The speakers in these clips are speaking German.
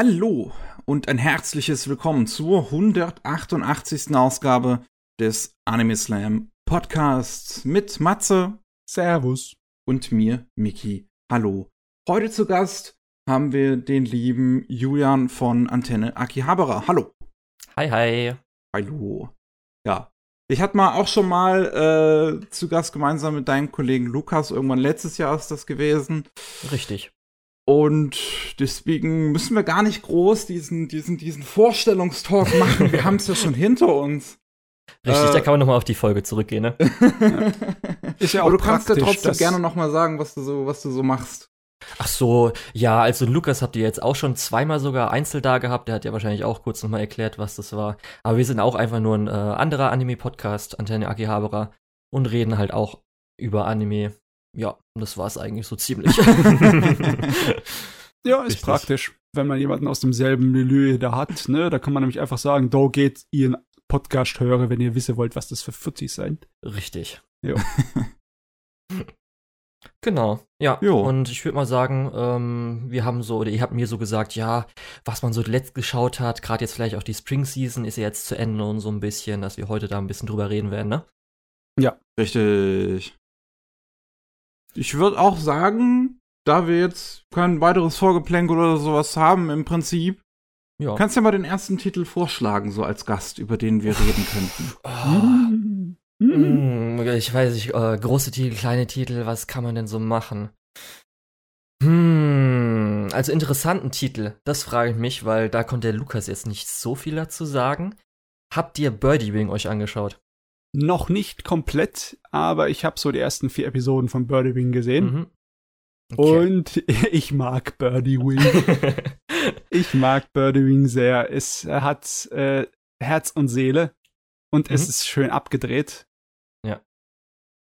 Hallo und ein herzliches Willkommen zur 188. Ausgabe des Anime Slam Podcasts mit Matze. Servus. Und mir, Miki. Hallo. Heute zu Gast haben wir den lieben Julian von Antenne Akihabara. Hallo. Hi, hi. Hallo. Ja. Ich hatte mal auch schon mal äh, zu Gast gemeinsam mit deinem Kollegen Lukas. Irgendwann letztes Jahr ist das gewesen. Richtig. Und deswegen müssen wir gar nicht groß diesen, diesen, diesen Vorstellungstalk machen. Wir haben es ja schon hinter uns. Richtig, äh, da kann man nochmal auf die Folge zurückgehen, ne? Ist ja auch Aber du kannst ja trotzdem gerne nochmal sagen, was du so, was du so machst. Ach so, ja, also Lukas habt ihr jetzt auch schon zweimal sogar einzeln da gehabt. Der hat ja wahrscheinlich auch kurz nochmal erklärt, was das war. Aber wir sind auch einfach nur ein äh, anderer Anime-Podcast, Antenne Akihabara, und reden halt auch über Anime ja, das war es eigentlich so ziemlich. ja, ist Richtig. praktisch, wenn man jemanden aus demselben Milieu da hat. Ne? Da kann man nämlich einfach sagen, da geht ihr einen Podcast hören, wenn ihr wissen wollt, was das für Fuzis sind. Richtig. Ja. Genau, ja. Jo. Und ich würde mal sagen, ähm, wir haben so, oder ihr habt mir so gesagt, ja, was man so letzt geschaut hat, gerade jetzt vielleicht auch die Spring Season ist ja jetzt zu Ende und so ein bisschen, dass wir heute da ein bisschen drüber reden werden, ne? Ja. Richtig. Ich würde auch sagen, da wir jetzt kein weiteres Vorgeplänkel oder sowas haben, im Prinzip, ja. kannst du ja mal den ersten Titel vorschlagen, so als Gast, über den wir reden könnten. Oh. Mm, ich weiß nicht, äh, große Titel, kleine Titel, was kann man denn so machen? Hm, also interessanten Titel, das frage ich mich, weil da konnte der Lukas jetzt nicht so viel dazu sagen. Habt ihr Birdie Wing euch angeschaut? Noch nicht komplett, aber ich habe so die ersten vier Episoden von Birdie Wing gesehen. Mhm. Okay. Und ich mag Birdie Wing. ich mag Birdie Wing sehr. Es hat äh, Herz und Seele und mhm. es ist schön abgedreht.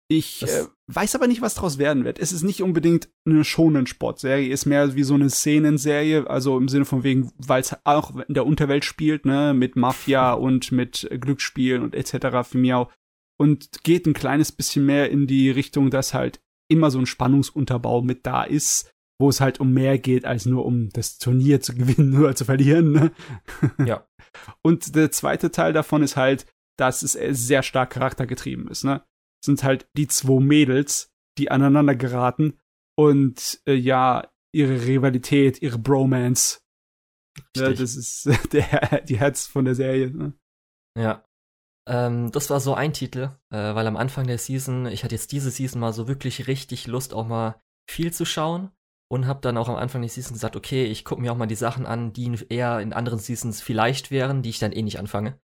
Ich äh, weiß aber nicht, was daraus werden wird. Es ist nicht unbedingt eine schonen Sportserie, ist mehr wie so eine Szenenserie, also im Sinne von wegen, weil es auch in der Unterwelt spielt, ne, mit Mafia und mit Glücksspielen und etc. für mich auch. Und geht ein kleines bisschen mehr in die Richtung, dass halt immer so ein Spannungsunterbau mit da ist, wo es halt um mehr geht, als nur um das Turnier zu gewinnen oder zu verlieren. Ne? Ja. Und der zweite Teil davon ist halt, dass es sehr stark charaktergetrieben ist, ne? Sind halt die zwei Mädels, die aneinander geraten und äh, ja, ihre Rivalität, ihre Bromance. Ja, das ist der, die Herz von der Serie. Ne? Ja. Ähm, das war so ein Titel, äh, weil am Anfang der Season, ich hatte jetzt diese Season mal so wirklich richtig Lust, auch mal viel zu schauen und habe dann auch am Anfang der Season gesagt, okay, ich gucke mir auch mal die Sachen an, die eher in anderen Seasons vielleicht wären, die ich dann eh nicht anfange.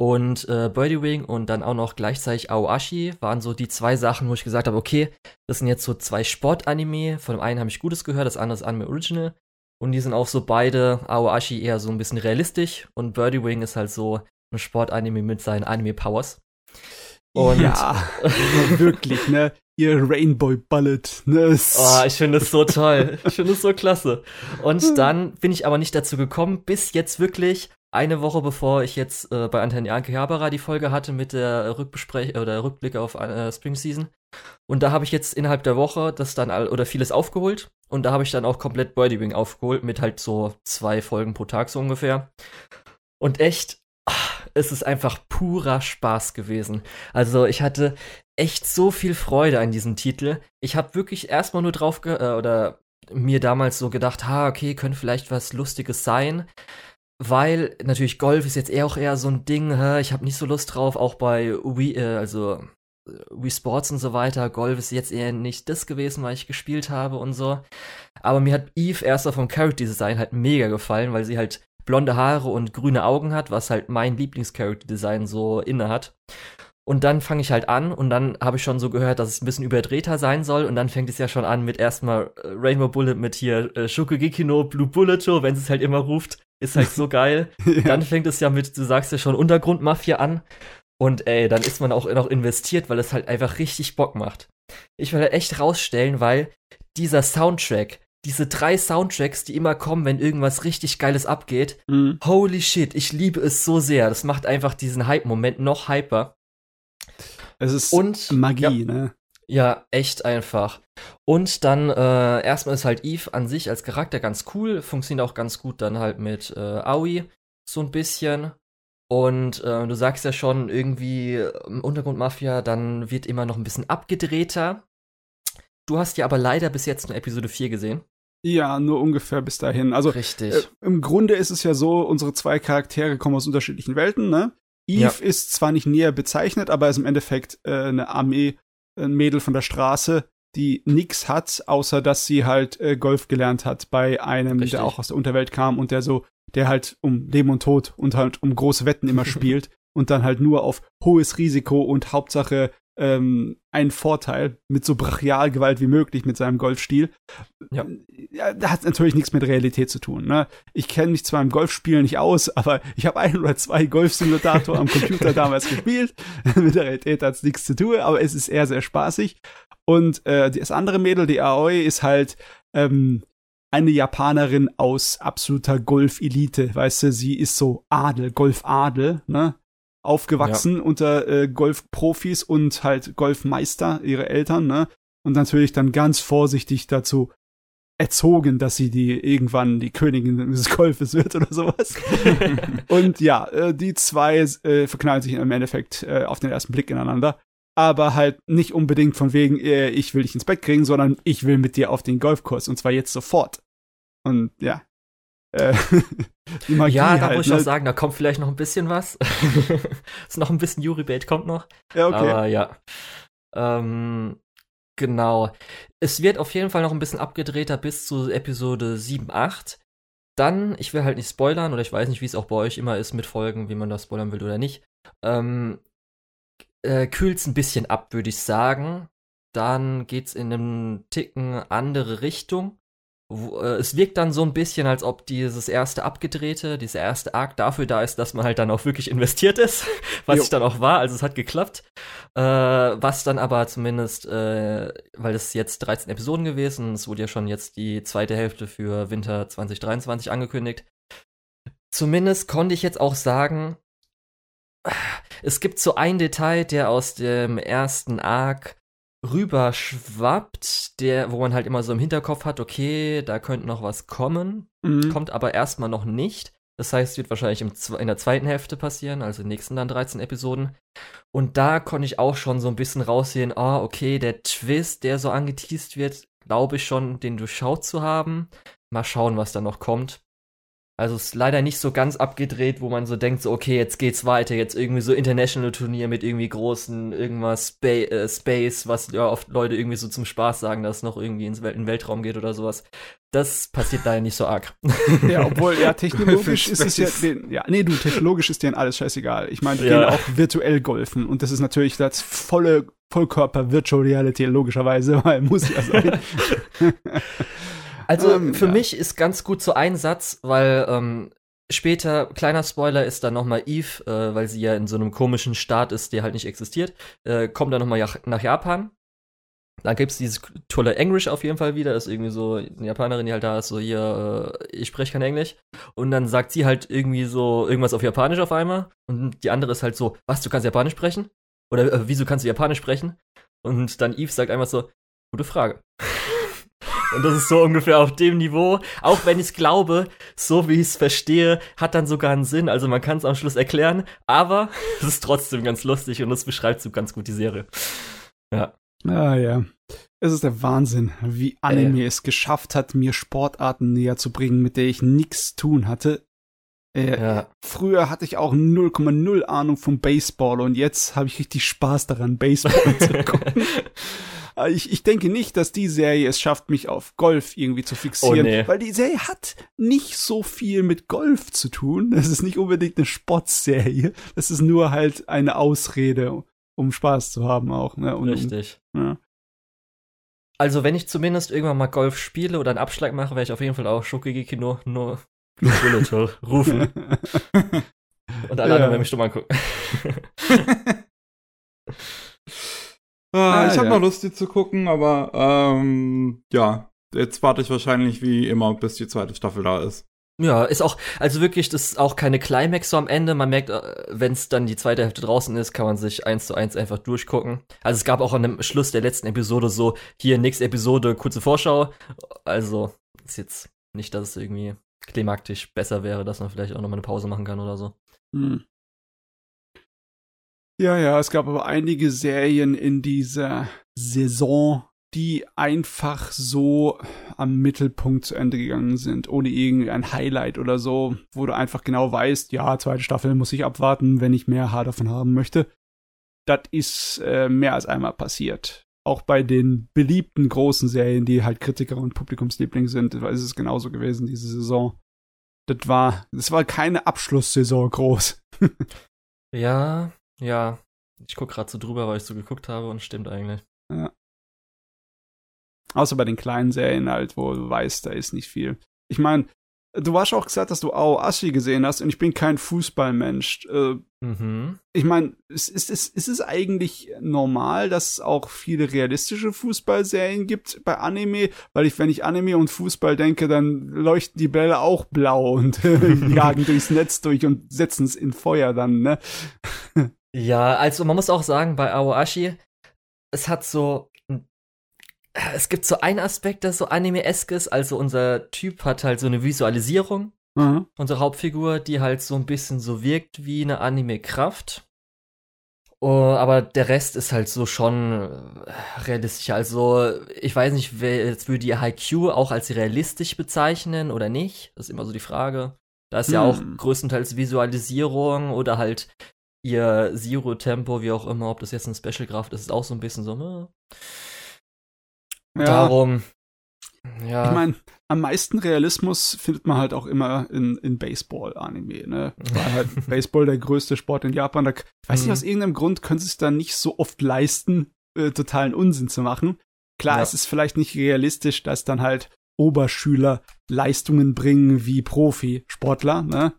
Und äh, Birdie Wing und dann auch noch gleichzeitig Aoashi waren so die zwei Sachen, wo ich gesagt habe, okay, das sind jetzt so zwei Sportanime. Von dem einen habe ich Gutes gehört, das andere ist Anime Original. Und die sind auch so beide, Aoashi eher so ein bisschen realistisch und Birdie Wing ist halt so ein Sportanime mit seinen Anime-Powers. Und ja, wirklich, ne? Ihr Rainbow Bullet, ne? Oh, ich finde es so toll. Ich finde es so klasse. Und dann bin ich aber nicht dazu gekommen, bis jetzt wirklich eine Woche bevor ich jetzt äh, bei Antenne Akihabara die Folge hatte mit der Rückbesprech oder Rückblick auf äh, Spring Season. Und da habe ich jetzt innerhalb der Woche das dann all oder vieles aufgeholt. Und da habe ich dann auch komplett Birdie Wing aufgeholt mit halt so zwei Folgen pro Tag so ungefähr. Und echt, es ist einfach purer Spaß gewesen. Also ich hatte echt so viel Freude an diesem Titel. Ich habe wirklich erstmal nur drauf ge äh, oder mir damals so gedacht, ha, okay, könnte vielleicht was Lustiges sein weil natürlich Golf ist jetzt eher auch eher so ein Ding, hä? ich habe nicht so Lust drauf, auch bei Wii, äh, also äh, Wii Sports und so weiter. Golf ist jetzt eher nicht das gewesen, weil ich gespielt habe und so. Aber mir hat Eve erster vom Character Design halt mega gefallen, weil sie halt blonde Haare und grüne Augen hat, was halt mein Lieblings-Character Design so inne hat. Und dann fange ich halt an und dann habe ich schon so gehört, dass es ein bisschen überdrehter sein soll. Und dann fängt es ja schon an mit erstmal äh, Rainbow Bullet mit hier äh, Shokugeki no Blue Bullet Show, wenn es halt immer ruft. Ist halt so geil. ja. Dann fängt es ja mit, du sagst ja schon, Untergrundmafia an. Und ey, dann ist man auch noch investiert, weil es halt einfach richtig Bock macht. Ich will halt echt rausstellen, weil dieser Soundtrack, diese drei Soundtracks, die immer kommen, wenn irgendwas richtig Geiles abgeht, mhm. holy shit, ich liebe es so sehr. Das macht einfach diesen Hype-Moment noch hyper. Es ist und, Magie, ja. ne? Ja, echt einfach. Und dann äh, erstmal ist halt Eve an sich als Charakter ganz cool, funktioniert auch ganz gut dann halt mit äh, Aoi so ein bisschen. Und äh, du sagst ja schon, irgendwie im Untergrundmafia, dann wird immer noch ein bisschen abgedrehter. Du hast ja aber leider bis jetzt nur Episode 4 gesehen. Ja, nur ungefähr bis dahin. Also Richtig. Äh, im Grunde ist es ja so, unsere zwei Charaktere kommen aus unterschiedlichen Welten, ne? Eve ja. ist zwar nicht näher bezeichnet, aber ist im Endeffekt äh, eine Armee, ein Mädel von der Straße, die nix hat, außer dass sie halt äh, Golf gelernt hat bei einem, Richtig. der auch aus der Unterwelt kam und der so, der halt um Leben und Tod und halt um große Wetten immer spielt und dann halt nur auf hohes Risiko und Hauptsache ähm, einen Vorteil mit so Brachialgewalt wie möglich mit seinem Golfstil. Ja. ja da hat natürlich nichts mit Realität zu tun. Ne? Ich kenne mich zwar im Golfspiel nicht aus, aber ich habe ein oder zwei Golfsimulator am Computer damals gespielt. mit der Realität hat es nichts zu tun, aber es ist eher sehr spaßig. Und äh, das andere Mädel, die Aoi, ist halt ähm, eine Japanerin aus absoluter Golf-Elite. Weißt du, sie ist so Adel, Golf-Adel, ne? Aufgewachsen ja. unter äh, Golfprofis und halt Golfmeister, ihre Eltern, ne? Und natürlich dann ganz vorsichtig dazu erzogen, dass sie die irgendwann die Königin des Golfes wird oder sowas. und ja, äh, die zwei äh, verknallen sich im Endeffekt äh, auf den ersten Blick ineinander. Aber halt nicht unbedingt von wegen, äh, ich will dich ins Bett kriegen, sondern ich will mit dir auf den Golfkurs und zwar jetzt sofort. Und ja, äh, ja, da halt, muss ich ne? auch sagen, da kommt vielleicht noch ein bisschen was. ist noch ein bisschen Juri-Bait kommt noch. Ja, okay. Aber ja. Ähm, genau. Es wird auf jeden Fall noch ein bisschen abgedrehter bis zu Episode 7, 8. Dann, ich will halt nicht spoilern, oder ich weiß nicht, wie es auch bei euch immer ist mit Folgen, wie man das spoilern will oder nicht. Ähm, äh, kühlt's ein bisschen ab, würde ich sagen. Dann geht's in einem Ticken andere Richtung. Äh, es wirkt dann so ein bisschen, als ob dieses erste abgedrehte, dieser erste Arc dafür da ist, dass man halt dann auch wirklich investiert ist, was jo. ich dann auch war, also es hat geklappt. Äh, was dann aber zumindest, äh, weil es jetzt 13 Episoden gewesen, es wurde ja schon jetzt die zweite Hälfte für Winter 2023 angekündigt. Zumindest konnte ich jetzt auch sagen, es gibt so ein Detail, der aus dem ersten Arc rüberschwappt, der, wo man halt immer so im Hinterkopf hat, okay, da könnte noch was kommen, mhm. kommt aber erstmal noch nicht. Das heißt, wird wahrscheinlich im, in der zweiten Hälfte passieren, also in den nächsten dann 13 Episoden. Und da konnte ich auch schon so ein bisschen raussehen, ah, oh, okay, der Twist, der so angeteased wird, glaube ich schon, den durchschaut zu haben. Mal schauen, was da noch kommt. Also es ist leider nicht so ganz abgedreht, wo man so denkt, so okay, jetzt geht's weiter, jetzt irgendwie so International Turnier mit irgendwie großen irgendwas Spa äh, Space, was ja oft Leute irgendwie so zum Spaß sagen, dass es noch irgendwie ins Wel in den Weltraum geht oder sowas. Das passiert leider nicht so arg. Ja, obwohl ja technologisch ist es ja, den, ja, nee, du technologisch ist denen alles scheißegal. Ich meine, die ja. gehen auch virtuell golfen und das ist natürlich das volle Vollkörper Virtual Reality logischerweise, weil muss ja sein. Also ähm, für ja. mich ist ganz gut so ein Satz, weil ähm, später, kleiner Spoiler, ist dann nochmal Eve, äh, weil sie ja in so einem komischen Staat ist, der halt nicht existiert, äh, kommt dann nochmal nach Japan. Dann gibt's dieses tolle Englisch auf jeden Fall wieder. Das ist irgendwie so eine Japanerin, die halt da ist, so hier, äh, ich spreche kein Englisch. Und dann sagt sie halt irgendwie so irgendwas auf Japanisch auf einmal. Und die andere ist halt so, was, du kannst Japanisch sprechen? Oder äh, wieso kannst du Japanisch sprechen? Und dann Eve sagt einfach so, gute Frage. Und das ist so ungefähr auf dem Niveau. Auch wenn ich glaube, so wie ich es verstehe, hat dann sogar einen Sinn. Also man kann es am Schluss erklären, aber es ist trotzdem ganz lustig und es beschreibt so ganz gut die Serie. Ja. Ah ja. Es ist der Wahnsinn, wie Anime äh. es geschafft hat, mir Sportarten näher zu bringen, mit der ich nichts tun hatte. Äh, ja. Früher hatte ich auch 0,0 Ahnung vom Baseball und jetzt habe ich richtig Spaß daran, Baseball zu gucken. Äh, ich, ich denke nicht, dass die Serie es schafft, mich auf Golf irgendwie zu fixieren, oh, nee. weil die Serie hat nicht so viel mit Golf zu tun. Es ist nicht unbedingt eine Sportserie. Es ist nur halt eine Ausrede, um Spaß zu haben auch. Ne? Und, Richtig. Ja. Also, wenn ich zumindest irgendwann mal Golf spiele oder einen Abschlag mache, werde ich auf jeden Fall auch Schokigeki nur, nur rufen. Und alle ja. anderen werden mich stumm angucken. Ah, ich habe ja. noch Lust, die zu gucken, aber ähm, ja, jetzt warte ich wahrscheinlich wie immer, bis die zweite Staffel da ist. Ja, ist auch, also wirklich, das ist auch keine Climax so am Ende. Man merkt, äh, wenn es dann die zweite Hälfte draußen ist, kann man sich eins zu eins einfach durchgucken. Also es gab auch an dem Schluss der letzten Episode so, hier nächste Episode, kurze Vorschau. Also ist jetzt nicht, dass es irgendwie klimaktisch besser wäre, dass man vielleicht auch nochmal eine Pause machen kann oder so. Hm. Ja, ja, es gab aber einige Serien in dieser Saison, die einfach so am Mittelpunkt zu Ende gegangen sind, ohne irgendein Highlight oder so, wo du einfach genau weißt, ja, zweite Staffel muss ich abwarten, wenn ich mehr Haar davon haben möchte. Das ist äh, mehr als einmal passiert. Auch bei den beliebten großen Serien, die halt Kritiker und Publikumsliebling sind, ist es genauso gewesen diese Saison. Das war, das war keine Abschlusssaison groß. ja, ja. Ich guck gerade so drüber, weil ich so geguckt habe und stimmt eigentlich. Ja. Außer bei den kleinen Serien halt, wo du weißt, da ist nicht viel. Ich meine, du hast auch gesagt, dass du Aoashi gesehen hast und ich bin kein Fußballmensch. Äh, mhm. Ich meine, ist, ist, ist, ist es eigentlich normal, dass es auch viele realistische Fußballserien gibt bei Anime? Weil ich, wenn ich Anime und Fußball denke, dann leuchten die Bälle auch blau und jagen durchs Netz durch und setzen es in Feuer dann, ne? Ja, also man muss auch sagen, bei Aoashi, es hat so es gibt so einen Aspekt, der so anime-esk ist. Also unser Typ hat halt so eine Visualisierung. Mhm. Unsere Hauptfigur, die halt so ein bisschen so wirkt wie eine Anime-Kraft. Uh, aber der Rest ist halt so schon äh, realistisch. Also, ich weiß nicht, wer jetzt würde die Haikyuu auch als realistisch bezeichnen oder nicht. Das ist immer so die Frage. Da ist hm. ja auch hm. größtenteils Visualisierung oder halt ihr Zero-Tempo, wie auch immer, ob das jetzt ein Special-Kraft ist, ist auch so ein bisschen so, ne? Ja. Darum, ja. Ich meine, am meisten Realismus findet man halt auch immer in, in Baseball-Anime, ne? Weil halt Baseball der größte Sport in Japan. Da, ich weiß nicht, mhm. aus irgendeinem Grund können sie es dann nicht so oft leisten, äh, totalen Unsinn zu machen. Klar, ja. es ist vielleicht nicht realistisch, dass dann halt Oberschüler Leistungen bringen wie Profi-Sportler, ne?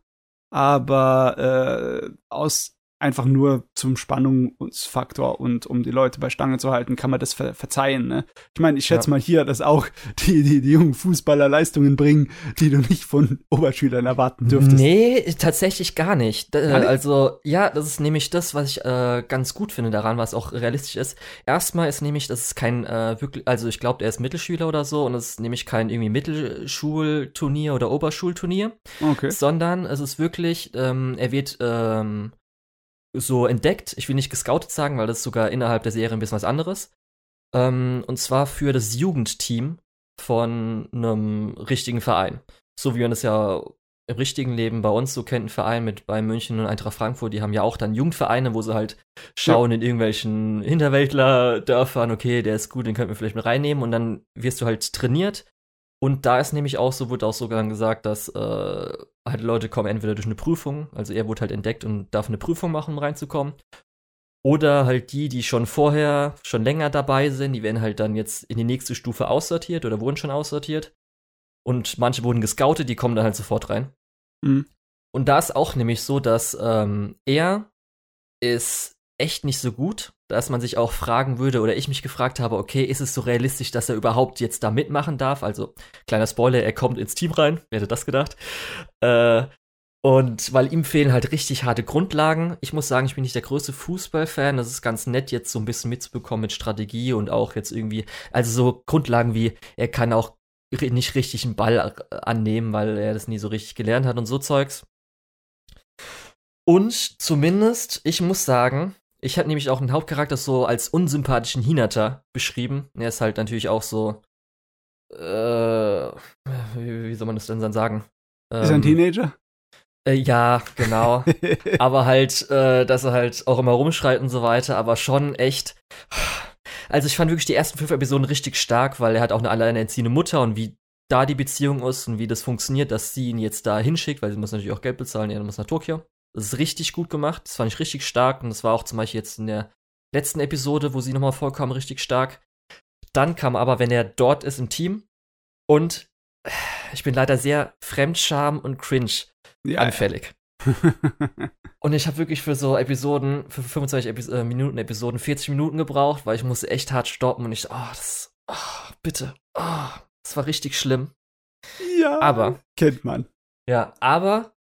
Aber äh, aus einfach nur zum Spannungsfaktor und um die Leute bei Stange zu halten, kann man das ver verzeihen. Ne? Ich meine, ich schätze ja. mal hier, dass auch die, die, die jungen Fußballer Leistungen bringen, die du nicht von Oberschülern erwarten dürftest. Nee, tatsächlich gar nicht. Äh, also, ja, das ist nämlich das, was ich äh, ganz gut finde daran, was auch realistisch ist. Erstmal ist nämlich, das ist kein äh, wirklich, also ich glaube, er ist Mittelschüler oder so und es ist nämlich kein irgendwie Mittelschulturnier oder Oberschulturnier, okay. sondern es ist wirklich, ähm, er wird ähm, so entdeckt. Ich will nicht gescoutet sagen, weil das ist sogar innerhalb der Serie ein bisschen was anderes. Ähm, und zwar für das Jugendteam von einem richtigen Verein. So wie man es ja im richtigen Leben bei uns so kennt, ein Verein mit Bayern München und Eintracht Frankfurt, die haben ja auch dann Jugendvereine, wo sie halt schauen ja. in irgendwelchen Hinterwäldler-Dörfern, okay, der ist gut, den könnten wir vielleicht mit reinnehmen und dann wirst du halt trainiert und da ist nämlich auch so, wurde auch sogar gesagt, dass äh, halt Leute kommen entweder durch eine Prüfung, also er wurde halt entdeckt und darf eine Prüfung machen, um reinzukommen. Oder halt die, die schon vorher, schon länger dabei sind, die werden halt dann jetzt in die nächste Stufe aussortiert oder wurden schon aussortiert. Und manche wurden gescoutet, die kommen dann halt sofort rein. Mhm. Und da ist auch nämlich so, dass ähm, er ist echt nicht so gut, dass man sich auch fragen würde oder ich mich gefragt habe, okay, ist es so realistisch, dass er überhaupt jetzt da mitmachen darf? Also, kleiner Spoiler, er kommt ins Team rein, wer hätte das gedacht? Äh, und weil ihm fehlen halt richtig harte Grundlagen. Ich muss sagen, ich bin nicht der größte Fußballfan. Das ist ganz nett, jetzt so ein bisschen mitzubekommen mit Strategie und auch jetzt irgendwie, also so Grundlagen wie, er kann auch nicht richtig einen Ball annehmen, weil er das nie so richtig gelernt hat und so Zeugs. Und zumindest, ich muss sagen, ich hatte nämlich auch einen Hauptcharakter so als unsympathischen Hinata beschrieben. Er ist halt natürlich auch so. Äh, wie, wie soll man das denn dann sagen? Ähm, ist er ein ähm, Teenager? Äh, ja, genau. aber halt, äh, dass er halt auch immer rumschreit und so weiter, aber schon echt. Also ich fand wirklich die ersten fünf Episoden richtig stark, weil er hat auch eine alleinerziehende Mutter und wie da die Beziehung ist und wie das funktioniert, dass sie ihn jetzt da hinschickt, weil sie muss natürlich auch Geld bezahlen, er muss nach Tokio. Das ist richtig gut gemacht. Das fand ich richtig stark. Und das war auch zum Beispiel jetzt in der letzten Episode, wo sie nochmal vorkam, richtig stark. Dann kam aber, wenn er dort ist im Team und ich bin leider sehr Fremdscham und cringe ja, anfällig. Ja. und ich habe wirklich für so Episoden, für 25 Epi äh, Minuten Episoden 40 Minuten gebraucht, weil ich musste echt hart stoppen und ich, oh, das, oh, bitte, oh, das war richtig schlimm. Ja, aber kennt man. Ja, aber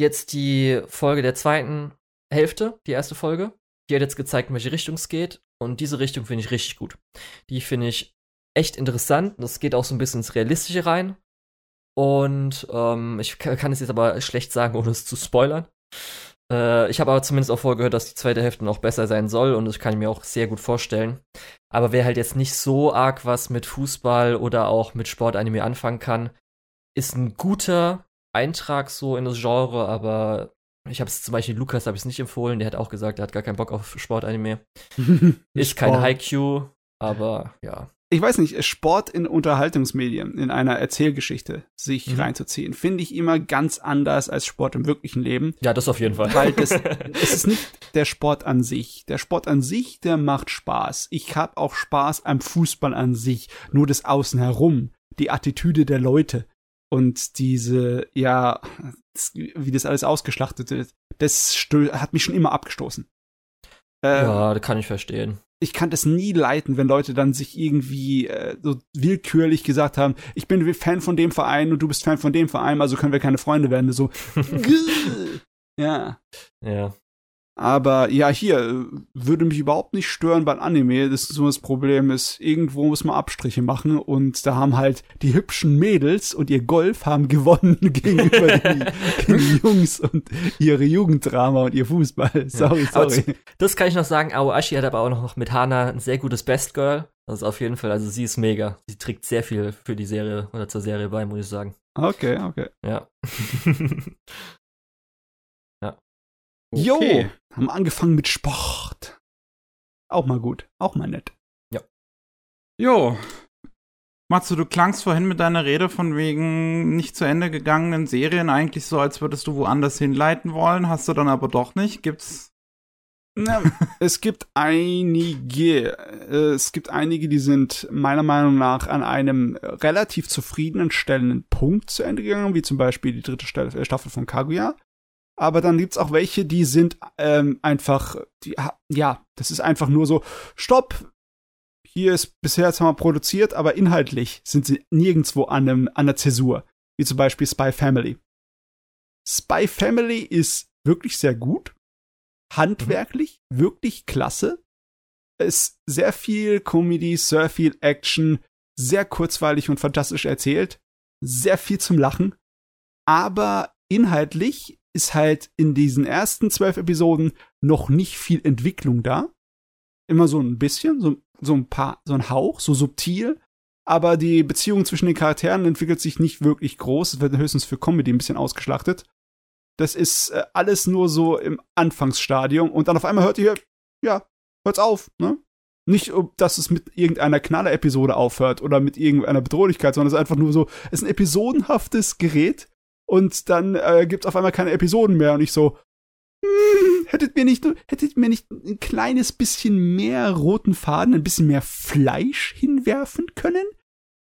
jetzt die Folge der zweiten Hälfte, die erste Folge, die hat jetzt gezeigt, in welche Richtung es geht. Und diese Richtung finde ich richtig gut. Die finde ich echt interessant. Das geht auch so ein bisschen ins Realistische rein. Und ähm, ich kann es jetzt aber schlecht sagen, ohne es zu spoilern. Äh, ich habe aber zumindest auch vorgehört, dass die zweite Hälfte noch besser sein soll und das kann ich mir auch sehr gut vorstellen. Aber wer halt jetzt nicht so arg was mit Fußball oder auch mit Sportanime anfangen kann, ist ein guter Eintrag so in das Genre, aber ich habe es zum Beispiel Lukas habe ich es nicht empfohlen, der hat auch gesagt, er hat gar keinen Bock auf Sportanime. ist kein Haiku, aber ja ich weiß nicht, Sport in Unterhaltungsmedien, in einer Erzählgeschichte sich mhm. reinzuziehen, finde ich immer ganz anders als Sport im wirklichen Leben. Ja, das auf jeden Fall. Weil das, es ist nicht der Sport an sich. Der Sport an sich, der macht Spaß. Ich habe auch Spaß am Fußball an sich. Nur das Außen herum, die Attitüde der Leute und diese, ja, wie das alles ausgeschlachtet wird, das hat mich schon immer abgestoßen. ja, das kann ich verstehen ich kann das nie leiten, wenn Leute dann sich irgendwie äh, so willkürlich gesagt haben, ich bin Fan von dem Verein und du bist Fan von dem Verein, also können wir keine Freunde werden. So, ja. Ja. Aber ja, hier würde mich überhaupt nicht stören beim Anime. Das ist so das Problem ist, irgendwo muss man Abstriche machen und da haben halt die hübschen Mädels und ihr Golf haben gewonnen gegenüber die, die Jungs und ihre Jugenddrama und ihr Fußball. Sorry, ja. sorry. das kann ich noch sagen. Aoashi hat aber auch noch mit Hana ein sehr gutes Best Girl. Das ist auf jeden Fall, also sie ist mega. Sie trägt sehr viel für die Serie oder zur Serie bei, muss ich sagen. Okay, okay. Ja. Jo, okay. Haben angefangen mit Sport. Auch mal gut, auch mal nett. Ja. Jo. Matsu, du klangst vorhin mit deiner Rede von wegen nicht zu Ende gegangenen Serien eigentlich so, als würdest du woanders hinleiten wollen, hast du dann aber doch nicht. Gibt's na, es gibt einige, äh, es gibt einige, die sind meiner Meinung nach an einem relativ zufriedenstellenden Punkt zu Ende gegangen, wie zum Beispiel die dritte Staffel von Kaguya aber dann gibt's auch welche, die sind ähm, einfach, die, ja, das ist einfach nur so, stopp, hier ist bisher mal produziert, aber inhaltlich sind sie nirgendwo an, einem, an der Zäsur, wie zum Beispiel Spy Family. Spy Family ist wirklich sehr gut, handwerklich, mhm. wirklich klasse. Es ist sehr viel Comedy, sehr viel Action, sehr kurzweilig und fantastisch erzählt, sehr viel zum Lachen, aber inhaltlich ist halt in diesen ersten zwölf Episoden noch nicht viel Entwicklung da. Immer so ein bisschen, so, so ein paar, so ein Hauch, so subtil. Aber die Beziehung zwischen den Charakteren entwickelt sich nicht wirklich groß. Es wird höchstens für Comedy ein bisschen ausgeschlachtet. Das ist äh, alles nur so im Anfangsstadium. Und dann auf einmal hört ihr, ja, hört's auf, ne? Nicht, dass es mit irgendeiner Knaller-Episode aufhört oder mit irgendeiner Bedrohlichkeit, sondern es ist einfach nur so, es ist ein episodenhaftes Gerät, und dann äh, gibt's auf einmal keine Episoden mehr und ich so, hm, hättet mir nicht, hättet mir nicht ein kleines bisschen mehr roten Faden, ein bisschen mehr Fleisch hinwerfen können?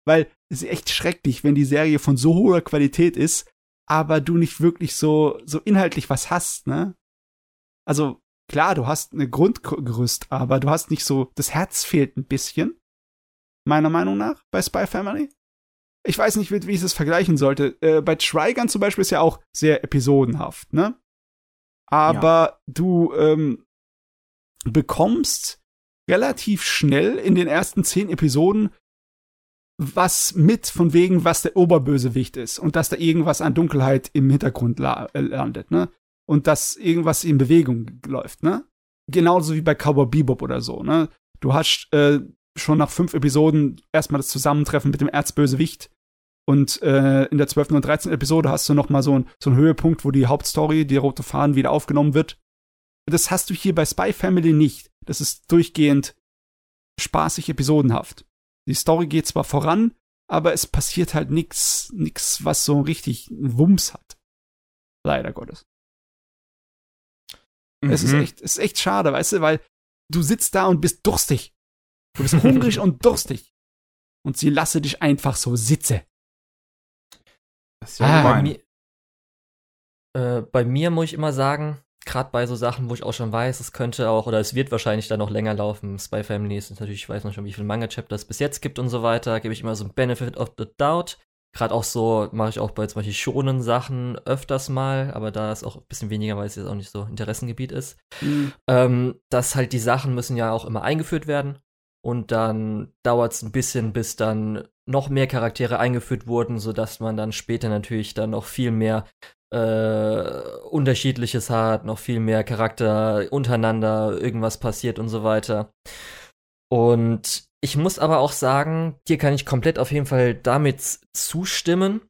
Weil es ist echt schrecklich, wenn die Serie von so hoher Qualität ist, aber du nicht wirklich so, so inhaltlich was hast, ne? Also, klar, du hast eine Grundgerüst, aber du hast nicht so, das Herz fehlt ein bisschen. Meiner Meinung nach, bei Spy Family ich weiß nicht, wie, ich das vergleichen sollte. Äh, bei Trigun zum Beispiel ist ja auch sehr episodenhaft, ne? Aber ja. du ähm, bekommst relativ schnell in den ersten zehn Episoden was mit von wegen, was der Oberbösewicht ist und dass da irgendwas an Dunkelheit im Hintergrund la äh, landet, ne? Und dass irgendwas in Bewegung läuft, ne? Genauso wie bei Cowboy Bebop oder so, ne? Du hast äh, schon nach fünf Episoden erstmal das Zusammentreffen mit dem Erzbösewicht und äh, in der 12. und 13. Episode hast du noch mal so, ein, so einen Höhepunkt, wo die Hauptstory, die rote Fahnen, wieder aufgenommen wird. Das hast du hier bei Spy Family nicht. Das ist durchgehend spaßig episodenhaft. Die Story geht zwar voran, aber es passiert halt nix, nix, was so richtig Wumms hat. Leider Gottes. Mhm. Es ist mhm. echt, es ist echt schade, weißt du, weil du sitzt da und bist durstig. Du bist hungrig und durstig. Und sie lasse dich einfach so sitze. Das ist ja ah, bei, mir, äh, bei mir muss ich immer sagen, gerade bei so Sachen, wo ich auch schon weiß, es könnte auch oder es wird wahrscheinlich dann noch länger laufen. Spy Family ist natürlich, ich weiß noch schon, wie viele Manga-Chapter es bis jetzt gibt und so weiter, gebe ich immer so ein Benefit of the Doubt. Gerade auch so mache ich auch bei zum Beispiel schonen Sachen öfters mal, aber da ist auch ein bisschen weniger, weil es jetzt auch nicht so Interessengebiet ist. Mhm. Ähm, dass halt die Sachen müssen ja auch immer eingeführt werden. Und dann dauert es ein bisschen, bis dann noch mehr Charaktere eingeführt wurden, sodass man dann später natürlich dann noch viel mehr äh, Unterschiedliches hat, noch viel mehr Charakter untereinander, irgendwas passiert und so weiter. Und ich muss aber auch sagen, dir kann ich komplett auf jeden Fall damit zustimmen.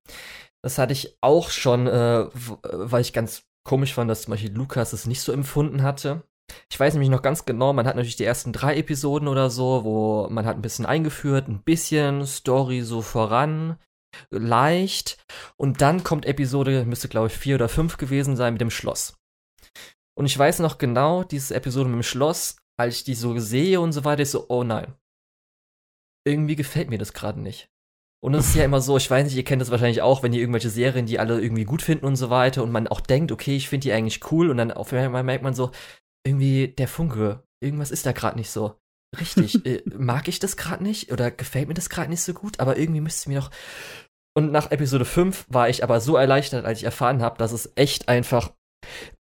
Das hatte ich auch schon, äh, weil ich ganz komisch fand, dass zum Beispiel Lukas es nicht so empfunden hatte. Ich weiß nämlich noch ganz genau, man hat natürlich die ersten drei Episoden oder so, wo man hat ein bisschen eingeführt, ein bisschen Story so voran, leicht. Und dann kommt Episode, müsste glaube ich vier oder fünf gewesen sein, mit dem Schloss. Und ich weiß noch genau, diese Episode mit dem Schloss, als ich die so sehe und so weiter, ist so, oh nein. Irgendwie gefällt mir das gerade nicht. Und es ist ja immer so, ich weiß nicht, ihr kennt das wahrscheinlich auch, wenn ihr irgendwelche Serien, die alle irgendwie gut finden und so weiter und man auch denkt, okay, ich finde die eigentlich cool und dann auf einmal merkt man so, irgendwie der Funke, irgendwas ist da gerade nicht so. Richtig, äh, mag ich das gerade nicht oder gefällt mir das gerade nicht so gut, aber irgendwie müsste mir noch und nach Episode 5 war ich aber so erleichtert, als ich erfahren habe, dass es echt einfach,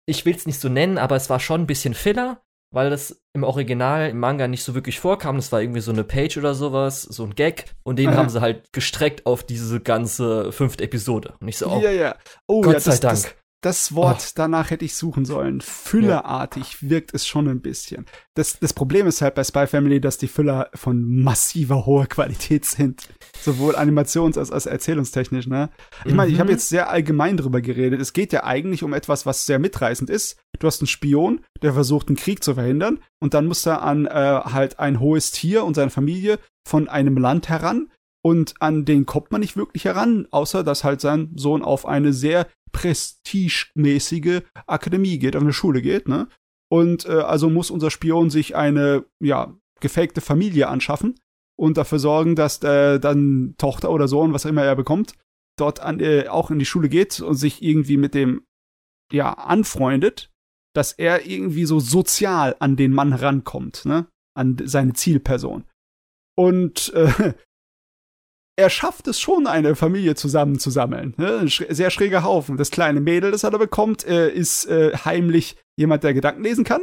ich will es nicht so nennen, aber es war schon ein bisschen Filler, weil das im Original, im Manga nicht so wirklich vorkam. Das war irgendwie so eine Page oder sowas, so ein Gag. Und den Aha. haben sie halt gestreckt auf diese ganze fünfte Episode. Und ich so, oh, ja, ja. oh Gott ja, sei das, Dank. Das, das Wort oh. danach hätte ich suchen sollen. Füllerartig ja. wirkt es schon ein bisschen. Das, das Problem ist halt bei Spy Family, dass die Füller von massiver hoher Qualität sind. Sowohl animations- als, als erzählungstechnisch, ne? Ich meine, mhm. ich habe jetzt sehr allgemein drüber geredet. Es geht ja eigentlich um etwas, was sehr mitreißend ist. Du hast einen Spion, der versucht, einen Krieg zu verhindern. Und dann muss er an äh, halt ein hohes Tier und seine Familie von einem Land heran. Und an den kommt man nicht wirklich heran, außer dass halt sein Sohn auf eine sehr prestigemäßige Akademie geht, auf eine Schule geht, ne? Und äh, also muss unser Spion sich eine, ja, gefakte Familie anschaffen und dafür sorgen, dass äh, dann Tochter oder Sohn, was immer er bekommt, dort an, äh, auch in die Schule geht und sich irgendwie mit dem, ja, anfreundet, dass er irgendwie so sozial an den Mann rankommt, ne? An seine Zielperson. Und äh, er schafft es schon, eine Familie zusammenzusammeln. Ne? Ein sehr schräger Haufen. Das kleine Mädel, das er da bekommt, äh, ist äh, heimlich jemand, der Gedanken lesen kann.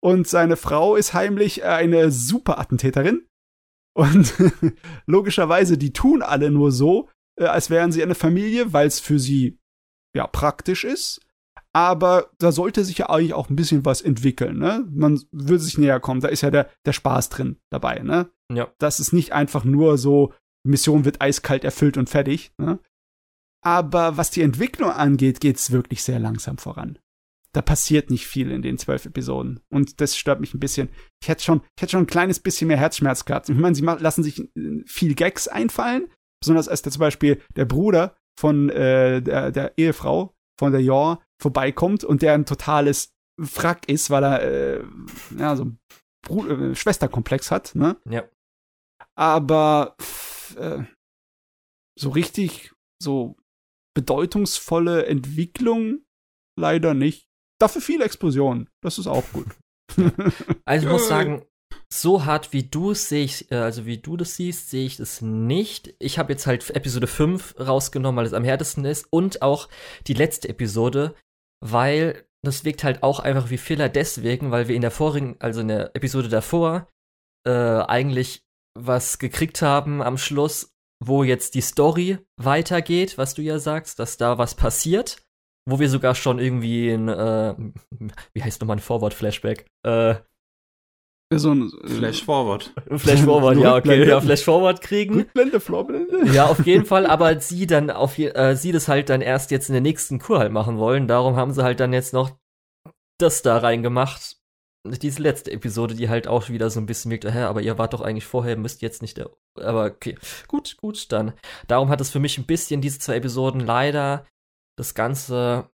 Und seine Frau ist heimlich eine Superattentäterin. Und logischerweise, die tun alle nur so, äh, als wären sie eine Familie, weil es für sie ja praktisch ist. Aber da sollte sich ja eigentlich auch ein bisschen was entwickeln, ne? Man würde sich näher kommen. Da ist ja der, der Spaß drin dabei, ne? Ja. Das ist nicht einfach nur so, Mission wird eiskalt erfüllt und fertig. Ne? Aber was die Entwicklung angeht, geht es wirklich sehr langsam voran. Da passiert nicht viel in den zwölf Episoden. Und das stört mich ein bisschen. Ich hätte schon, ich hätte schon ein kleines bisschen mehr Herzschmerz gehabt. Ich meine, sie lassen sich äh, viel Gags einfallen. Besonders als der zum Beispiel der Bruder von äh, der, der Ehefrau von der Yor vorbeikommt und der ein totales Frack ist, weil er äh, ja, so einen äh, Schwesterkomplex hat. Ne? Ja. Aber äh, so richtig so bedeutungsvolle Entwicklung leider nicht. Dafür viele Explosionen. Das ist auch gut. Also ich muss sagen, so hart wie du es sehe ich, äh, also wie du das siehst, sehe ich das nicht. Ich habe jetzt halt Episode 5 rausgenommen, weil es am härtesten ist und auch die letzte Episode, weil das wirkt halt auch einfach wie Filler deswegen, weil wir in der vorigen, also in der Episode davor, äh, eigentlich was gekriegt haben am Schluss, wo jetzt die Story weitergeht, was du ja sagst, dass da was passiert, wo wir sogar schon irgendwie ein, äh, wie heißt nochmal ein Forward-Flashback? Äh, so ein Flash Forward. Flash Forward, ja, okay, ja, Flash Forward kriegen. Rückblende, Vorblende. Ja, auf jeden Fall, aber sie dann auf äh, sie das halt dann erst jetzt in der nächsten Kur halt machen wollen. Darum haben sie halt dann jetzt noch das da reingemacht, diese letzte Episode, die halt auch wieder so ein bisschen wirkt, hä, aber ihr wart doch eigentlich vorher, müsst jetzt nicht der. Aber okay, gut, gut, dann. Darum hat es für mich ein bisschen diese zwei Episoden leider das Ganze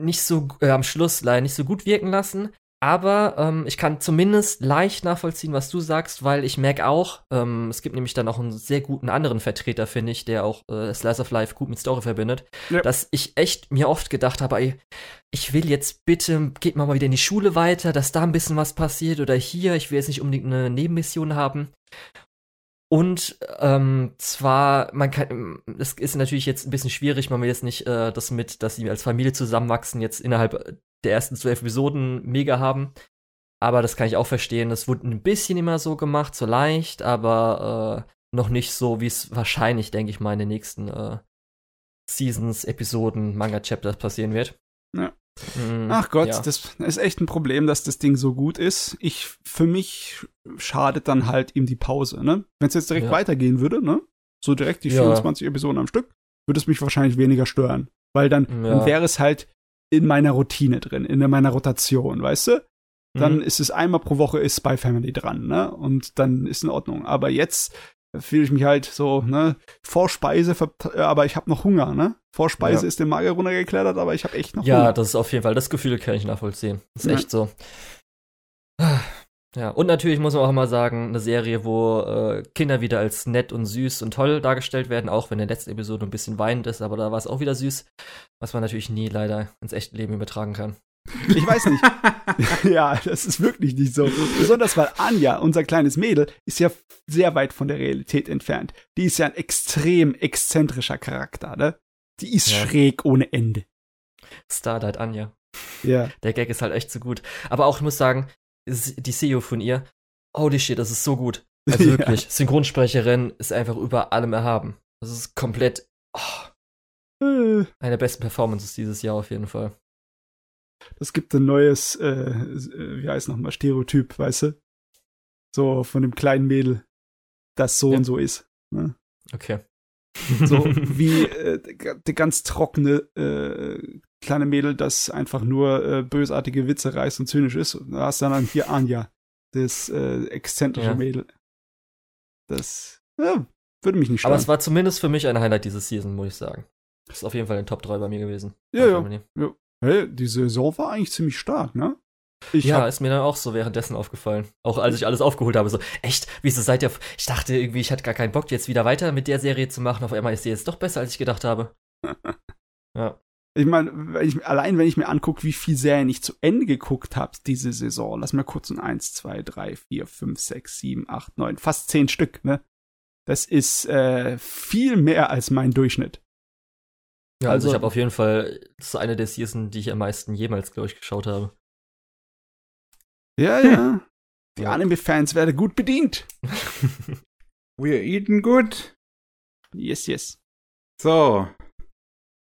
nicht so äh, am Schluss leider nicht so gut wirken lassen. Aber ähm, ich kann zumindest leicht nachvollziehen, was du sagst, weil ich merke auch, ähm, es gibt nämlich dann auch einen sehr guten anderen Vertreter, finde ich, der auch äh, Slice of Life gut mit Story verbindet, ja. dass ich echt mir oft gedacht habe, ey, ich will jetzt bitte, geht mal mal wieder in die Schule weiter, dass da ein bisschen was passiert oder hier, ich will jetzt nicht unbedingt eine Nebenmission haben. Und ähm, zwar, man kann, es ist natürlich jetzt ein bisschen schwierig, man will jetzt nicht äh, das mit, dass sie als Familie zusammenwachsen, jetzt innerhalb der ersten zwölf Episoden mega haben. Aber das kann ich auch verstehen. Das wurde ein bisschen immer so gemacht, so leicht, aber äh, noch nicht so, wie es wahrscheinlich, denke ich mal, in den nächsten äh, Seasons, Episoden, Manga-Chapters passieren wird. Ja. Mhm, Ach Gott, ja. das ist echt ein Problem, dass das Ding so gut ist. Ich, für mich schadet dann halt ihm die Pause, ne? Wenn es jetzt direkt ja. weitergehen würde, ne? So direkt die ja. 24 Episoden am Stück, würde es mich wahrscheinlich weniger stören. Weil dann, dann wäre es halt in meiner Routine drin, in meiner Rotation, weißt du? Dann mhm. ist es einmal pro Woche ist Spy Family dran, ne? Und dann ist in Ordnung. Aber jetzt fühle ich mich halt so, ne, Vorspeise, aber ich habe noch Hunger, ne? Vorspeise ja. ist den Mager runtergeklettert, aber ich habe echt noch ja, Hunger. Ja, das ist auf jeden Fall, das Gefühl kann ich nachvollziehen. Das ist ja. echt so. Ja, und natürlich muss man auch mal sagen, eine Serie, wo äh, Kinder wieder als nett und süß und toll dargestellt werden, auch wenn der letzte Episode ein bisschen weinend ist, aber da war es auch wieder süß, was man natürlich nie leider ins echte Leben übertragen kann. Ich weiß nicht. ja, das ist wirklich nicht so. Besonders weil Anja, unser kleines Mädel, ist ja sehr weit von der Realität entfernt. Die ist ja ein extrem exzentrischer Charakter, ne? Die ist ja. schräg ohne Ende. Starlight Anja. Ja. Der Gag ist halt echt so gut. Aber auch, ich muss sagen, die CEO von ihr, holy shit, das ist so gut. Also wirklich, ja. Synchronsprecherin ist einfach über allem erhaben. Das ist komplett oh, äh. eine der besten Performances dieses Jahr auf jeden Fall. Das gibt ein neues, äh, äh wie heißt nochmal, Stereotyp, weißt du? So von dem kleinen Mädel, das so ja. und so ist. Ne? Okay. So wie äh, die ganz trockene äh, kleine Mädel, das einfach nur äh, bösartige Witze reißt und zynisch ist. Da hast du dann hier Anja, das äh, exzentrische ja. Mädel. Das ja, würde mich nicht stören. Aber es war zumindest für mich ein Highlight dieses Season, muss ich sagen. Das ist auf jeden Fall ein Top 3 bei mir gewesen. Ja, ja. ja. Hey, die Saison war eigentlich ziemlich stark, ne? Ich ja, ist mir dann auch so währenddessen aufgefallen. Auch als ich alles aufgeholt habe, so, echt, wieso seid ihr, ich dachte irgendwie, ich hatte gar keinen Bock, jetzt wieder weiter mit der Serie zu machen. Auf einmal ist sie jetzt doch besser, als ich gedacht habe. ja. Ich meine, allein wenn ich mir angucke, wie viel Serien ich zu Ende geguckt habe diese Saison, lass mal kurz ein 1, 2, 3, 4, 5, 6, 7, 8, 9, fast 10 Stück, ne? Das ist äh, viel mehr als mein Durchschnitt. Ja, also, also ich habe auf jeden Fall, das ist eine der Season, die ich am meisten jemals, glaube ich, geschaut habe. Ja, ja. Die Anime-Fans werden gut bedient. We're eating good. Yes, yes. So.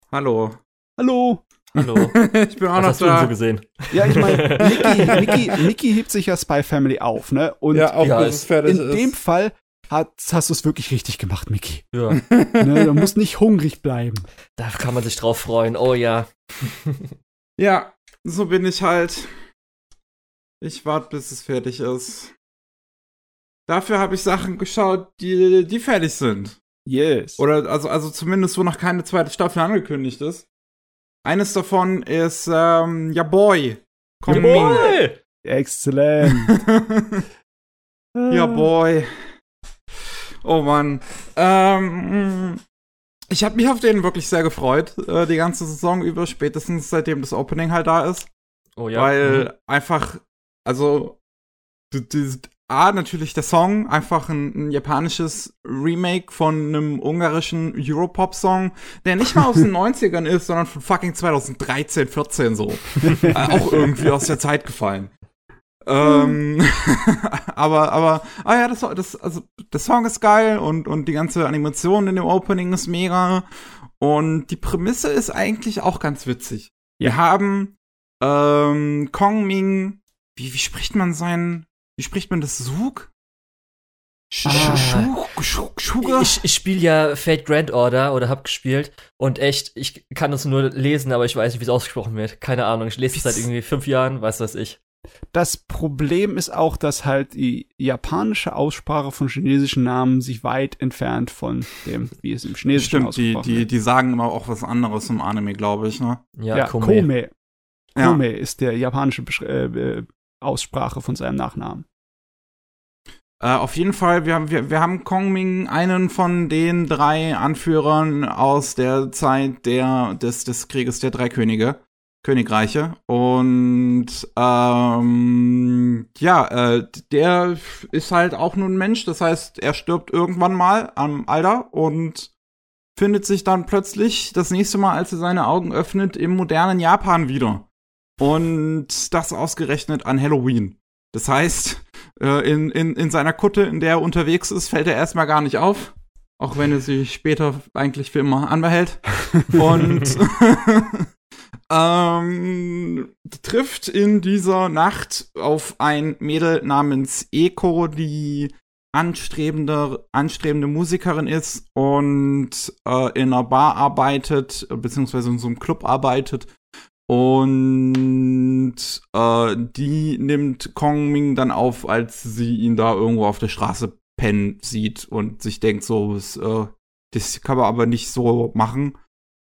Hallo. Hallo. Hallo. ich bin auch Was noch hast da. Du so gesehen? Ja, ich meine, Niki, Niki, Niki hebt sich ja Spy Family auf, ne? Und ja, auch, ja, fertig in ist. dem Fall hat, hast du es wirklich richtig gemacht, Miki. Ja. ne, du musst nicht hungrig bleiben. Da kann man sich drauf freuen. Oh ja. ja, so bin ich halt. Ich warte, bis es fertig ist. Dafür habe ich Sachen geschaut, die, die fertig sind. Yes. Oder also, also zumindest, wo noch keine zweite Staffel angekündigt ist. Eines davon ist, ähm, ja Boy. Ja Boy! Exzellent. ja Boy. Oh Mann. Ähm, ich habe mich auf den wirklich sehr gefreut, äh, die ganze Saison über, spätestens seitdem das Opening halt da ist. Oh ja. Weil mhm. einfach, also, A, natürlich der Song, einfach ein, ein, japanisches Remake von einem ungarischen Europop-Song, der nicht mal aus den 90ern ist, sondern von fucking 2013, 14 so. äh, auch irgendwie aus der Zeit gefallen. ähm, aber, aber, ah ja, das, das, also, der Song ist geil und, und die ganze Animation in dem Opening ist mega. Und die Prämisse ist eigentlich auch ganz witzig. Wir haben ähm, Kong Ming, wie, wie spricht man seinen wie spricht man das? Sug? Ah. Ich, ich spiele ja Fate Grand Order oder hab gespielt und echt, ich kann das nur lesen, aber ich weiß nicht, wie es ausgesprochen wird. Keine Ahnung. Ich lese es seit irgendwie fünf Jahren, weiß was ich. Das Problem ist auch, dass halt die japanische Aussprache von chinesischen Namen sich weit entfernt von dem, wie es im Chinesischen Stimmt, die, die, die sagen immer auch was anderes im Anime, glaube ich, ne? Ja, ja Kome. Kome, Kome ja. ist der japanische äh, Aussprache von seinem Nachnamen. Äh, auf jeden Fall, wir, wir, wir haben Kong Ming, einen von den drei Anführern aus der Zeit der, des, des Krieges der drei Könige, Königreiche. Und ähm, ja, äh, der ist halt auch nur ein Mensch. Das heißt, er stirbt irgendwann mal am Alter und findet sich dann plötzlich das nächste Mal, als er seine Augen öffnet, im modernen Japan wieder. Und das ausgerechnet an Halloween. Das heißt, äh, in, in, in seiner Kutte, in der er unterwegs ist, fällt er erstmal gar nicht auf. Auch wenn er sich später eigentlich für immer anbehält. Und ähm, trifft in dieser Nacht auf ein Mädel namens Eko, die anstrebende, anstrebende Musikerin ist und äh, in einer Bar arbeitet, beziehungsweise in so einem Club arbeitet. Und äh, die nimmt Kong Ming dann auf, als sie ihn da irgendwo auf der Straße pennen sieht und sich denkt, so, das, äh, das kann man aber nicht so machen.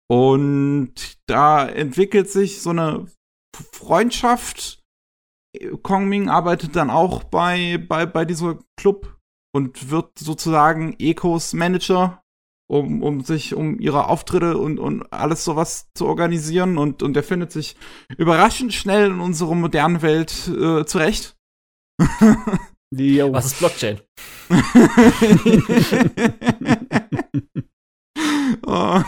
Und da entwickelt sich so eine Freundschaft. Kong Ming arbeitet dann auch bei, bei, bei dieser Club und wird sozusagen Ecos Manager, um, um sich um ihre Auftritte und, und alles sowas zu organisieren. Und, und er findet sich überraschend schnell in unserer modernen Welt äh, zurecht. Was ist Blockchain? oh.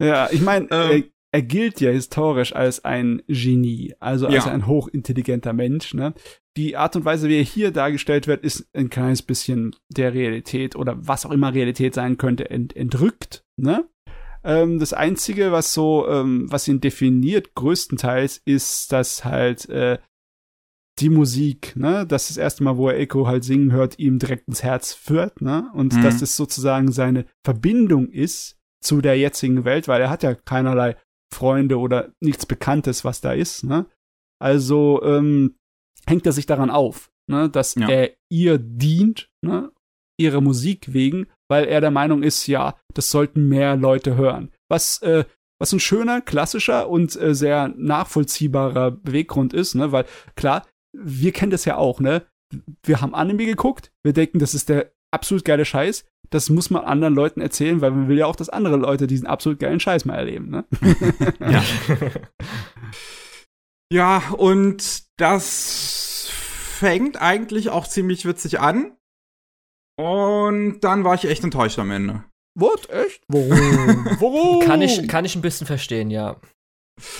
ja, ich meine, ähm, er gilt ja historisch als ein Genie, also als ja. ein hochintelligenter Mensch. Ne? Die Art und Weise, wie er hier dargestellt wird, ist ein kleines bisschen der Realität oder was auch immer Realität sein könnte, ent entrückt. Ne? Ähm, das Einzige, was so, ähm, was ihn definiert, größtenteils, ist, dass halt äh, die Musik, ne, das ist das erste Mal, wo er Echo halt singen hört, ihm direkt ins Herz führt, ne? Und mhm. dass es sozusagen seine Verbindung ist zu der jetzigen Welt, weil er hat ja keinerlei Freunde oder nichts Bekanntes, was da ist. Ne? Also ähm, hängt er sich daran auf, ne? dass ja. er ihr dient, ne? ihre Musik wegen, weil er der Meinung ist, ja, das sollten mehr Leute hören. Was äh, was ein schöner, klassischer und äh, sehr nachvollziehbarer Beweggrund ist, ne? Weil klar, wir kennen das ja auch, ne? Wir haben Anime geguckt, wir denken, das ist der absolut geile Scheiß das muss man anderen Leuten erzählen, weil man will ja auch, dass andere Leute diesen absolut geilen Scheiß mal erleben. Ne? ja. ja, und das fängt eigentlich auch ziemlich witzig an. Und dann war ich echt enttäuscht am Ende. What? Echt? Warum? Warum? Kann ich, kann ich ein bisschen verstehen, ja.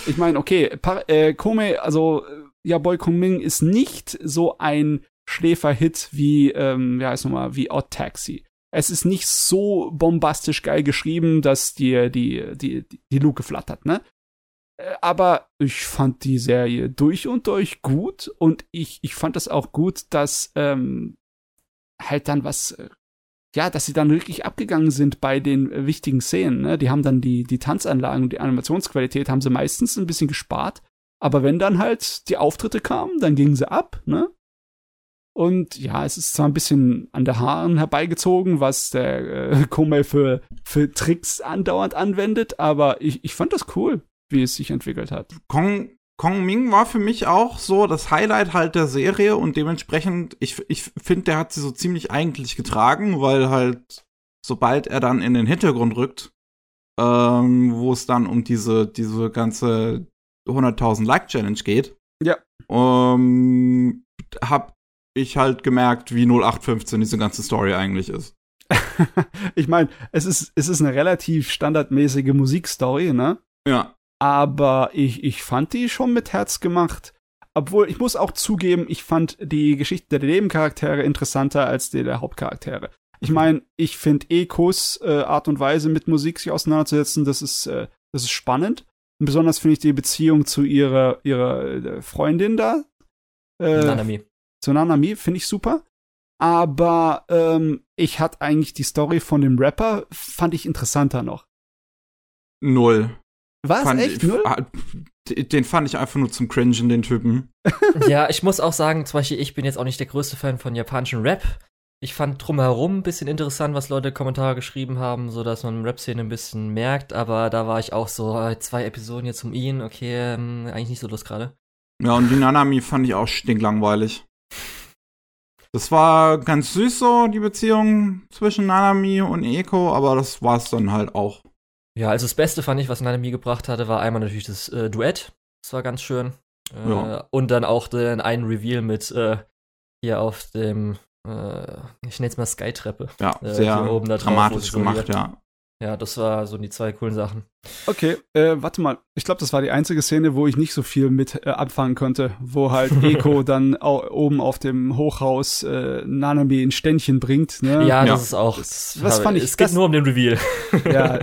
Ich meine, okay, Par äh, Kome, also ja, Boy Kong Ming ist nicht so ein Schläferhit wie, ähm, ja, ist nochmal, wie Odd Taxi. Es ist nicht so bombastisch geil geschrieben, dass dir die, die, die, Luke flattert, ne? Äh, aber ich fand die Serie durch und durch gut und ich, ich fand das auch gut, dass ähm, halt dann was, äh, ja, dass sie dann wirklich abgegangen sind bei den wichtigen Szenen. Ne? Die haben dann die, die Tanzanlagen und die Animationsqualität haben sie meistens ein bisschen gespart. Aber wenn dann halt die Auftritte kamen, dann gingen sie ab, ne? Und ja, es ist zwar ein bisschen an der Haaren herbeigezogen, was der äh, Komei für, für Tricks andauernd anwendet, aber ich, ich fand das cool, wie es sich entwickelt hat. Kong, Kong Ming war für mich auch so das Highlight halt der Serie und dementsprechend, ich, ich finde, der hat sie so ziemlich eigentlich getragen, weil halt, sobald er dann in den Hintergrund rückt, ähm, wo es dann um diese, diese ganze 100.000 Like Challenge geht, ja. ähm, hab ich halt gemerkt, wie 0815 diese ganze Story eigentlich ist. ich meine, es ist, es ist eine relativ standardmäßige Musikstory, ne? Ja. Aber ich, ich fand die schon mit Herz gemacht. Obwohl, ich muss auch zugeben, ich fand die Geschichte der Nebencharaktere interessanter als die der Hauptcharaktere. Ich meine, ich finde Ekos äh, Art und Weise, mit Musik sich auseinanderzusetzen, das ist, äh, das ist spannend. Und besonders finde ich die Beziehung zu ihrer, ihrer äh, Freundin da. Äh, Nanami zu Nanami, finde ich super. Aber ähm, ich hatte eigentlich die Story von dem Rapper, fand ich interessanter noch. Null. Was? Fand Echt? Ich, Null? Ah, den fand ich einfach nur zum Cringen, den Typen. ja, ich muss auch sagen, zum Beispiel, ich bin jetzt auch nicht der größte Fan von japanischen Rap. Ich fand drumherum ein bisschen interessant, was Leute Kommentare geschrieben haben, so dass man Rap-Szene ein bisschen merkt, aber da war ich auch so, äh, zwei Episoden jetzt um ihn, okay, ähm, eigentlich nicht so Lust gerade. Ja, und die Nanami fand ich auch stinklangweilig. Das war ganz süß so, die Beziehung zwischen Nanami und Eko, aber das war es dann halt auch. Ja, also das Beste fand ich, was Nanami gebracht hatte, war einmal natürlich das äh, Duett. Das war ganz schön. Äh, ja. Und dann auch den einen Reveal mit äh, hier auf dem, äh, ich nenne es mal Skytreppe. Ja, äh, sehr oben da drauf, dramatisch gemacht, ja. Ja, das war so die zwei coolen Sachen. Okay, äh, warte mal. Ich glaube, das war die einzige Szene, wo ich nicht so viel mit äh, abfangen konnte, wo halt Eko dann oben auf dem Hochhaus äh, Nanami in Ständchen bringt. Ne? Ja, das ja. ist auch. Das, was fand ich? Es geht das, nur um den Reveal. Ja.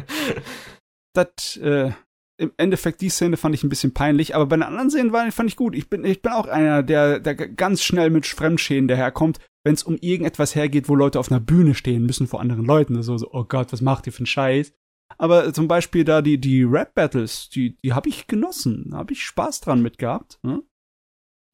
das, äh, im Endeffekt die Szene fand ich ein bisschen peinlich, aber bei den anderen Szenen war, fand ich gut. Ich bin, ich bin auch einer, der, der ganz schnell mit Fremdschäden daherkommt, wenn es um irgendetwas hergeht, wo Leute auf einer Bühne stehen müssen vor anderen Leuten. Also so, oh Gott, was macht ihr für einen Scheiß? Aber zum Beispiel da die, die Rap-Battles, die, die habe ich genossen. habe ich Spaß dran mitgehabt. Hm?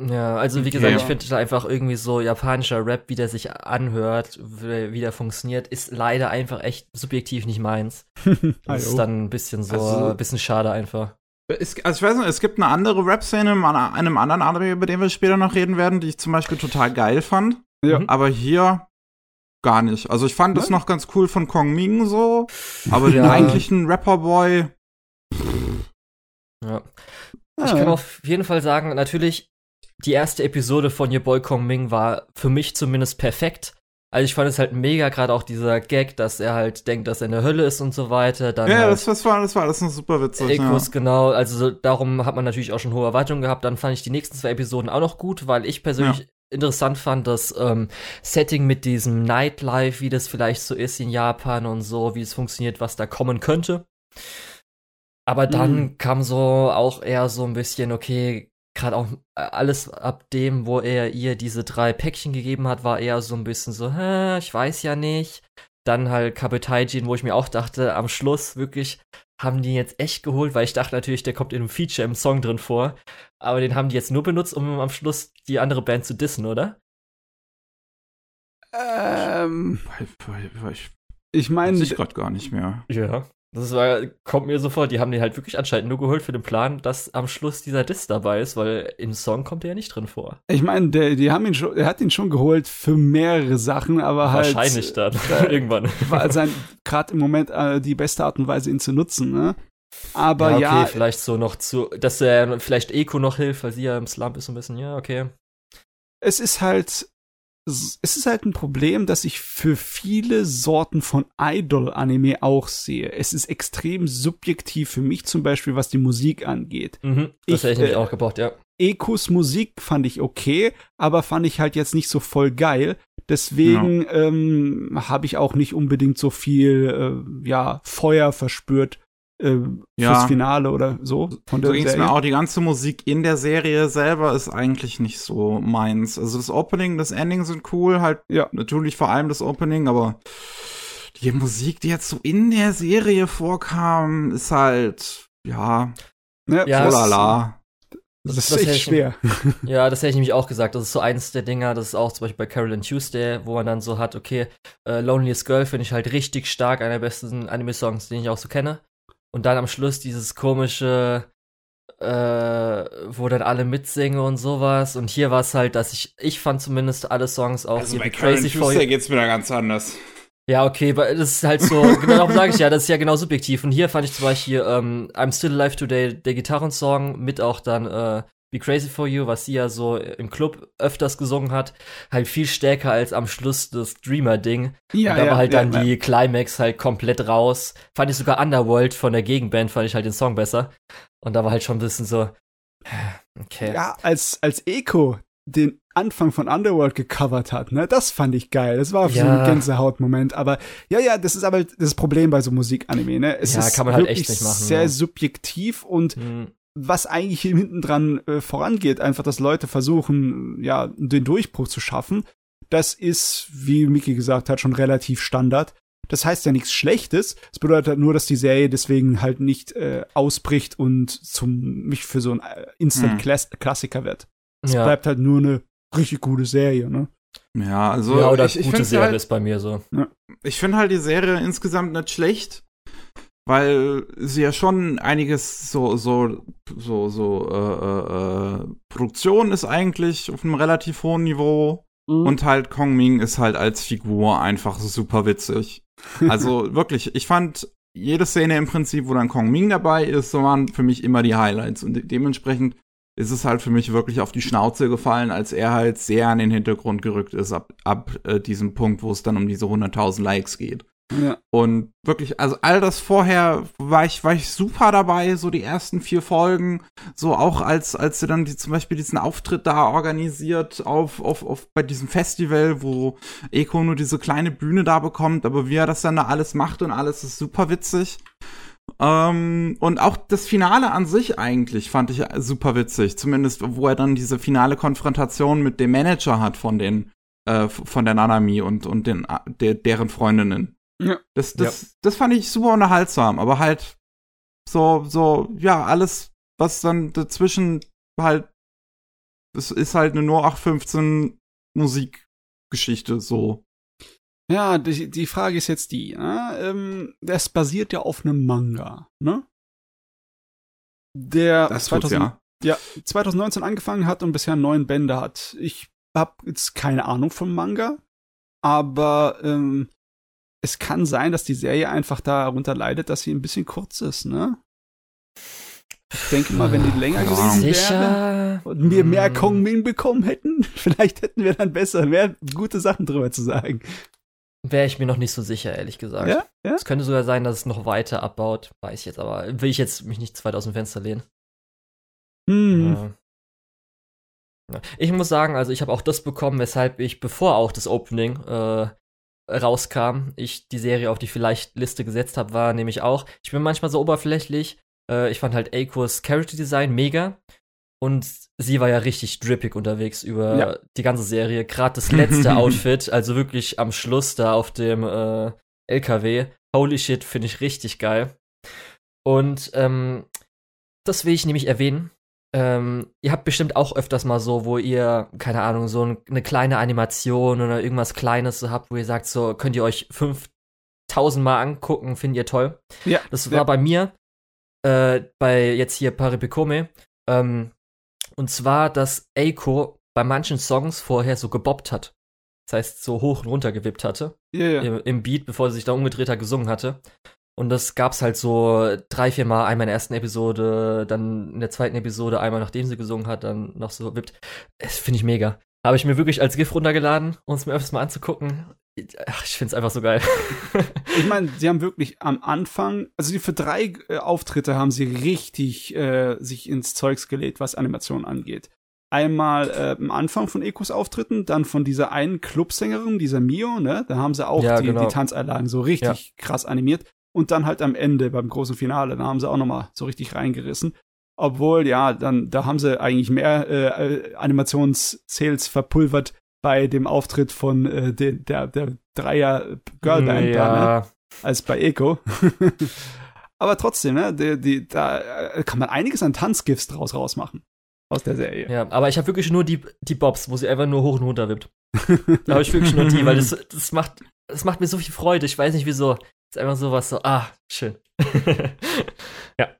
Ja, also wie gesagt, ja. ich finde da einfach irgendwie so japanischer Rap, wie der sich anhört, wie der funktioniert, ist leider einfach echt subjektiv nicht meins. Das ist dann ein bisschen so, also, ein bisschen schade einfach. Es, also ich weiß nicht, es gibt eine andere Rap-Szene in einem anderen Anime, über den wir später noch reden werden, die ich zum Beispiel total geil fand. Ja. Aber hier gar nicht. Also ich fand es noch ganz cool von Kong Ming so, aber ja. den eigentlichen Rapper-Boy. Ja. Ich kann auf jeden Fall sagen, natürlich die erste Episode von Your Boy Kong Ming war für mich zumindest perfekt. Also ich fand es halt mega, gerade auch dieser Gag, dass er halt denkt, dass er in der Hölle ist und so weiter. Dann ja, halt das, das, war, das war alles noch super witzig. Ja. genau. Also darum hat man natürlich auch schon hohe Erwartungen gehabt. Dann fand ich die nächsten zwei Episoden auch noch gut, weil ich persönlich ja. Interessant fand, das ähm, Setting mit diesem Nightlife, wie das vielleicht so ist in Japan und so, wie es funktioniert, was da kommen könnte. Aber dann mhm. kam so auch eher so ein bisschen, okay, gerade auch äh, alles ab dem, wo er ihr diese drei Päckchen gegeben hat, war eher so ein bisschen so, Hä, ich weiß ja nicht. Dann halt Kapitaijin, wo ich mir auch dachte, am Schluss wirklich haben die jetzt echt geholt, weil ich dachte natürlich, der kommt in einem Feature im Song drin vor. Aber den haben die jetzt nur benutzt, um am Schluss die andere Band zu dissen, oder? Ähm. Ich, ich meine. Ich gerade gar nicht mehr. Ja. Das war, kommt mir so vor, die haben den halt wirklich anscheinend nur geholt für den Plan, dass am Schluss dieser Diss dabei ist, weil im Song kommt er ja nicht drin vor. Ich meine, der, die haben ihn schon, er hat ihn schon geholt für mehrere Sachen, aber halt. Wahrscheinlich dann, äh, irgendwann. War sein, gerade im Moment äh, die beste Art und Weise, ihn zu nutzen, ne? Aber ja, okay, ja vielleicht so noch zu, dass er vielleicht Eko noch hilft, weil sie ja im Slump ist so ein bisschen, ja, okay. Es ist halt, es ist halt ein Problem, das ich für viele Sorten von Idol-Anime auch sehe. Es ist extrem subjektiv für mich zum Beispiel, was die Musik angeht. Mhm, das ich, hätte ich nämlich äh, auch gebraucht, ja. Ekos Musik fand ich okay, aber fand ich halt jetzt nicht so voll geil. Deswegen ja. ähm, habe ich auch nicht unbedingt so viel äh, ja, Feuer verspürt äh, ja. fürs Finale oder so. Von der so ging's mir auch. Die ganze Musik in der Serie selber ist eigentlich nicht so meins. Also das Opening, das Ending sind cool, halt ja natürlich vor allem das Opening, aber die Musik, die jetzt so in der Serie vorkam, ist halt ja, ne, ja, so lala. Das, das, ist echt schwer. Ich, ja, das hätte ich nämlich auch gesagt. Das ist so eins der Dinger, das ist auch zum Beispiel bei Carolyn Tuesday, wo man dann so hat, okay, äh, Loneliest Girl finde ich halt richtig stark, einer der besten Anime-Songs, den ich auch so kenne. Und dann am Schluss dieses komische, äh, wo dann alle mitsingen und sowas. Und hier war es halt, dass ich, ich fand zumindest alle Songs auch also bei Crazy for You. geht's mir da ganz anders. Ja, okay, das ist halt so, genau sage ich ja, das ist ja genau subjektiv. Und hier fand ich zum Beispiel ähm, I'm Still Alive Today, der Gitarrensong, mit auch dann äh, Be Crazy for You, was sie ja so im Club öfters gesungen hat, halt viel stärker als am Schluss das Dreamer-Ding. Ja, und da ja, war halt ja, dann ja. die Climax halt komplett raus. Fand ich sogar Underworld von der Gegenband, fand ich halt den Song besser. Und da war halt schon ein bisschen so, okay. Ja, als, als Echo den Anfang von Underworld gecovert hat, ne, das fand ich geil. Das war so ein Gänsehautmoment. Aber ja, ja, das ist aber das Problem bei so Musikanime, ne? Es ja, kann man halt echt nicht machen. Sehr ja. subjektiv und mhm was eigentlich hier hinten dran äh, vorangeht, einfach, dass Leute versuchen, ja, den Durchbruch zu schaffen, das ist, wie Miki gesagt hat, schon relativ Standard. Das heißt ja nichts Schlechtes. Es bedeutet halt nur, dass die Serie deswegen halt nicht äh, ausbricht und zum mich für so ein äh, Instant hm. Klassiker wird. Es ja. bleibt halt nur eine richtig gute Serie, ne? Ja, also ja, oder ich, ich gute Serie halt, ist bei mir so. Ja. Ich finde halt die Serie insgesamt nicht schlecht weil sie ja schon einiges so so so so äh, äh, Produktion ist eigentlich auf einem relativ hohen Niveau mhm. und halt Kong Ming ist halt als Figur einfach super witzig. Also wirklich, ich fand jede Szene im Prinzip, wo dann Kong Ming dabei ist, so waren für mich immer die Highlights. Und de dementsprechend ist es halt für mich wirklich auf die Schnauze gefallen, als er halt sehr an den Hintergrund gerückt ist, ab, ab äh, diesem Punkt, wo es dann um diese 100.000 Likes geht. Ja. Und wirklich, also all das vorher war ich, war ich super dabei, so die ersten vier Folgen, so auch als, als sie dann die, zum Beispiel diesen Auftritt da organisiert auf, auf, auf bei diesem Festival, wo Eko nur diese kleine Bühne da bekommt, aber wie er das dann da alles macht und alles ist super witzig. Ähm, und auch das Finale an sich eigentlich fand ich super witzig, zumindest wo er dann diese finale Konfrontation mit dem Manager hat von den, äh, von der Nanami und, und den, der, deren Freundinnen. Ja. Das, das, ja. das fand ich super unterhaltsam, aber halt so, so, ja, alles, was dann dazwischen halt, es ist halt eine nur 815 Musikgeschichte, so. Ja, die, die Frage ist jetzt die, ne? ähm, das basiert ja auf einem Manga, ne? Der das 2000, ja. ja 2019 angefangen hat und bisher neun Bände hat. Ich hab jetzt keine Ahnung vom Manga, aber ähm, es kann sein, dass die Serie einfach darunter leidet, dass sie ein bisschen kurz ist, ne? Ich denke mal, wenn die länger gewesen wäre und wir mehr hm. Kong Ming bekommen hätten, vielleicht hätten wir dann besser, mehr gute Sachen drüber zu sagen. Wäre ich mir noch nicht so sicher, ehrlich gesagt. Ja? ja? Es könnte sogar sein, dass es noch weiter abbaut, weiß ich jetzt, aber will ich jetzt mich nicht zu weit aus dem Fenster lehnen. Hm. Ja. Ich muss sagen, also ich habe auch das bekommen, weshalb ich, bevor auch das Opening äh, rauskam, ich die Serie auf die Vielleicht-Liste gesetzt habe, war nämlich auch, ich bin manchmal so oberflächlich, äh, ich fand halt Akos Character Design mega und sie war ja richtig drippig unterwegs über ja. die ganze Serie, gerade das letzte Outfit, also wirklich am Schluss da auf dem äh, LKW, holy shit, finde ich richtig geil. Und ähm, das will ich nämlich erwähnen, ähm, ihr habt bestimmt auch öfters mal so, wo ihr, keine Ahnung, so eine kleine Animation oder irgendwas Kleines so habt, wo ihr sagt, so könnt ihr euch 5000 Mal angucken, findet ihr toll. Ja. Das war ja. bei mir, äh, bei jetzt hier Paripikome, ähm, und zwar, dass Eiko bei manchen Songs vorher so gebobbt hat. Das heißt, so hoch und runter gewippt hatte. Ja, ja. Im, Im Beat, bevor sie sich da umgedreht hat, gesungen hatte. Und das gab's halt so drei, vier Mal, einmal in der ersten Episode, dann in der zweiten Episode, einmal nachdem sie gesungen hat, dann noch so wippt. Das finde ich mega. Habe ich mir wirklich als GIF runtergeladen, um es mir öfters mal anzugucken. Ach, ich finde es einfach so geil. ich meine, sie haben wirklich am Anfang, also für drei äh, Auftritte haben sie richtig äh, sich ins Zeugs gelegt, was Animation angeht. Einmal äh, am Anfang von Ekos Auftritten, dann von dieser einen Clubsängerin, dieser Mio, ne? Da haben sie auch ja, die, genau. die Tanzeinlagen so richtig ja. krass animiert und dann halt am Ende beim großen Finale, da haben sie auch noch mal so richtig reingerissen. Obwohl, ja, dann, da haben sie eigentlich mehr äh, Animations-Sales verpulvert bei dem Auftritt von äh, den, der, der Dreier Girlband ja. da, ne? als bei Echo. Aber trotzdem, ne, die, die, da äh, kann man einiges an Tanzgifts draus rausmachen. Aus der Serie. Ja, aber ich habe wirklich nur die, die Bobs, wo sie einfach nur hoch und runter wippt. da habe ich wirklich nur die, weil das, das macht, das macht mir so viel Freude. Ich weiß nicht wieso. Ist einfach sowas so, ah, schön. ja.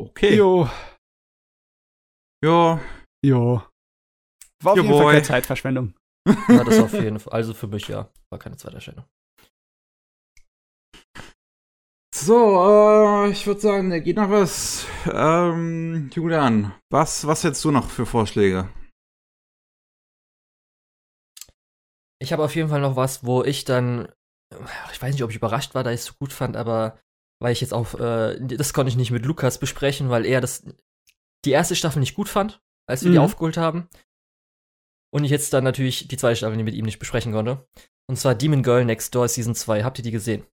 Okay. Jo. Jo. Jo. War auf jo jeden Fall keine Zeitverschwendung. Ja, das auf jeden Fall. Also für mich ja. War keine Zeitverschwendung. So, äh, ich würde sagen, da geht noch was. Ähm, Julian, was, was hättest du noch für Vorschläge? Ich habe auf jeden Fall noch was, wo ich dann, ich weiß nicht, ob ich überrascht war, da ich es so gut fand, aber weil ich jetzt auf, äh, das konnte ich nicht mit Lukas besprechen, weil er das, die erste Staffel nicht gut fand, als wir mhm. die aufgeholt haben. Und ich jetzt dann natürlich die zweite Staffel mit ihm nicht besprechen konnte. Und zwar Demon Girl Next Door Season 2. Habt ihr die gesehen?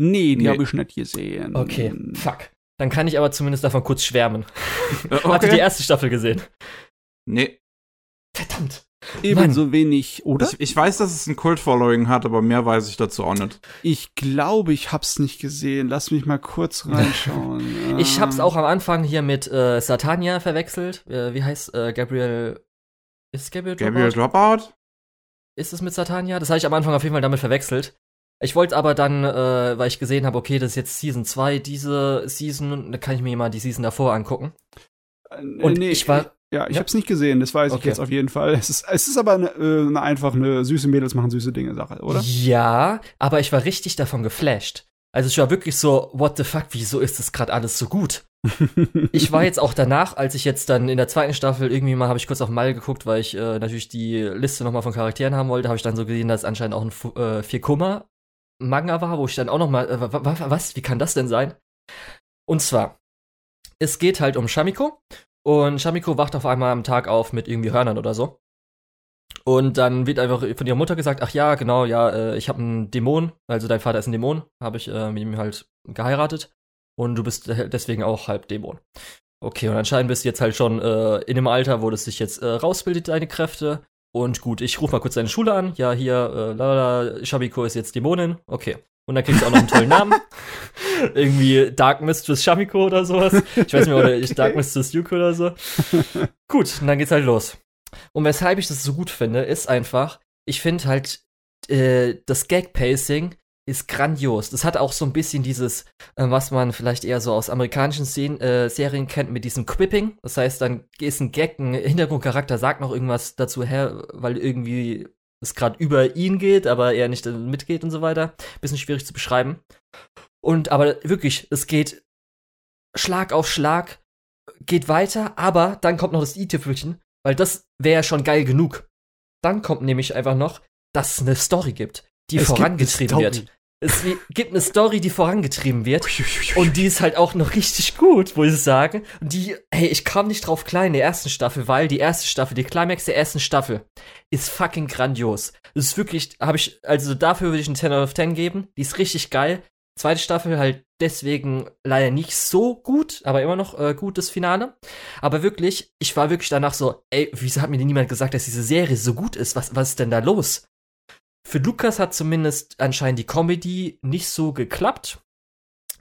Nee, die nee. habe ich nicht gesehen. Okay, fuck. Dann kann ich aber zumindest davon kurz schwärmen. okay. Habt ihr die erste Staffel gesehen? Nee. Verdammt. Ebenso wenig, oder? Ich, ich, weiß, dass es ein Kult-Following hat, aber mehr weiß ich dazu auch nicht. Ich glaube, ich hab's nicht gesehen. Lass mich mal kurz reinschauen. ich hab's auch am Anfang hier mit äh, Satania verwechselt. Äh, wie heißt äh, Gabriel? Ist Gabriel Dropout? Gabriel Dropout? Ist es mit Satania? Das habe ich am Anfang auf jeden Fall damit verwechselt. Ich wollte aber dann, äh, weil ich gesehen habe, okay, das ist jetzt Season 2, diese Season, da kann ich mir mal die Season davor angucken. Äh, und nee, ich war Ja, ich ja. habe es nicht gesehen, das weiß okay. ich jetzt auf jeden Fall. Es ist, es ist aber eine, äh, eine einfach eine süße Mädels machen süße Dinge Sache, oder? Ja, aber ich war richtig davon geflasht. Also ich war wirklich so, what the fuck, wieso ist das gerade alles so gut? ich war jetzt auch danach, als ich jetzt dann in der zweiten Staffel irgendwie mal, habe ich kurz auf Mal geguckt, weil ich äh, natürlich die Liste nochmal von Charakteren haben wollte, habe ich dann so gesehen, dass anscheinend auch ein äh, Vier-Kummer Manga war, wo ich dann auch nochmal, äh, was, wie kann das denn sein? Und zwar, es geht halt um Shamiko und Shamiko wacht auf einmal am Tag auf mit irgendwie Hörnern oder so. Und dann wird einfach von ihrer Mutter gesagt, ach ja, genau, ja, äh, ich habe einen Dämon, also dein Vater ist ein Dämon, habe ich äh, mit ihm halt geheiratet und du bist deswegen auch halb Dämon. Okay, und anscheinend bist du jetzt halt schon äh, in dem Alter, wo das sich jetzt äh, rausbildet, deine Kräfte. Und gut, ich rufe mal kurz deine Schule an. Ja, hier, äh, lala, Shamiko ist jetzt Dämonin. Okay. Und dann kriegst du auch noch einen tollen Namen. Irgendwie Dark Mistress Shamiko oder sowas. Ich weiß nicht mehr, oder okay. Dark Mistress Yuko oder so. Gut, und dann geht's halt los. Und weshalb ich das so gut finde, ist einfach, ich finde halt, äh, das Gag-Pacing ist grandios. Das hat auch so ein bisschen dieses, äh, was man vielleicht eher so aus amerikanischen Szenen, äh, Serien kennt, mit diesem Quipping. Das heißt, dann ist ein Gag, ein Hintergrundcharakter sagt noch irgendwas dazu her, weil irgendwie es gerade über ihn geht, aber er nicht mitgeht und so weiter. Bisschen schwierig zu beschreiben. Und aber wirklich, es geht Schlag auf Schlag, geht weiter, aber dann kommt noch das i-Tüpfelchen, weil das wäre schon geil genug. Dann kommt nämlich einfach noch, dass es eine Story gibt, die es vorangetrieben wird es gibt eine Story, die vorangetrieben wird. Und die ist halt auch noch richtig gut, muss ich sagen. Und die, hey, ich kam nicht drauf klar in der ersten Staffel, weil die erste Staffel, die Climax der ersten Staffel, ist fucking grandios. Das ist wirklich, habe ich, also dafür würde ich einen 10 out of 10 geben. Die ist richtig geil. Zweite Staffel halt deswegen leider nicht so gut, aber immer noch äh, gutes Finale. Aber wirklich, ich war wirklich danach so, ey, wieso hat mir denn niemand gesagt, dass diese Serie so gut ist? Was, was ist denn da los? Für Lukas hat zumindest anscheinend die Comedy nicht so geklappt.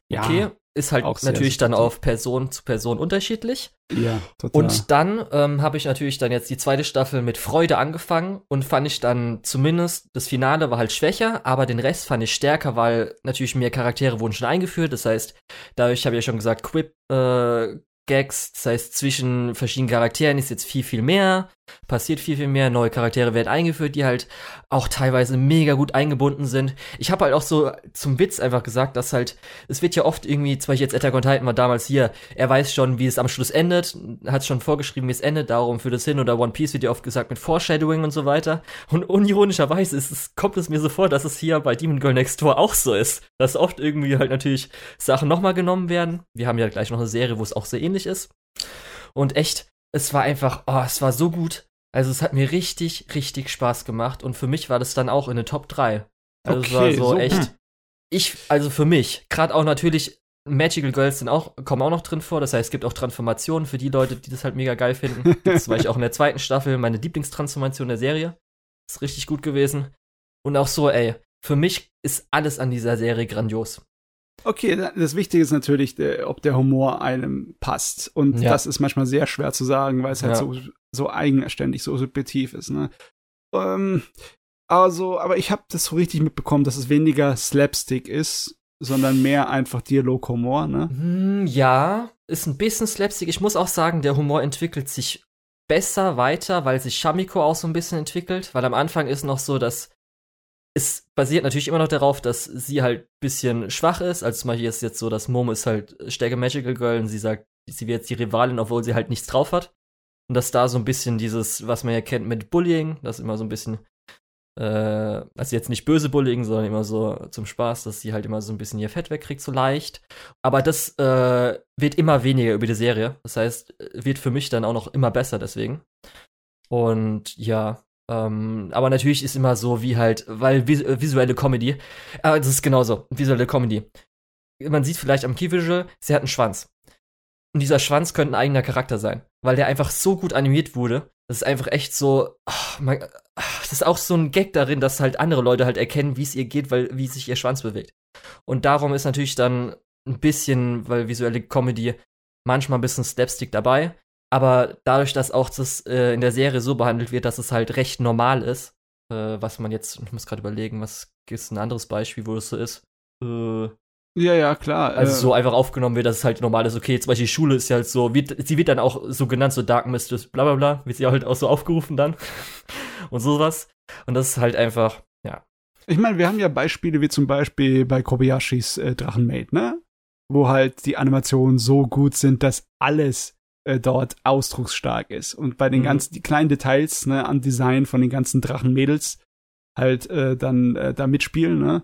Ja, okay, ist halt natürlich dann auf Person zu Person unterschiedlich. Ja, total. Und dann ähm, habe ich natürlich dann jetzt die zweite Staffel mit Freude angefangen und fand ich dann zumindest, das Finale war halt schwächer, aber den Rest fand ich stärker, weil natürlich mehr Charaktere wurden schon eingeführt. Das heißt, dadurch habe ich ja schon gesagt, Quip, äh, Gags, das heißt, zwischen verschiedenen Charakteren ist jetzt viel, viel mehr, passiert viel, viel mehr, neue Charaktere werden eingeführt, die halt auch teilweise mega gut eingebunden sind. Ich habe halt auch so zum Witz einfach gesagt, dass halt, es wird ja oft irgendwie, zum Beispiel jetzt Attack on Titan war damals hier, er weiß schon, wie es am Schluss endet, hat schon vorgeschrieben, wie es endet, darum führt es hin, oder One Piece wird ja oft gesagt mit Foreshadowing und so weiter. Und unironischerweise ist es, kommt es mir so vor, dass es hier bei Demon Girl Next Door auch so ist, dass oft irgendwie halt natürlich Sachen nochmal genommen werden. Wir haben ja gleich noch eine Serie, wo es auch sehr ähnlich ähnlich ist. Und echt, es war einfach, oh, es war so gut. Also es hat mir richtig, richtig Spaß gemacht. Und für mich war das dann auch in den Top 3. Also okay, es war so, so echt. Hm. Ich, also für mich, gerade auch natürlich, Magical Girls sind auch, kommen auch noch drin vor. Das heißt, es gibt auch Transformationen für die Leute, die das halt mega geil finden. Das war ich auch in der zweiten Staffel meine Lieblingstransformation der Serie. Ist richtig gut gewesen. Und auch so, ey, für mich ist alles an dieser Serie grandios. Okay, das Wichtige ist natürlich, ob der Humor einem passt. Und ja. das ist manchmal sehr schwer zu sagen, weil es halt ja. so, so eigenständig, so subjektiv ist. Ne? Ähm, also, aber ich habe das so richtig mitbekommen, dass es weniger Slapstick ist, sondern mehr einfach Dialoghumor, ne? Hm, ja, ist ein bisschen Slapstick. Ich muss auch sagen, der Humor entwickelt sich besser weiter, weil sich Shamiko auch so ein bisschen entwickelt, weil am Anfang ist noch so, dass es basiert natürlich immer noch darauf, dass sie halt ein bisschen schwach ist. Also zum Beispiel ist jetzt so, dass Momo ist halt stärker Magical Girl und sie sagt, sie wird jetzt die Rivalin, obwohl sie halt nichts drauf hat. Und dass da so ein bisschen dieses, was man ja kennt mit Bullying, das immer so ein bisschen, äh, also jetzt nicht böse Bullying, sondern immer so zum Spaß, dass sie halt immer so ein bisschen ihr Fett wegkriegt, so leicht. Aber das äh, wird immer weniger über die Serie. Das heißt, wird für mich dann auch noch immer besser deswegen. Und ja, ähm, aber natürlich ist immer so wie halt, weil vis äh, visuelle Comedy, äh, das ist genauso, visuelle Comedy. Man sieht vielleicht am Key Visual, sie hat einen Schwanz. Und dieser Schwanz könnte ein eigener Charakter sein, weil der einfach so gut animiert wurde. Das ist einfach echt so, ach, man, ach, das ist auch so ein Gag darin, dass halt andere Leute halt erkennen, wie es ihr geht, weil wie sich ihr Schwanz bewegt. Und darum ist natürlich dann ein bisschen, weil visuelle Comedy manchmal ein bisschen Slapstick dabei, aber dadurch, dass auch das äh, in der Serie so behandelt wird, dass es halt recht normal ist, äh, was man jetzt, ich muss gerade überlegen, was ist ein anderes Beispiel, wo das so ist? Äh, Ja, ja, klar. Also äh, so einfach aufgenommen wird, dass es halt normal ist, okay, zum Beispiel die Schule ist ja halt so, wird, sie wird dann auch so genannt, so Dark Mistress, bla bla bla, wird sie halt auch so aufgerufen dann. und sowas. Und das ist halt einfach, ja. Ich meine, wir haben ja Beispiele wie zum Beispiel bei Kobayashis äh, Drachenmaid, ne? Wo halt die Animationen so gut sind, dass alles äh, dort ausdrucksstark ist. Und bei den mhm. ganzen, die kleinen Details, ne, an Design von den ganzen Drachenmädels halt äh, dann äh, da mitspielen, ne?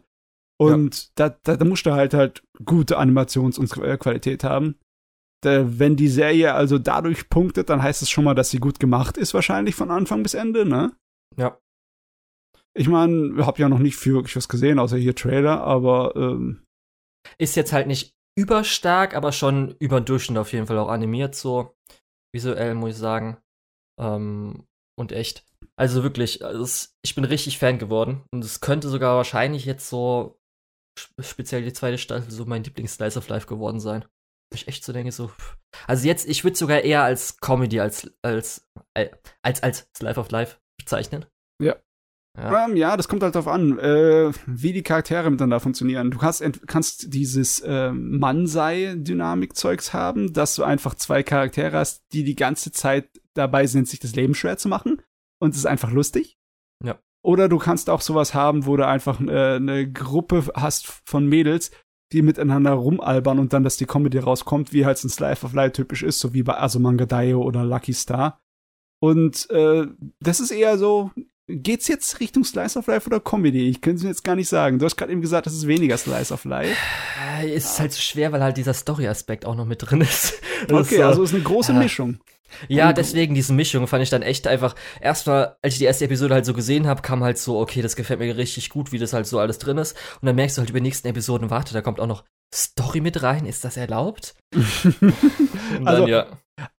Und ja. da, da, da musst du halt halt gute Animations- und Qualität haben. Da, wenn die Serie also dadurch punktet, dann heißt es schon mal, dass sie gut gemacht ist, wahrscheinlich von Anfang bis Ende, ne? Ja. Ich meine, hab ja noch nicht viel wirklich was gesehen, außer hier Trailer, aber ähm, ist jetzt halt nicht überstark, aber schon über den Durchschnitt auf jeden Fall auch animiert so visuell muss ich sagen ähm, und echt. Also wirklich, also es, ich bin richtig Fan geworden und es könnte sogar wahrscheinlich jetzt so speziell die zweite Staffel so mein Lieblings-Slice of Life geworden sein. Ich echt so denke, so. Also jetzt, ich würde sogar eher als Comedy als, als, äh, als, als Slice of Life bezeichnen. Ja. Ja. Ähm, ja, das kommt halt darauf an, äh, wie die Charaktere miteinander funktionieren. Du kannst, kannst dieses äh, Mansei-Dynamik-Zeugs haben, dass du einfach zwei Charaktere hast, die die ganze Zeit dabei sind, sich das Leben schwer zu machen. Und es ist einfach lustig. Ja. Oder du kannst auch sowas haben, wo du einfach äh, eine Gruppe hast von Mädels, die miteinander rumalbern und dann, dass die Comedy rauskommt, wie halt ein Slice of Life typisch ist, so wie bei Asumanga Daio oder Lucky Star. Und äh, das ist eher so, geht's jetzt Richtung Slice of Life oder Comedy? Ich könnte es jetzt gar nicht sagen. Du hast gerade eben gesagt, das ist weniger Slice of Life. Äh, es ist halt so schwer, weil halt dieser Story-Aspekt auch noch mit drin ist. okay, ist, also ist eine große ja. Mischung. Ja, deswegen diese Mischung fand ich dann echt einfach. Erstmal, als ich die erste Episode halt so gesehen habe, kam halt so, okay, das gefällt mir richtig gut, wie das halt so alles drin ist. Und dann merkst du halt über die nächsten Episoden, warte, da kommt auch noch Story mit rein. Ist das erlaubt? dann, also, ja.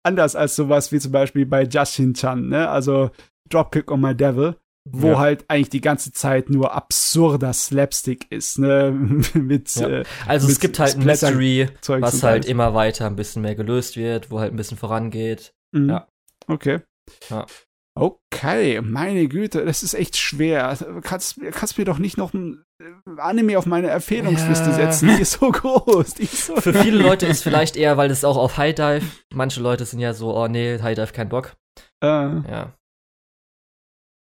anders als sowas wie zum Beispiel bei Justin Chan, ne? Also Dropkick on My Devil wo ja. halt eigentlich die ganze Zeit nur absurder Slapstick ist, ne? mit, ja. äh, also mit es gibt halt ein Mystery, was halt immer weiter ein bisschen mehr gelöst wird, wo halt ein bisschen vorangeht. Mhm. Ja. Okay. Ja. Okay, meine Güte, das ist echt schwer. Kannst, kannst mir doch nicht noch ein Anime auf meine Empfehlungsliste ja. setzen. Die ist so groß. Ist so Für viele Leute ist vielleicht eher, weil das auch auf High Dive. Manche Leute sind ja so, oh nee, High Dive kein Bock. Äh. Ja.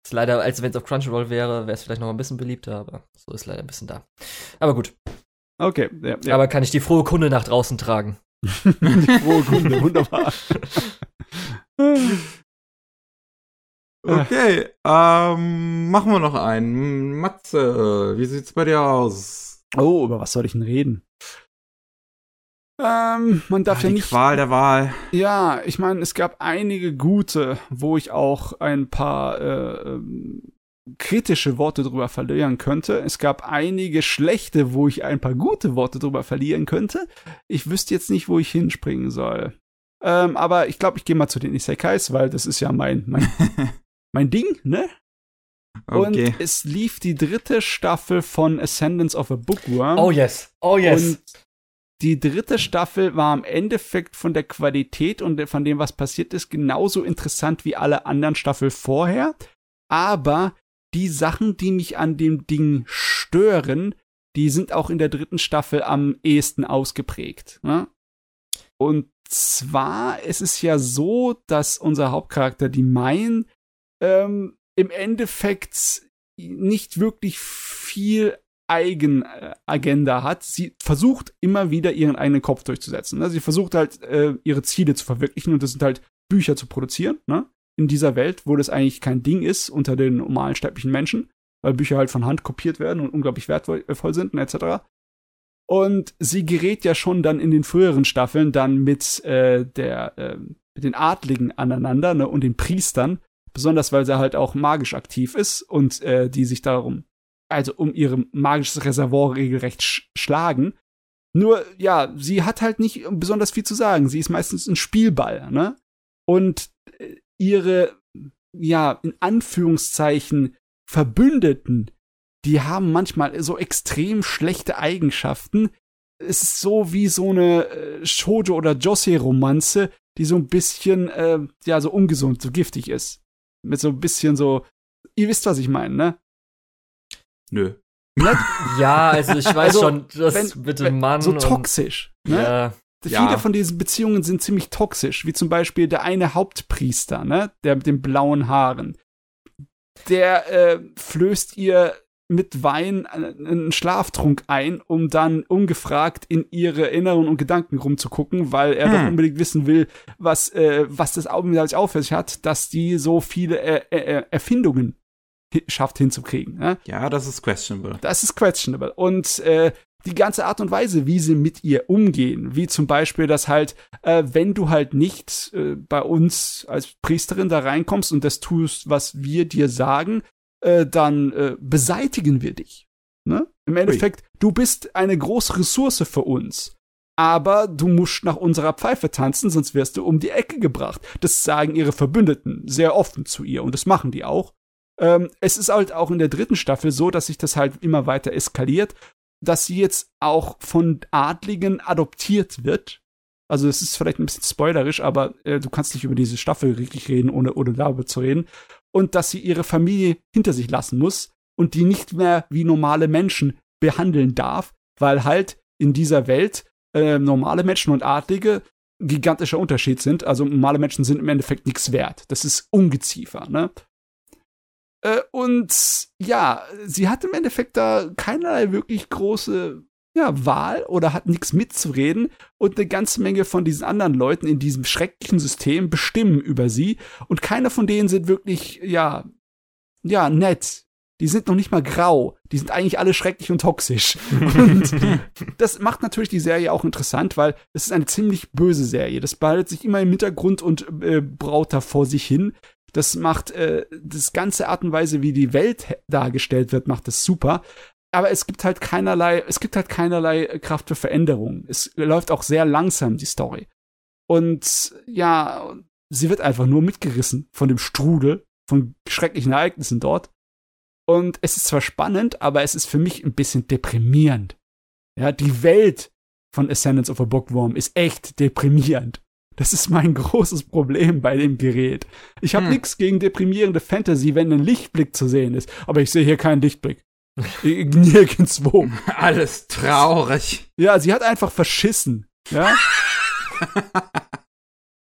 Ist leider, als wenn es auf Crunchyroll wäre, wäre es vielleicht noch ein bisschen beliebter, aber so ist leider ein bisschen da. Aber gut. Okay, ja, ja. Aber kann ich die frohe Kunde nach draußen tragen? die frohe Kunde, wunderbar. okay, ähm, machen wir noch einen. Matze, wie sieht's bei dir aus? Oh, über was soll ich denn reden? Ähm, man darf Ach, ja die nicht. Qual der Wahl. Ja, ich meine, es gab einige gute, wo ich auch ein paar äh, ähm, kritische Worte drüber verlieren könnte. Es gab einige schlechte, wo ich ein paar gute Worte drüber verlieren könnte. Ich wüsste jetzt nicht, wo ich hinspringen soll. Ähm, aber ich glaube, ich gehe mal zu den Isekais, weil das ist ja mein, mein, mein Ding, ne? Okay. Und es lief die dritte Staffel von Ascendance of a Bookworm. Oh yes. Oh yes. Und die dritte Staffel war im Endeffekt von der Qualität und von dem, was passiert ist, genauso interessant wie alle anderen Staffeln vorher. Aber die Sachen, die mich an dem Ding stören, die sind auch in der dritten Staffel am ehesten ausgeprägt. Ne? Und zwar ist es ja so, dass unser Hauptcharakter, die Main, ähm, im Endeffekt nicht wirklich viel Eigenagenda hat. Sie versucht immer wieder ihren eigenen Kopf durchzusetzen. Ne? Sie versucht halt äh, ihre Ziele zu verwirklichen und das sind halt Bücher zu produzieren. Ne? In dieser Welt, wo das eigentlich kein Ding ist unter den normalen sterblichen Menschen, weil Bücher halt von Hand kopiert werden und unglaublich wertvoll sind und etc. Und sie gerät ja schon dann in den früheren Staffeln dann mit äh, der äh, mit den Adligen aneinander ne, und den Priestern, besonders weil sie halt auch magisch aktiv ist und äh, die sich darum also um ihr magisches Reservoir regelrecht sch schlagen. Nur, ja, sie hat halt nicht besonders viel zu sagen. Sie ist meistens ein Spielball, ne? Und äh, ihre, ja, in Anführungszeichen Verbündeten, die haben manchmal so extrem schlechte Eigenschaften. Es ist so wie so eine äh, Shoujo- oder Josei-Romanze, die so ein bisschen, äh, ja, so ungesund, so giftig ist. Mit so ein bisschen so, ihr wisst, was ich meine, ne? Nö. ja, also ich weiß also, schon, das wenn, mit dem Mann. So toxisch. Ne? Ja. Viele ja. von diesen Beziehungen sind ziemlich toxisch, wie zum Beispiel der eine Hauptpriester, ne, der mit den blauen Haaren. Der äh, flößt ihr mit Wein einen Schlaftrunk ein, um dann ungefragt in ihre Erinnerungen und Gedanken rumzugucken, weil er hm. doch unbedingt wissen will, was, äh, was das mit auf sich hat, dass die so viele äh, äh, Erfindungen schafft hinzukriegen. Ne? Ja, das ist questionable. Das ist questionable. Und äh, die ganze Art und Weise, wie sie mit ihr umgehen, wie zum Beispiel, dass halt, äh, wenn du halt nicht äh, bei uns als Priesterin da reinkommst und das tust, was wir dir sagen, äh, dann äh, beseitigen wir dich. Ne? Im Endeffekt, Ui. du bist eine große Ressource für uns. Aber du musst nach unserer Pfeife tanzen, sonst wirst du um die Ecke gebracht. Das sagen ihre Verbündeten sehr offen zu ihr und das machen die auch. Ähm, es ist halt auch in der dritten Staffel so, dass sich das halt immer weiter eskaliert, dass sie jetzt auch von Adligen adoptiert wird. Also es ist vielleicht ein bisschen spoilerisch, aber äh, du kannst nicht über diese Staffel richtig reden, ohne, ohne darüber zu reden und dass sie ihre Familie hinter sich lassen muss und die nicht mehr wie normale Menschen behandeln darf, weil halt in dieser Welt äh, normale Menschen und Adlige gigantischer Unterschied sind. Also normale Menschen sind im Endeffekt nichts wert. Das ist Ungeziefer, ne? Äh, und ja, sie hat im Endeffekt da keinerlei wirklich große ja, Wahl oder hat nichts mitzureden und eine ganze Menge von diesen anderen Leuten in diesem schrecklichen System bestimmen über sie und keiner von denen sind wirklich, ja, ja, nett. Die sind noch nicht mal grau. Die sind eigentlich alle schrecklich und toxisch. Und das macht natürlich die Serie auch interessant, weil es ist eine ziemlich böse Serie. Das behaltet sich immer im Hintergrund und äh, braut da vor sich hin. Das macht äh, das ganze Art und Weise, wie die Welt dargestellt wird, macht das super aber es gibt halt keinerlei, es gibt halt keinerlei Kraft für Veränderung. Es läuft auch sehr langsam, die Story. Und ja, sie wird einfach nur mitgerissen von dem Strudel, von schrecklichen Ereignissen dort. Und es ist zwar spannend, aber es ist für mich ein bisschen deprimierend. Ja, die Welt von Ascendance of a Bookworm ist echt deprimierend. Das ist mein großes Problem bei dem Gerät. Ich habe hm. nichts gegen deprimierende Fantasy, wenn ein Lichtblick zu sehen ist, aber ich sehe hier keinen Lichtblick. Nirgendwo. Alles traurig. Ja, sie hat einfach verschissen. Ja.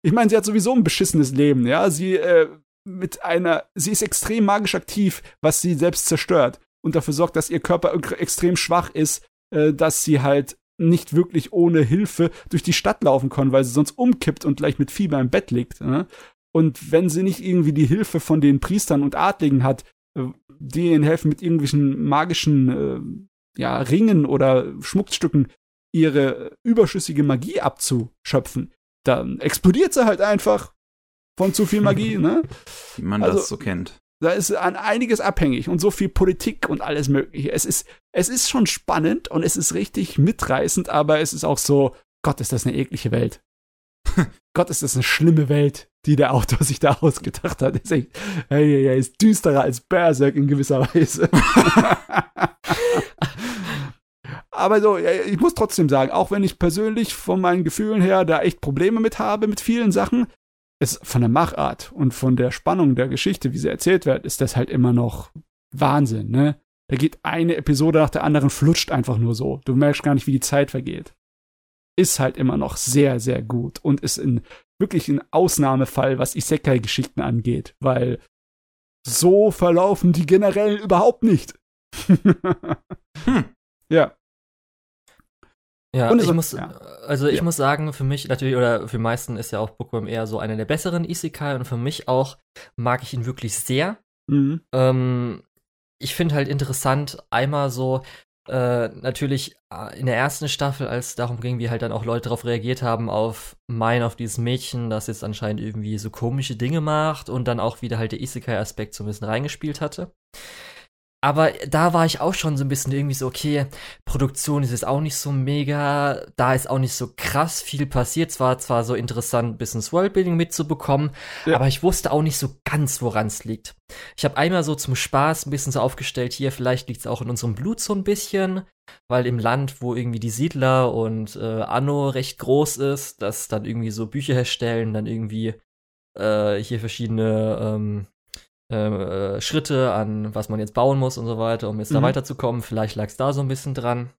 ich meine, sie hat sowieso ein beschissenes Leben. Ja, sie äh, mit einer, sie ist extrem magisch aktiv, was sie selbst zerstört und dafür sorgt, dass ihr Körper extrem schwach ist, äh, dass sie halt nicht wirklich ohne Hilfe durch die Stadt laufen kann, weil sie sonst umkippt und gleich mit Fieber im Bett liegt. Ne? Und wenn sie nicht irgendwie die Hilfe von den Priestern und Adligen hat, äh, die ihnen helfen, mit irgendwelchen magischen äh, ja, Ringen oder Schmuckstücken ihre überschüssige Magie abzuschöpfen, dann explodiert sie halt einfach von zu viel Magie, ne? Wie man also, das so kennt. Da ist an einiges abhängig und so viel Politik und alles mögliche. Es ist, es ist schon spannend und es ist richtig mitreißend, aber es ist auch so, Gott, ist das eine eklige Welt. Gott, ist das eine schlimme Welt, die der Autor sich da ausgedacht hat. Ist echt, hey, hey, ist düsterer als Berserk in gewisser Weise. Aber so, ich muss trotzdem sagen, auch wenn ich persönlich von meinen Gefühlen her da echt Probleme mit habe, mit vielen Sachen, ist von der Machart und von der Spannung der Geschichte, wie sie erzählt wird, ist das halt immer noch Wahnsinn, ne? Da geht eine Episode nach der anderen, flutscht einfach nur so. Du merkst gar nicht, wie die Zeit vergeht ist halt immer noch sehr, sehr gut und ist in wirklich ein Ausnahmefall, was Isekai-Geschichten angeht, weil so verlaufen die generell überhaupt nicht. hm. Ja. Ja, und ich muss, ja. also ich ja. muss sagen, für mich natürlich, oder für die meisten ist ja auch Bookworm eher so einer der besseren Isekai und für mich auch mag ich ihn wirklich sehr. Mhm. Ähm, ich finde halt interessant, einmal so, äh, natürlich äh, in der ersten Staffel, als es darum ging, wie halt dann auch Leute darauf reagiert haben, auf mein, auf dieses Mädchen, das jetzt anscheinend irgendwie so komische Dinge macht und dann auch wieder halt der Isekai-Aspekt so ein bisschen reingespielt hatte. Aber da war ich auch schon so ein bisschen irgendwie so, okay, Produktion ist jetzt auch nicht so mega, da ist auch nicht so krass viel passiert. Zwar zwar so interessant, Business Worldbuilding mitzubekommen, ja. aber ich wusste auch nicht so ganz, woran es liegt. Ich habe einmal so zum Spaß ein bisschen so aufgestellt, hier, vielleicht liegt es auch in unserem Blut so ein bisschen, weil im Land, wo irgendwie die Siedler und äh, Anno recht groß ist, dass dann irgendwie so Bücher herstellen, dann irgendwie äh, hier verschiedene ähm, äh, Schritte an, was man jetzt bauen muss und so weiter, um jetzt mhm. da weiterzukommen. Vielleicht lag es da so ein bisschen dran.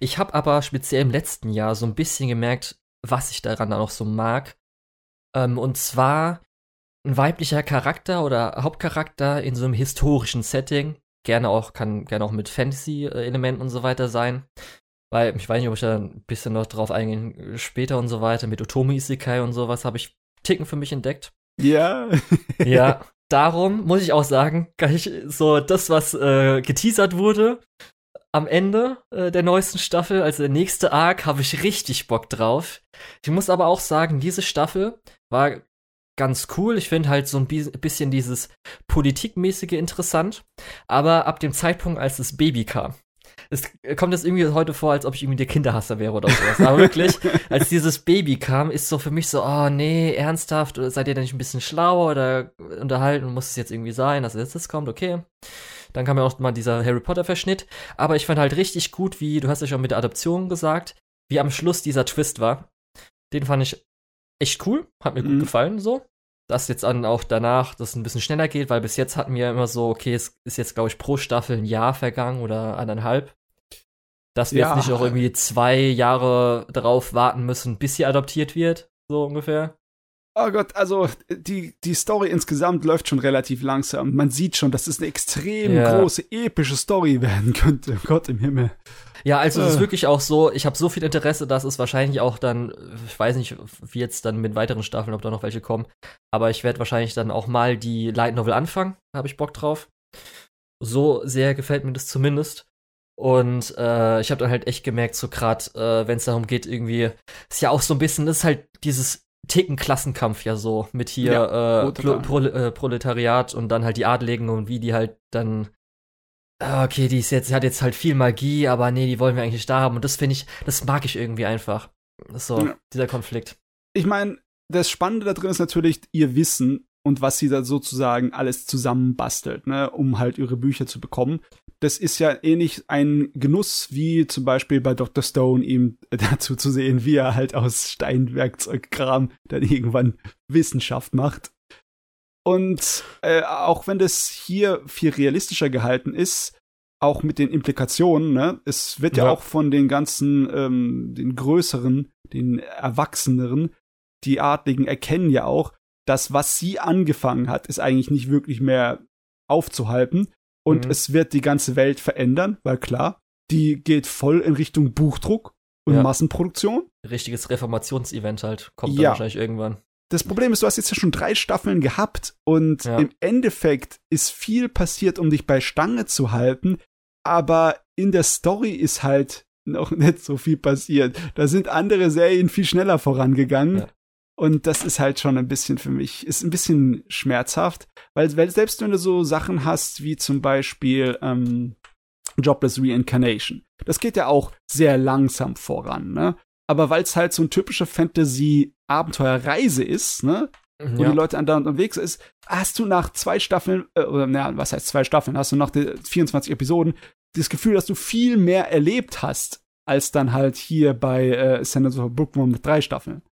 Ich habe aber speziell im letzten Jahr so ein bisschen gemerkt, was ich daran dann auch so mag. Ähm, und zwar ein weiblicher Charakter oder Hauptcharakter in so einem historischen Setting. Gerne auch, kann gerne auch mit Fantasy-Elementen und so weiter sein. Weil, ich weiß nicht, ob ich da ein bisschen noch drauf eingehen später und so weiter, mit Otomi Isekai und sowas habe ich Ticken für mich entdeckt. Ja. ja, darum muss ich auch sagen, kann ich so das, was äh, geteasert wurde, am Ende äh, der neuesten Staffel, also der nächste Arc, habe ich richtig Bock drauf. Ich muss aber auch sagen, diese Staffel war ganz cool. Ich finde halt so ein bisschen dieses Politikmäßige interessant. Aber ab dem Zeitpunkt, als das Baby kam, es kommt jetzt irgendwie heute vor, als ob ich irgendwie der Kinderhasser wäre oder sowas. Aber wirklich, als dieses Baby kam, ist so für mich so, oh nee, ernsthaft, oder seid ihr denn nicht ein bisschen schlauer oder unterhalten, muss es jetzt irgendwie sein, dass jetzt das kommt, okay. Dann kam ja auch mal dieser Harry Potter-Verschnitt. Aber ich fand halt richtig gut, wie, du hast ja schon mit der Adoption gesagt, wie am Schluss dieser Twist war. Den fand ich echt cool, hat mir mhm. gut gefallen so. Dass jetzt dann auch danach das ein bisschen schneller geht, weil bis jetzt hatten wir immer so, okay, es ist jetzt, glaube ich, pro Staffel ein Jahr vergangen oder eineinhalb. Dass wir ja. jetzt nicht auch irgendwie zwei Jahre darauf warten müssen, bis sie adoptiert wird, so ungefähr. Oh Gott, also die, die Story insgesamt läuft schon relativ langsam. Man sieht schon, dass es eine extrem ja. große, epische Story werden könnte. Gott im Himmel. Ja, also es ist äh. wirklich auch so, ich habe so viel Interesse, dass es wahrscheinlich auch dann, ich weiß nicht, wie jetzt dann mit weiteren Staffeln, ob da noch welche kommen, aber ich werde wahrscheinlich dann auch mal die Light Novel anfangen, habe ich Bock drauf. So sehr gefällt mir das zumindest. Und äh, ich habe dann halt echt gemerkt, so gerade, äh, wenn es darum geht, irgendwie, ist ja auch so ein bisschen, das ist halt dieses Ticken-Klassenkampf ja so mit hier ja, äh, Pro Pro äh, Proletariat und dann halt die Adligen und wie die halt dann ah, okay, die ist jetzt, hat jetzt halt viel Magie, aber nee, die wollen wir eigentlich da haben. Und das finde ich, das mag ich irgendwie einfach. So, ja. dieser Konflikt. Ich meine, das Spannende da drin ist natürlich ihr Wissen und was sie da sozusagen alles zusammenbastelt, ne, um halt ihre Bücher zu bekommen. Das ist ja ähnlich ein Genuss wie zum Beispiel bei Dr. Stone ihm dazu zu sehen, wie er halt aus Steinwerkzeugkram dann irgendwann Wissenschaft macht. Und äh, auch wenn das hier viel realistischer gehalten ist, auch mit den Implikationen, ne? Es wird ja, ja auch von den ganzen, ähm, den größeren, den Erwachseneren, die Adligen erkennen ja auch, dass was sie angefangen hat, ist eigentlich nicht wirklich mehr aufzuhalten. Und mhm. es wird die ganze Welt verändern, weil klar, die geht voll in Richtung Buchdruck und ja. Massenproduktion. Richtiges Reformationsevent halt, kommt ja. dann wahrscheinlich irgendwann. Das Problem ist, du hast jetzt ja schon drei Staffeln gehabt und ja. im Endeffekt ist viel passiert, um dich bei Stange zu halten, aber in der Story ist halt noch nicht so viel passiert. Da sind andere Serien viel schneller vorangegangen. Ja. Und das ist halt schon ein bisschen für mich, ist ein bisschen schmerzhaft, weil, weil selbst wenn du so Sachen hast wie zum Beispiel ähm, Jobless Reincarnation, das geht ja auch sehr langsam voran, ne? aber weil es halt so ein typischer Fantasy-Abenteuerreise ist, ne? Wo ja. die Leute andauernd unterwegs ist, hast du nach zwei Staffeln, äh, oder naja, was heißt zwei Staffeln, hast du nach den 24 Episoden das Gefühl, dass du viel mehr erlebt hast, als dann halt hier bei äh, Senator of Bookworm mit drei Staffeln.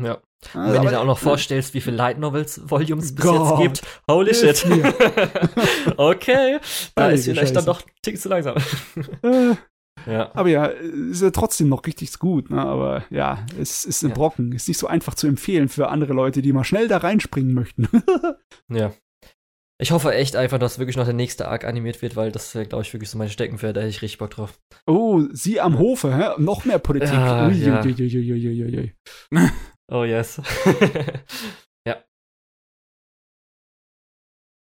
Ja. Also, wenn du dir auch noch vorstellst, wie viele Light Novels Volumes bis Gott, jetzt gibt, holy shit. okay, da ist vielleicht Scheiße. dann doch ein Tick zu langsam. Äh, ja. Aber ja, ist ja trotzdem noch richtig gut, ne? Aber ja, es ist ein ja. Brocken. Ist nicht so einfach zu empfehlen für andere Leute, die mal schnell da reinspringen möchten. ja. Ich hoffe echt einfach, dass wirklich noch der nächste Arc animiert wird, weil das wäre, glaube ich, wirklich so mein Steckenpferd. Da hätte ich richtig Bock drauf. Oh, sie am Hofe, hä? Noch mehr Politik. Ja, ui, ja. Ui, ui, oh yes. ja.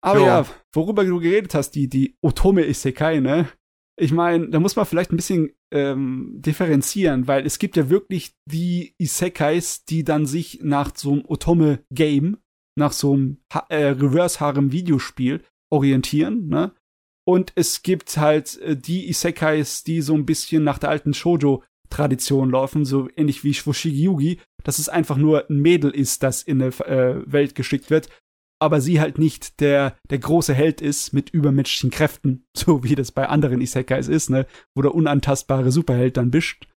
Aber jo. ja, worüber du geredet hast, die, die Otome Isekai, ne? ich meine, da muss man vielleicht ein bisschen ähm, differenzieren, weil es gibt ja wirklich die Isekais, die dann sich nach so einem Otome-Game, nach so einem ha äh, Reverse-Harem-Videospiel orientieren, ne? Und es gibt halt äh, die Isekais, die so ein bisschen nach der alten Shoujo-Tradition laufen, so ähnlich wie Shwoshigi Yugi, dass es einfach nur ein Mädel ist, das in eine äh, Welt geschickt wird aber sie halt nicht der, der große Held ist mit übermenschlichen Kräften, so wie das bei anderen Isekais ist, ne, wo der unantastbare Superheld dann bischt,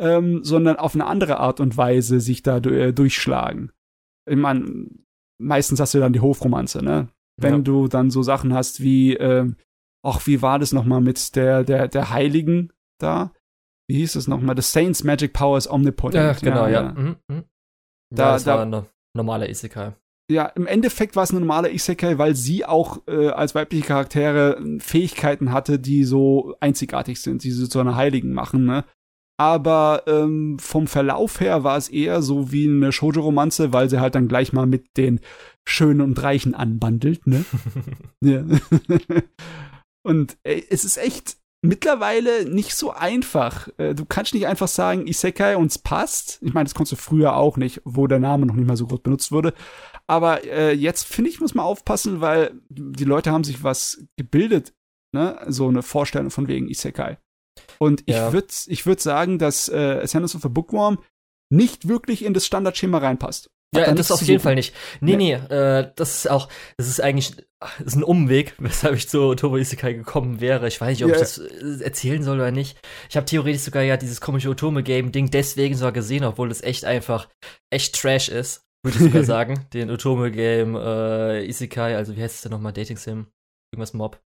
ähm, sondern auf eine andere Art und Weise sich da äh, durchschlagen. Ich meine, meistens hast du dann die Hofromanze, ne? wenn ja. du dann so Sachen hast wie, äh, ach, wie war das nochmal mit der, der, der Heiligen da? Wie hieß es nochmal? The Saints Magic Powers Omnipotent. Ja, genau, ja. ja. Mhm, mh. Da, ja, das da, war eine normale Isekai. Ja, im Endeffekt war es eine normale Isekai, weil sie auch äh, als weibliche Charaktere Fähigkeiten hatte, die so einzigartig sind, die sie zu einer Heiligen machen, ne? aber ähm, vom Verlauf her war es eher so wie eine Shoujo-Romanze, weil sie halt dann gleich mal mit den Schönen und Reichen anbandelt, ne? ja. und ey, es ist echt mittlerweile nicht so einfach. Äh, du kannst nicht einfach sagen, Isekai uns passt. Ich meine, das konntest du früher auch nicht, wo der Name noch nicht mal so gut benutzt wurde. Aber äh, jetzt finde ich, muss man aufpassen, weil die Leute haben sich was gebildet, ne? So eine Vorstellung von wegen Isekai. Und ja. ich würde ich würd sagen, dass äh, Ascendance of the Bookworm nicht wirklich in das Standardschema reinpasst. Hat ja, das auf jeden Fall nicht. Nee, nee, nee äh, das ist auch, das ist eigentlich, ist ein Umweg, weshalb ich zu Otome Isekai gekommen wäre. Ich weiß nicht, ob yeah. ich das äh, erzählen soll oder nicht. Ich habe theoretisch sogar ja dieses komische Otome-Game-Ding deswegen sogar gesehen, obwohl es echt einfach, echt Trash ist, würde ich sogar sagen. Den Otome-Game äh, Isekai, also wie heißt es denn nochmal, Dating Sim? Irgendwas Mob.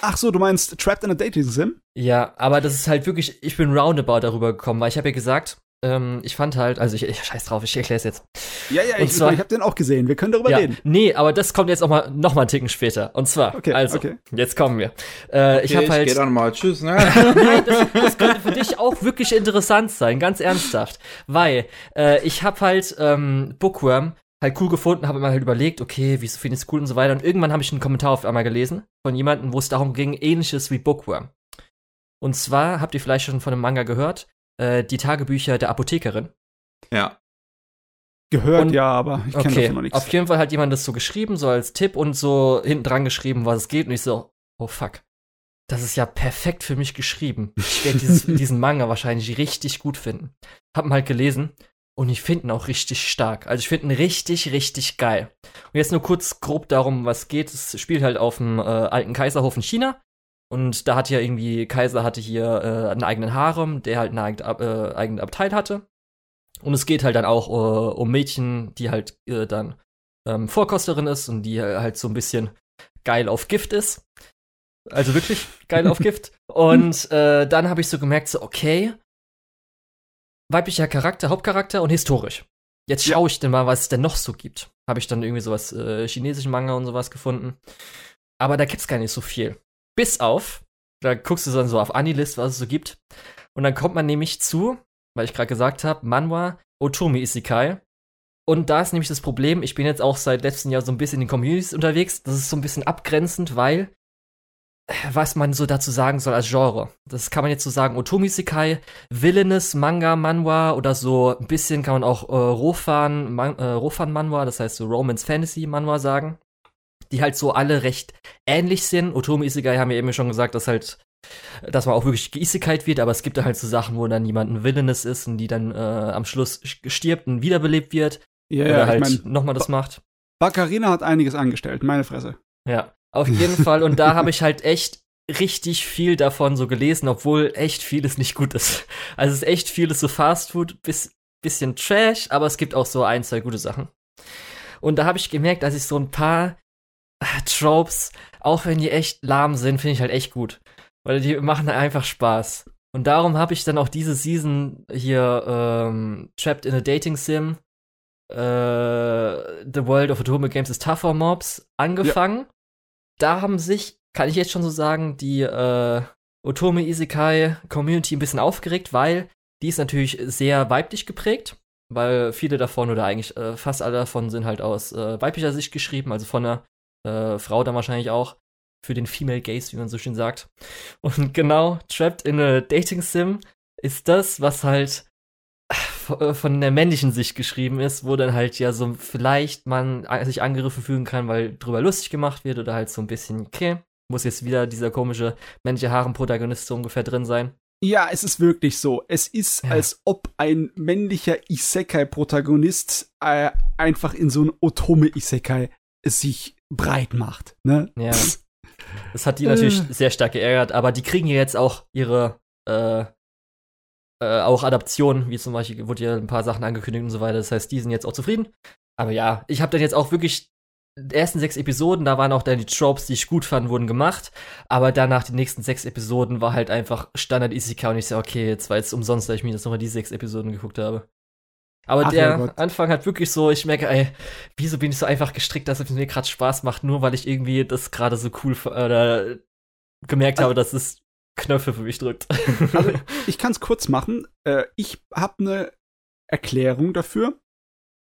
Ach so, du meinst Trapped in a Dating Sim? Ja, aber das ist halt wirklich, ich bin roundabout darüber gekommen, weil ich habe ja gesagt, ähm, ich fand halt, also ich, ich scheiß drauf, ich erkläre es jetzt. Ja, ja, und ich, zwar, ich habe den auch gesehen. Wir können darüber ja, reden. Nee, aber das kommt jetzt auch mal noch mal einen Ticken später. Und zwar, okay, also, okay. jetzt kommen wir. Äh, okay, ich habe halt. Ich geh dann mal, tschüss. Ne? Nein, das, das könnte für dich auch wirklich interessant sein, ganz ernsthaft, weil äh, ich habe halt ähm, Bookworm halt cool gefunden, habe mir halt überlegt, okay, wieso finde ich es cool und so weiter. Und irgendwann habe ich einen Kommentar auf einmal gelesen von jemandem, wo es darum ging, ähnliches wie Bookworm. Und zwar habt ihr vielleicht schon von einem Manga gehört, äh, die Tagebücher der Apothekerin. Ja. Gehört, und, ja, aber ich kenne okay, davon noch nichts. Auf jeden Fall hat jemand das so geschrieben, so als Tipp und so hinten dran geschrieben, was es geht. Und ich so, oh fuck. Das ist ja perfekt für mich geschrieben. Ich werde diesen Manga wahrscheinlich richtig gut finden. Hab ihn halt gelesen und ich finde ihn auch richtig stark. Also ich finde ihn richtig, richtig geil. Und jetzt nur kurz grob darum, was geht. Es spielt halt auf dem äh, alten Kaiserhof in China. Und da hat ja irgendwie, Kaiser hatte hier äh, einen eigenen Harem, der halt einen eigenen, äh, eigenen Abteil hatte. Und es geht halt dann auch äh, um Mädchen, die halt äh, dann ähm, Vorkosterin ist und die halt so ein bisschen geil auf Gift ist. Also wirklich geil auf Gift. Und äh, dann habe ich so gemerkt, so, okay, weiblicher Charakter, Hauptcharakter und historisch. Jetzt schaue ich denn mal, was es denn noch so gibt. Habe ich dann irgendwie sowas äh, chinesischen Manga und sowas gefunden. Aber da gibt's gar nicht so viel. Bis auf, da guckst du dann so auf Anilist, was es so gibt. Und dann kommt man nämlich zu, weil ich gerade gesagt habe, Manwa Otomi Isekai. Und da ist nämlich das Problem, ich bin jetzt auch seit letztem Jahr so ein bisschen in den Communities unterwegs. Das ist so ein bisschen abgrenzend, weil was man so dazu sagen soll als Genre. Das kann man jetzt so sagen, Otomi-Sekai, Villainous, Manga, Manhwa oder so ein bisschen kann man auch äh, Rofan, Man, äh, Rofan Manhwa, das heißt so Romance Fantasy Manhwa sagen, die halt so alle recht ähnlich sind. Otomi-Isekai haben wir eben schon gesagt, dass halt dass man auch wirklich geisekait wird, aber es gibt da halt so Sachen, wo dann jemand ein Villainous ist und die dann äh, am Schluss stirbt und wiederbelebt wird. Ja, oder ja, halt ich mein, nochmal das macht. Baccarina hat einiges angestellt, meine Fresse. Ja. Auf jeden Fall. Und da habe ich halt echt richtig viel davon so gelesen, obwohl echt vieles nicht gut ist. Also es ist echt vieles so Fastfood, bis, bisschen Trash, aber es gibt auch so ein, zwei gute Sachen. Und da habe ich gemerkt, dass ich so ein paar Tropes, auch wenn die echt lahm sind, finde ich halt echt gut. Weil die machen einfach Spaß. Und darum habe ich dann auch diese Season hier ähm, Trapped in a Dating Sim, äh, The World of Atomic Games is Tougher Mobs angefangen. Ja da haben sich, kann ich jetzt schon so sagen, die äh, Otome Isekai Community ein bisschen aufgeregt, weil die ist natürlich sehr weiblich geprägt, weil viele davon oder eigentlich äh, fast alle davon sind halt aus äh, weiblicher Sicht geschrieben, also von einer äh, Frau dann wahrscheinlich auch für den Female Gaze, wie man so schön sagt. Und genau, Trapped in a Dating Sim ist das, was halt äh, von der männlichen Sicht geschrieben ist, wo dann halt ja so vielleicht man sich angegriffen fühlen kann, weil drüber lustig gemacht wird oder halt so ein bisschen, okay, muss jetzt wieder dieser komische männliche Haaren-Protagonist so ungefähr drin sein. Ja, es ist wirklich so. Es ist, ja. als ob ein männlicher Isekai-Protagonist äh, einfach in so ein Otome-Isekai sich breit macht. Ne? Ja. Das hat die natürlich äh. sehr stark geärgert, aber die kriegen ja jetzt auch ihre äh, äh, auch Adaptionen, wie zum Beispiel wurde ja ein paar Sachen angekündigt und so weiter. Das heißt, die sind jetzt auch zufrieden. Aber ja, ich habe dann jetzt auch wirklich ersten sechs Episoden, da waren auch dann die Tropes, die ich gut fand, wurden gemacht. Aber danach die nächsten sechs Episoden war halt einfach Standard Isekai und ich so, okay, jetzt war jetzt umsonst, dass ich mir jetzt nochmal die sechs Episoden geguckt habe. Aber Ach, der Anfang hat wirklich so, ich merke, ey, wieso bin ich so einfach gestrickt, dass es mir gerade Spaß macht, nur weil ich irgendwie das gerade so cool oder gemerkt also, habe, dass es Knöpfe für mich drückt. Also, ich kann es kurz machen. Äh, ich habe eine Erklärung dafür.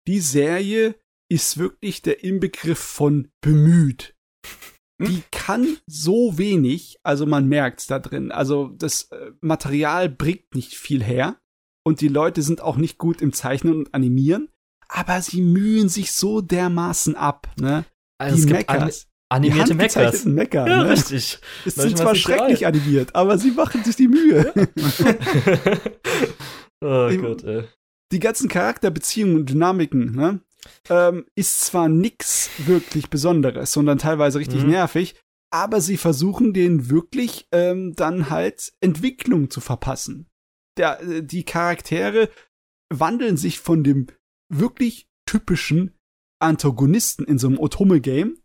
Die Serie ist wirklich der Inbegriff von bemüht. Hm? Die kann so wenig, also man merkt's da drin. Also das äh, Material bringt nicht viel her und die Leute sind auch nicht gut im Zeichnen und Animieren, aber sie mühen sich so dermaßen ab, ne? Also die es gibt an animierte Meckers. Mecker, ja, ne? richtig. Es sind zwar schrecklich animiert, aber sie machen sich die Mühe. oh Gott, ey. Die ganzen Charakterbeziehungen und Dynamiken, ne? ähm, ist zwar nix wirklich Besonderes, sondern teilweise richtig mhm. nervig, aber sie versuchen denen wirklich ähm, dann halt Entwicklung zu verpassen. Der, äh, die Charaktere wandeln sich von dem wirklich typischen Antagonisten in so einem Otome-Game,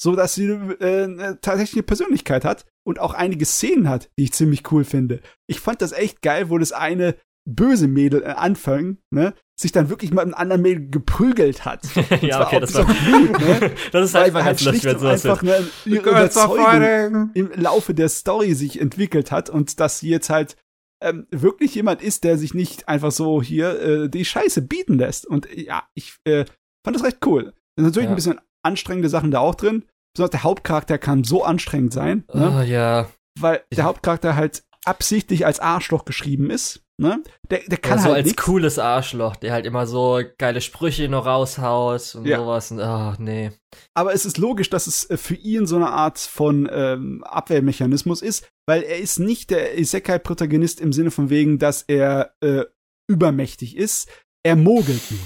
so dass sie äh, tatsächlich eine Persönlichkeit hat und auch einige Szenen hat, die ich ziemlich cool finde. Ich fand das echt geil, wo das eine böse Mädel äh, anfangen, ne, sich dann wirklich mit einem anderen Mädel geprügelt hat. ja, okay, das war gut, ne? Das ist halt ganz lustig, wenn sowas einfach ne, ihre Überzeugung im Laufe der Story sich entwickelt hat und dass sie jetzt halt ähm, wirklich jemand ist, der sich nicht einfach so hier äh, die Scheiße bieten lässt. Und ja, ich äh, fand das recht cool. Da sind natürlich ja. ein bisschen anstrengende Sachen da auch drin. Besonders der Hauptcharakter kann so anstrengend sein. Ne? Oh, ja. Weil der Hauptcharakter halt absichtlich als Arschloch geschrieben ist. Ne? Der, der kann ja, so halt als nix. cooles Arschloch, der halt immer so geile Sprüche noch raushaut und ja. sowas. Und, oh, nee. Aber es ist logisch, dass es äh, für ihn so eine Art von ähm, Abwehrmechanismus ist, weil er ist nicht der Isekai-Protagonist im Sinne von wegen, dass er äh, übermächtig ist. Er mogelt nur.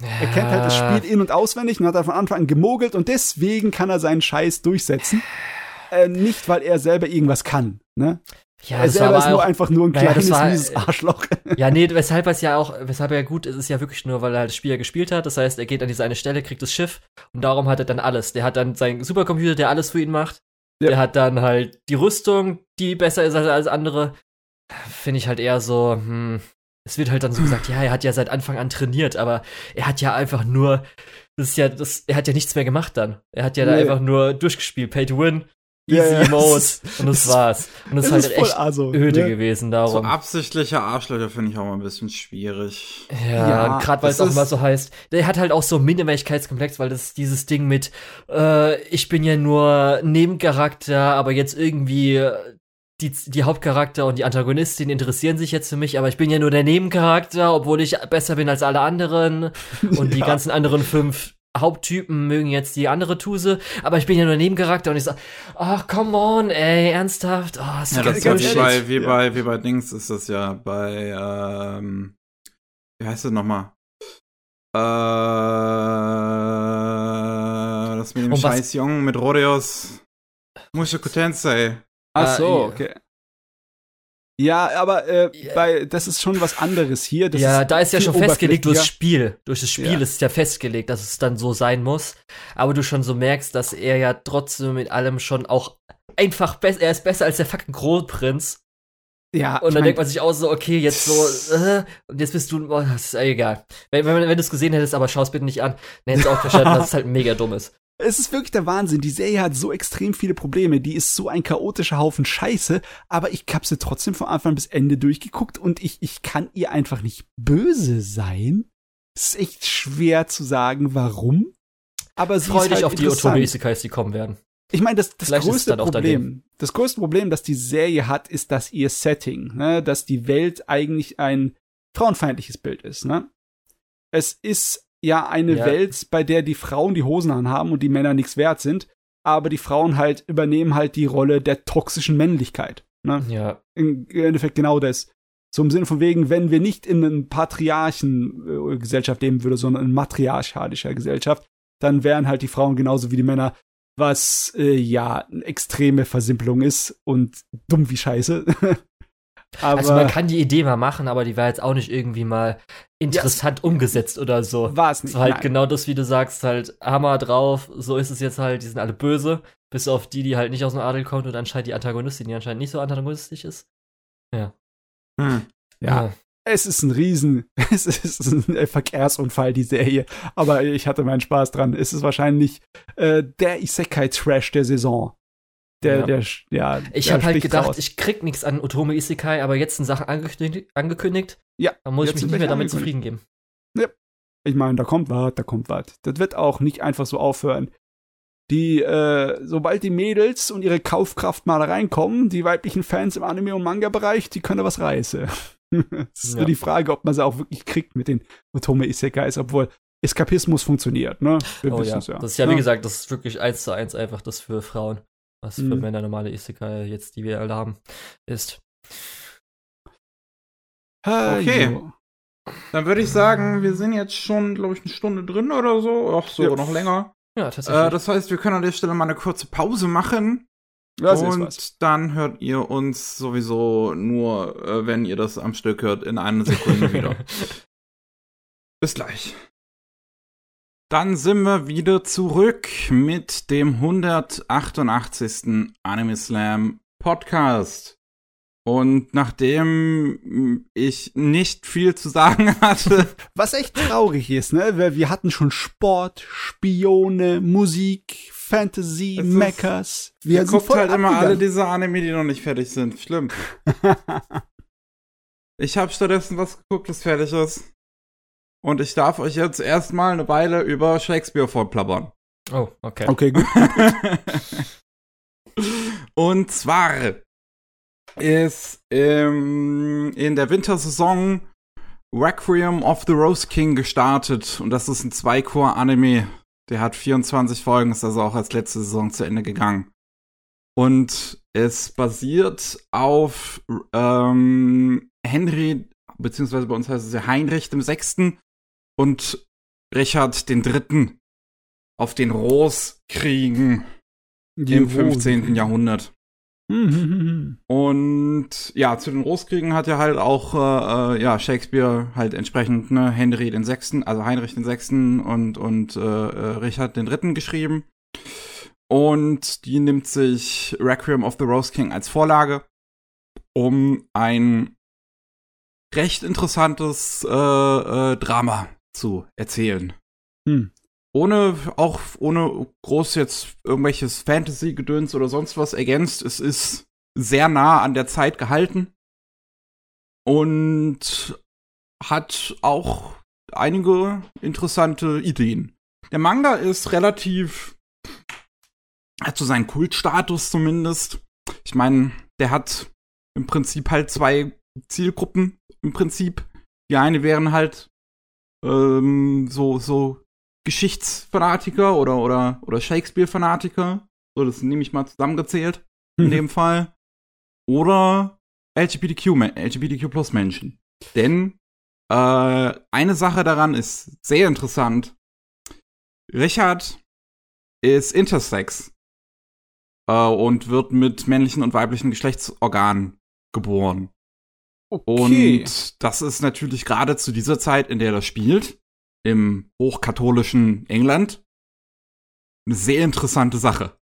Ja. Er kennt halt das Spiel in- und auswendig und hat von Anfang an gemogelt und deswegen kann er seinen Scheiß durchsetzen. Äh, nicht, weil er selber irgendwas kann. Ne? Ja, er selber ist nur einfach nur ein kleines, war, mieses Arschloch. Ja, nee, weshalb es ja auch, weshalb er gut ist, ist ja wirklich nur, weil er halt das Spiel ja gespielt hat. Das heißt, er geht an diese eine Stelle, kriegt das Schiff und darum hat er dann alles. Der hat dann seinen Supercomputer, der alles für ihn macht. Ja. Der hat dann halt die Rüstung, die besser ist als alles andere. Finde ich halt eher so, hm, es wird halt dann so gesagt, ja, er hat ja seit Anfang an trainiert, aber er hat ja einfach nur, das ist ja, das, er hat ja nichts mehr gemacht dann. Er hat ja nee. da einfach nur durchgespielt, Pay to Win. Easy ja, Mode und das war's. Und das ist halt echt also, öde ne? gewesen darum. So absichtliche Arschlöcher finde ich auch mal ein bisschen schwierig. Ja, ja gerade weil es auch mal so heißt. Der hat halt auch so einen Minderwertigkeitskomplex, weil das dieses Ding mit, äh, ich bin ja nur Nebencharakter, aber jetzt irgendwie die, die Hauptcharakter und die Antagonistin interessieren sich jetzt für mich, aber ich bin ja nur der Nebencharakter, obwohl ich besser bin als alle anderen. Und die ganzen anderen fünf Haupttypen mögen jetzt die andere Tuse, aber ich bin ja nur Nebencharakter und ich sag, ach, come on, ey, ernsthaft? Oh, ist ja, das ist wie bei, wie, ja. bei, wie bei Dings ist das ja bei, ähm, wie heißt das nochmal? Äh, das mit dem und scheiß Jungen mit Rodeos Mushoku Tensei. Ach so, okay. Ja, aber äh, ja. bei, das ist schon was anderes hier. Das ja, ist da ist ja schon festgelegt durch das Spiel. Durch das Spiel ja. ist ja festgelegt, dass es dann so sein muss. Aber du schon so merkst, dass er ja trotzdem mit allem schon auch einfach besser, er ist besser als der fucking Kronprinz. Ja. Und dann mein, denkt man sich auch so, okay, jetzt so, äh, und jetzt bist du, oh, das ist egal. Wenn, wenn, wenn du es gesehen hättest, aber schau es bitte nicht an, dann hättest du auch verstanden, dass es halt mega dumm ist. Es ist wirklich der Wahnsinn. Die Serie hat so extrem viele Probleme. Die ist so ein chaotischer Haufen Scheiße. Aber ich hab sie trotzdem von Anfang bis Ende durchgeguckt und ich, ich kann ihr einfach nicht böse sein. Es ist echt schwer zu sagen, warum. Aber sie Freu ist dich halt auf die Otome Isekais, die kommen werden. Ich meine, das, das größte Problem, das größte Problem, das die Serie hat, ist, dass ihr Setting, ne, dass die Welt eigentlich ein frauenfeindliches Bild ist, ne? Es ist ja eine ja. Welt, bei der die Frauen die Hosen anhaben und die Männer nichts wert sind, aber die Frauen halt übernehmen halt die Rolle der toxischen Männlichkeit. Ne? Ja. Im Endeffekt genau das. So im Sinne von wegen, wenn wir nicht in einer Patriarchen-Gesellschaft leben würden, sondern in matriarchalischer Gesellschaft, dann wären halt die Frauen genauso wie die Männer, was äh, ja eine extreme Versimpelung ist und dumm wie Scheiße. Aber also man kann die Idee mal machen, aber die war jetzt auch nicht irgendwie mal interessant ja, umgesetzt oder so. War es nicht. So halt nein. genau das, wie du sagst, halt Hammer drauf, so ist es jetzt halt, die sind alle böse, bis auf die, die halt nicht aus dem Adel kommt und anscheinend die Antagonistin, die anscheinend nicht so antagonistisch ist. Ja. Hm. Ja. ja. Es ist ein Riesen, es ist ein Verkehrsunfall, die Serie. Aber ich hatte meinen Spaß dran. Es ist wahrscheinlich äh, der Isekai-Trash der Saison. Der, ja. der, ja. Ich habe halt gedacht, raus. ich krieg nichts an Otome Isekai, aber jetzt sind Sachen angekündigt. angekündigt. Ja. Dann muss ich mich nicht mehr damit zufrieden geben. Ja. Ich meine, da kommt was, da kommt was. Das wird auch nicht einfach so aufhören. Die, äh, sobald die Mädels und ihre Kaufkraft mal reinkommen, die weiblichen Fans im Anime- und Manga-Bereich, die können was reißen. Es ist ja. nur die Frage, ob man sie auch wirklich kriegt mit den Otome Isekais, obwohl Eskapismus funktioniert, ne? Wir oh, ja. ja. Das ist ja, ja, wie gesagt, das ist wirklich eins zu eins einfach das für Frauen was mhm. für Männer normale Isekai jetzt, die wir alle haben, ist. Okay. Dann würde ich sagen, wir sind jetzt schon, glaube ich, eine Stunde drin oder so. Ach so, ja. noch länger. Ja, tatsächlich. Äh, das heißt, wir können an der Stelle mal eine kurze Pause machen. Das und dann hört ihr uns sowieso nur, äh, wenn ihr das am Stück hört, in einer Sekunde wieder. Bis gleich. Dann sind wir wieder zurück mit dem 188. Anime Slam Podcast. Und nachdem ich nicht viel zu sagen hatte. Was echt traurig ist, ne? Wir hatten schon Sport, Spione, Musik, Fantasy, Mechas. Wir guckt halt immer alle diese Anime, die noch nicht fertig sind. Schlimm. ich habe stattdessen was geguckt, das fertig ist. Und ich darf euch jetzt erstmal eine Weile über Shakespeare vorplappern. Oh, okay. Okay, gut. Und zwar ist ähm, in der Wintersaison Requiem of the Rose King gestartet. Und das ist ein Zweichor-Anime. Der hat 24 Folgen, ist also auch als letzte Saison zu Ende gegangen. Und es basiert auf ähm, Henry, beziehungsweise bei uns heißt es ja Heinrich dem Sechsten, und Richard den Dritten auf den Roskriegen Die im 15. Jahrhundert. und ja, zu den Roskriegen hat er halt auch äh, äh, ja Shakespeare halt entsprechend ne Henry den Sechsten, also Heinrich den Sechsten und und äh, äh, Richard den Dritten geschrieben. Und die nimmt sich Requiem of the Rose King als Vorlage, um ein recht interessantes äh, äh, Drama zu erzählen. Hm. Ohne, auch ohne groß jetzt irgendwelches Fantasy-Gedöns oder sonst was ergänzt. Es ist sehr nah an der Zeit gehalten und hat auch einige interessante Ideen. Der Manga ist relativ, hat so seinen Kultstatus zumindest. Ich meine, der hat im Prinzip halt zwei Zielgruppen im Prinzip. Die eine wären halt ähm, so, so Geschichtsfanatiker oder, oder, oder Shakespeare-Fanatiker. So, das nehme ich mal zusammengezählt in dem Fall. Oder LGBTQ, LGBTQ plus Menschen. Denn äh, eine Sache daran ist sehr interessant. Richard ist intersex äh, und wird mit männlichen und weiblichen Geschlechtsorganen geboren. Okay. Und das ist natürlich gerade zu dieser Zeit, in der das spielt, im hochkatholischen England, eine sehr interessante Sache.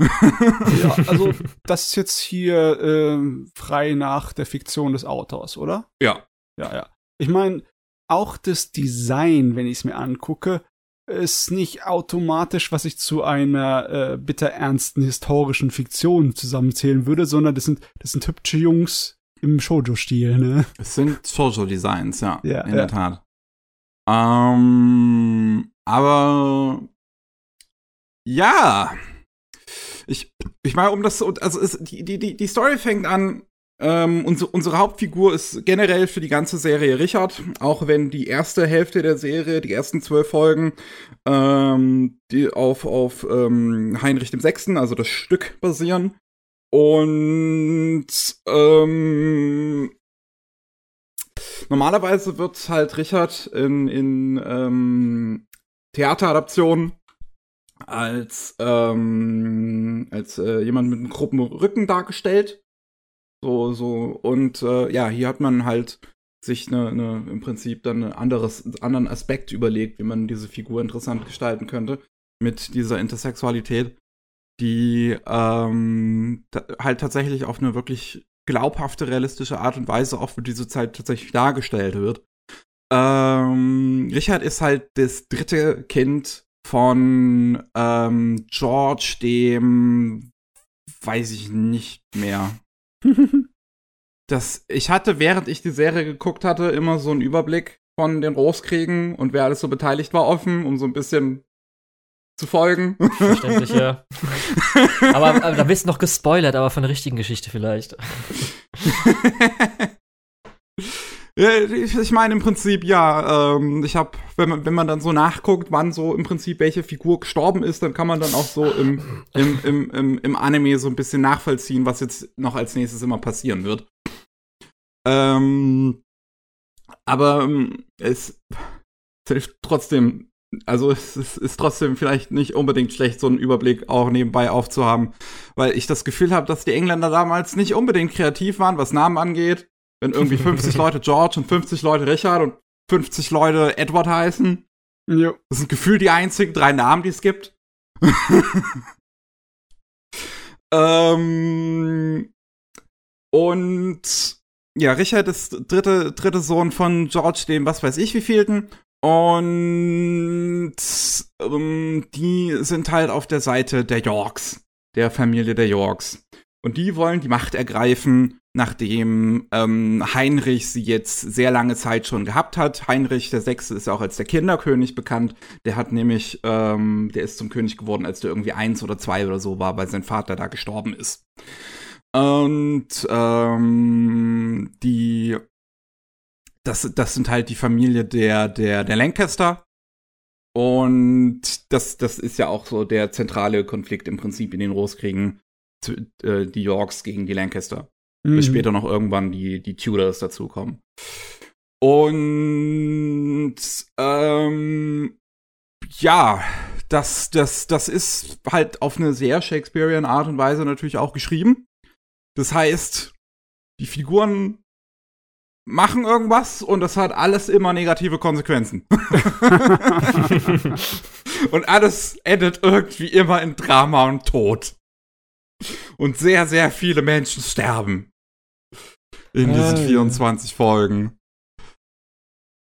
ja, also das ist jetzt hier äh, frei nach der Fiktion des Autors, oder? Ja. Ja, ja. Ich meine, auch das Design, wenn ich es mir angucke, ist nicht automatisch, was ich zu einer äh, bitterernsten historischen Fiktion zusammenzählen würde, sondern das sind, das sind hübsche Jungs, im Shoujo-Stil, ne? Es sind Shoujo-Designs, ja, ja. In ja. der Tat. Ähm, aber ja. Ich, ich meine, um das, also ist, die, die, die Story fängt an, ähm, unsere, unsere Hauptfigur ist generell für die ganze Serie Richard, auch wenn die erste Hälfte der Serie, die ersten zwölf Folgen, ähm, die auf, auf ähm, Heinrich dem Sechsten, also das Stück basieren. Und ähm, normalerweise wird halt Richard in, in ähm, Theateradaptionen als, ähm, als äh, jemand mit einem groben Rücken dargestellt. So, so, und äh, ja, hier hat man halt sich eine, eine, im Prinzip dann einen anderes, anderen Aspekt überlegt, wie man diese Figur interessant gestalten könnte mit dieser Intersexualität, die ähm, halt tatsächlich auf eine wirklich glaubhafte, realistische Art und Weise auch für diese Zeit tatsächlich dargestellt wird. Ähm, Richard ist halt das dritte Kind von ähm, George, dem weiß ich nicht mehr. das, ich hatte, während ich die Serie geguckt hatte, immer so einen Überblick von den Roskriegen und wer alles so beteiligt war offen, um so ein bisschen zu folgen. Verständlich, ja. aber, aber da bist du noch gespoilert, aber von der richtigen Geschichte vielleicht. ich, meine im Prinzip, ja, ähm, ich habe, wenn man, wenn man dann so nachguckt, wann so im Prinzip welche Figur gestorben ist, dann kann man dann auch so im, im, im, im, im Anime so ein bisschen nachvollziehen, was jetzt noch als nächstes immer passieren wird. Ähm, aber ähm, es hilft trotzdem, also es ist, ist, trotzdem vielleicht nicht unbedingt schlecht, so einen Überblick auch nebenbei aufzuhaben, weil ich das Gefühl habe, dass die Engländer damals nicht unbedingt kreativ waren, was Namen angeht. Wenn irgendwie 50 Leute George und 50 Leute Richard und 50 Leute Edward heißen. Jo. Das sind gefühlt die einzigen drei Namen, die es gibt. ähm, und ja, Richard ist dritte, dritte Sohn von George, dem was weiß ich wievielten. Und ähm, die sind halt auf der Seite der Yorks, der Familie der Yorks. Und die wollen die Macht ergreifen, nachdem ähm, Heinrich sie jetzt sehr lange Zeit schon gehabt hat. Heinrich der Sechste ist auch als der Kinderkönig bekannt. Der hat nämlich, ähm, der ist zum König geworden, als der irgendwie eins oder zwei oder so war, weil sein Vater da gestorben ist. Und ähm, die, das, das sind halt die Familie der, der, der Lancaster. Und das, das ist ja auch so der zentrale Konflikt im Prinzip in den Roskriegen. Äh, die Yorks gegen die Lancaster. Mhm. Bis später noch irgendwann die, die Tudors dazukommen. Und ähm, ja, das, das, das ist halt auf eine sehr Shakespearean Art und Weise natürlich auch geschrieben. Das heißt, die Figuren machen irgendwas und das hat alles immer negative Konsequenzen. und alles endet irgendwie immer in Drama und Tod. Und sehr, sehr viele Menschen sterben. In diesen äh, 24 Folgen.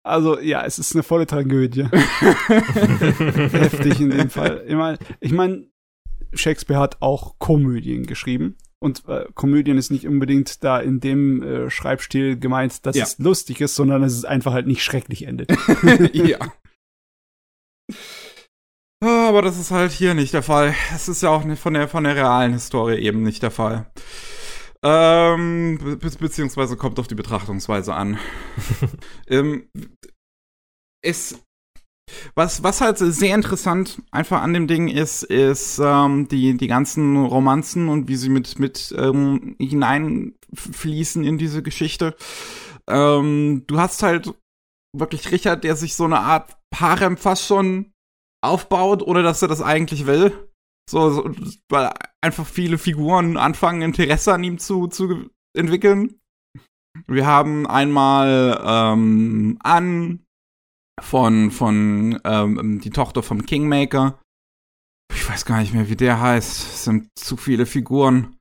Also, ja, es ist eine volle Tragödie. Heftig in dem Fall. Ich meine, ich mein, Shakespeare hat auch Komödien geschrieben. Und äh, Komödien ist nicht unbedingt da in dem äh, Schreibstil gemeint, dass ja. es lustig ist, sondern dass es einfach halt nicht schrecklich endet. ja. Ah, aber das ist halt hier nicht der Fall. Es ist ja auch von der, von der realen Historie eben nicht der Fall. Ähm, be beziehungsweise kommt auf die Betrachtungsweise an. ähm, es was, was halt sehr interessant einfach an dem Ding ist, ist ähm, die, die ganzen Romanzen und wie sie mit, mit ähm, hineinfließen in diese Geschichte. Ähm, du hast halt wirklich Richard, der sich so eine Art Harem fast schon aufbaut, ohne dass er das eigentlich will. So, so weil einfach viele Figuren anfangen, Interesse an ihm zu, zu entwickeln. Wir haben einmal ähm, An, von, von ähm, die Tochter vom Kingmaker. Ich weiß gar nicht mehr, wie der heißt. Es sind zu viele Figuren.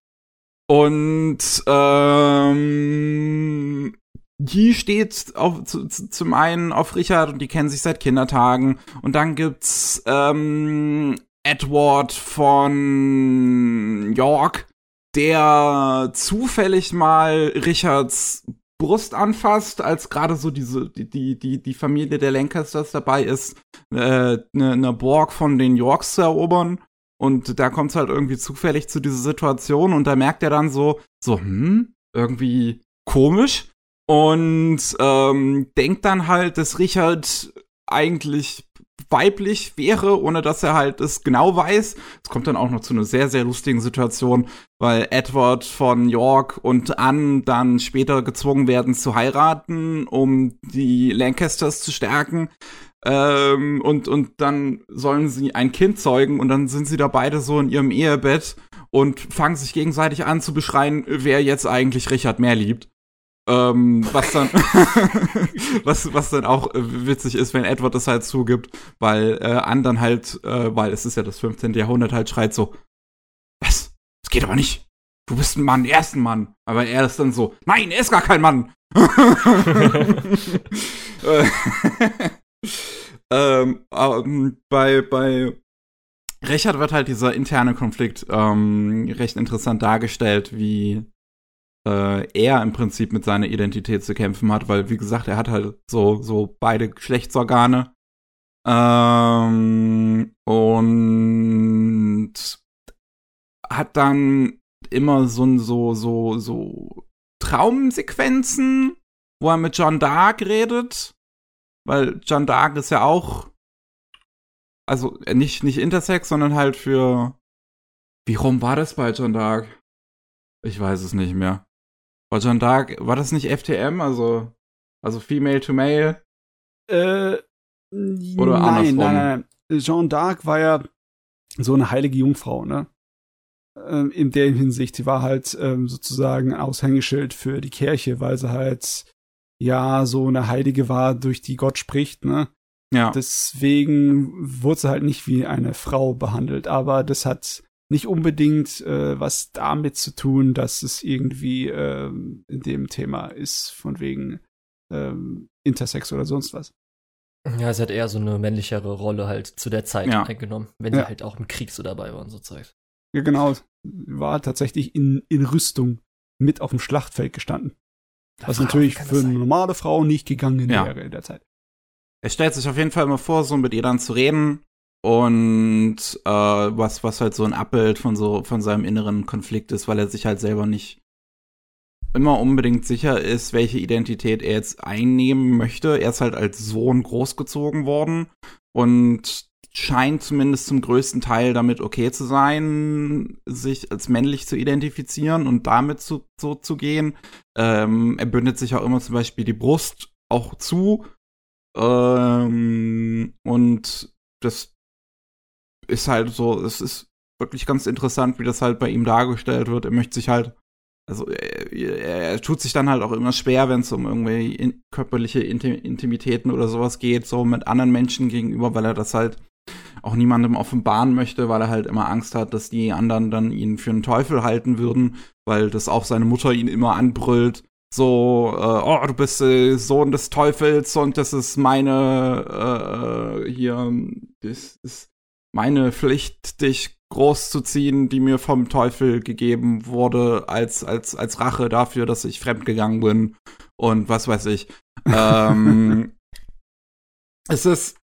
Und ähm, die steht auf, zu, zu, zum einen auf Richard und die kennen sich seit Kindertagen. Und dann gibt's ähm, Edward von York, der zufällig mal Richards Brust anfasst, als gerade so diese, die, die, die, Familie der Lancasters dabei ist, äh, eine, ne Borg von den Yorks zu erobern. Und da kommt es halt irgendwie zufällig zu dieser Situation und da merkt er dann so, so, hm, irgendwie komisch. Und ähm, denkt dann halt, dass Richard eigentlich weiblich wäre, ohne dass er halt es genau weiß. Es kommt dann auch noch zu einer sehr, sehr lustigen Situation, weil Edward von York und Anne dann später gezwungen werden zu heiraten, um die Lancasters zu stärken. Ähm, und, und dann sollen sie ein Kind zeugen und dann sind sie da beide so in ihrem Ehebett und fangen sich gegenseitig an zu beschreien, wer jetzt eigentlich Richard mehr liebt. Ähm, was dann, was, was dann auch äh, witzig ist, wenn Edward das halt zugibt, weil äh, anderen halt, äh, weil es ist ja das 15. Jahrhundert halt schreit so, was? Das geht aber nicht. Du bist ein Mann, er ist ein Mann. Aber er ist dann so, nein, er ist gar kein Mann. ähm, ähm, bei, bei Richard wird halt dieser interne Konflikt ähm, recht interessant dargestellt, wie äh, er im Prinzip mit seiner Identität zu kämpfen hat, weil, wie gesagt, er hat halt so, so beide Geschlechtsorgane. Ähm, und hat dann immer so, so, so, so Traumsequenzen, wo er mit John Dark redet. Weil John Dark ist ja auch, also äh, nicht, nicht Intersex, sondern halt für, wie rum war das bei John Dark? Ich weiß es nicht mehr. War John Dark, war das nicht FTM, also, also Female to Male? Äh, Oder nein, andersrum? nein, nein. Jeanne d'Arc war ja so eine heilige Jungfrau, ne? Ähm, in der Hinsicht, sie war halt ähm, sozusagen Aushängeschild für die Kirche, weil sie halt ja so eine Heilige war, durch die Gott spricht, ne? Ja. Deswegen wurde sie halt nicht wie eine Frau behandelt, aber das hat nicht unbedingt äh, was damit zu tun, dass es irgendwie äh, in dem Thema ist, von wegen ähm, Intersex oder sonst was. Ja, es hat eher so eine männlichere Rolle halt zu der Zeit ja. eingenommen, wenn ja. sie halt auch im Krieg so dabei waren, so Zeit. Ja, genau. War tatsächlich in, in Rüstung mit auf dem Schlachtfeld gestanden. Was natürlich für eine normale Frau nicht gegangen ja. wäre in der Zeit. Er stellt sich auf jeden Fall immer vor, so mit ihr dann zu reden und äh, was was halt so ein Abbild von so von seinem inneren Konflikt ist, weil er sich halt selber nicht immer unbedingt sicher ist, welche Identität er jetzt einnehmen möchte. Er ist halt als Sohn großgezogen worden und scheint zumindest zum größten Teil damit okay zu sein, sich als männlich zu identifizieren und damit zu, so zu gehen. Ähm, er bündet sich auch immer zum Beispiel die Brust auch zu. Ähm, und das ist halt so, es ist wirklich ganz interessant, wie das halt bei ihm dargestellt wird. Er möchte sich halt, also er, er tut sich dann halt auch immer schwer, wenn es um irgendwie in, körperliche Intimitäten oder sowas geht, so mit anderen Menschen gegenüber, weil er das halt auch niemandem offenbaren möchte, weil er halt immer Angst hat, dass die anderen dann ihn für einen Teufel halten würden, weil das auch seine Mutter ihn immer anbrüllt. So, äh, oh, du bist äh, Sohn des Teufels und das ist meine, äh, hier, das ist meine Pflicht, dich großzuziehen, die mir vom Teufel gegeben wurde, als, als, als Rache dafür, dass ich fremdgegangen bin und was weiß ich. ähm, es ist,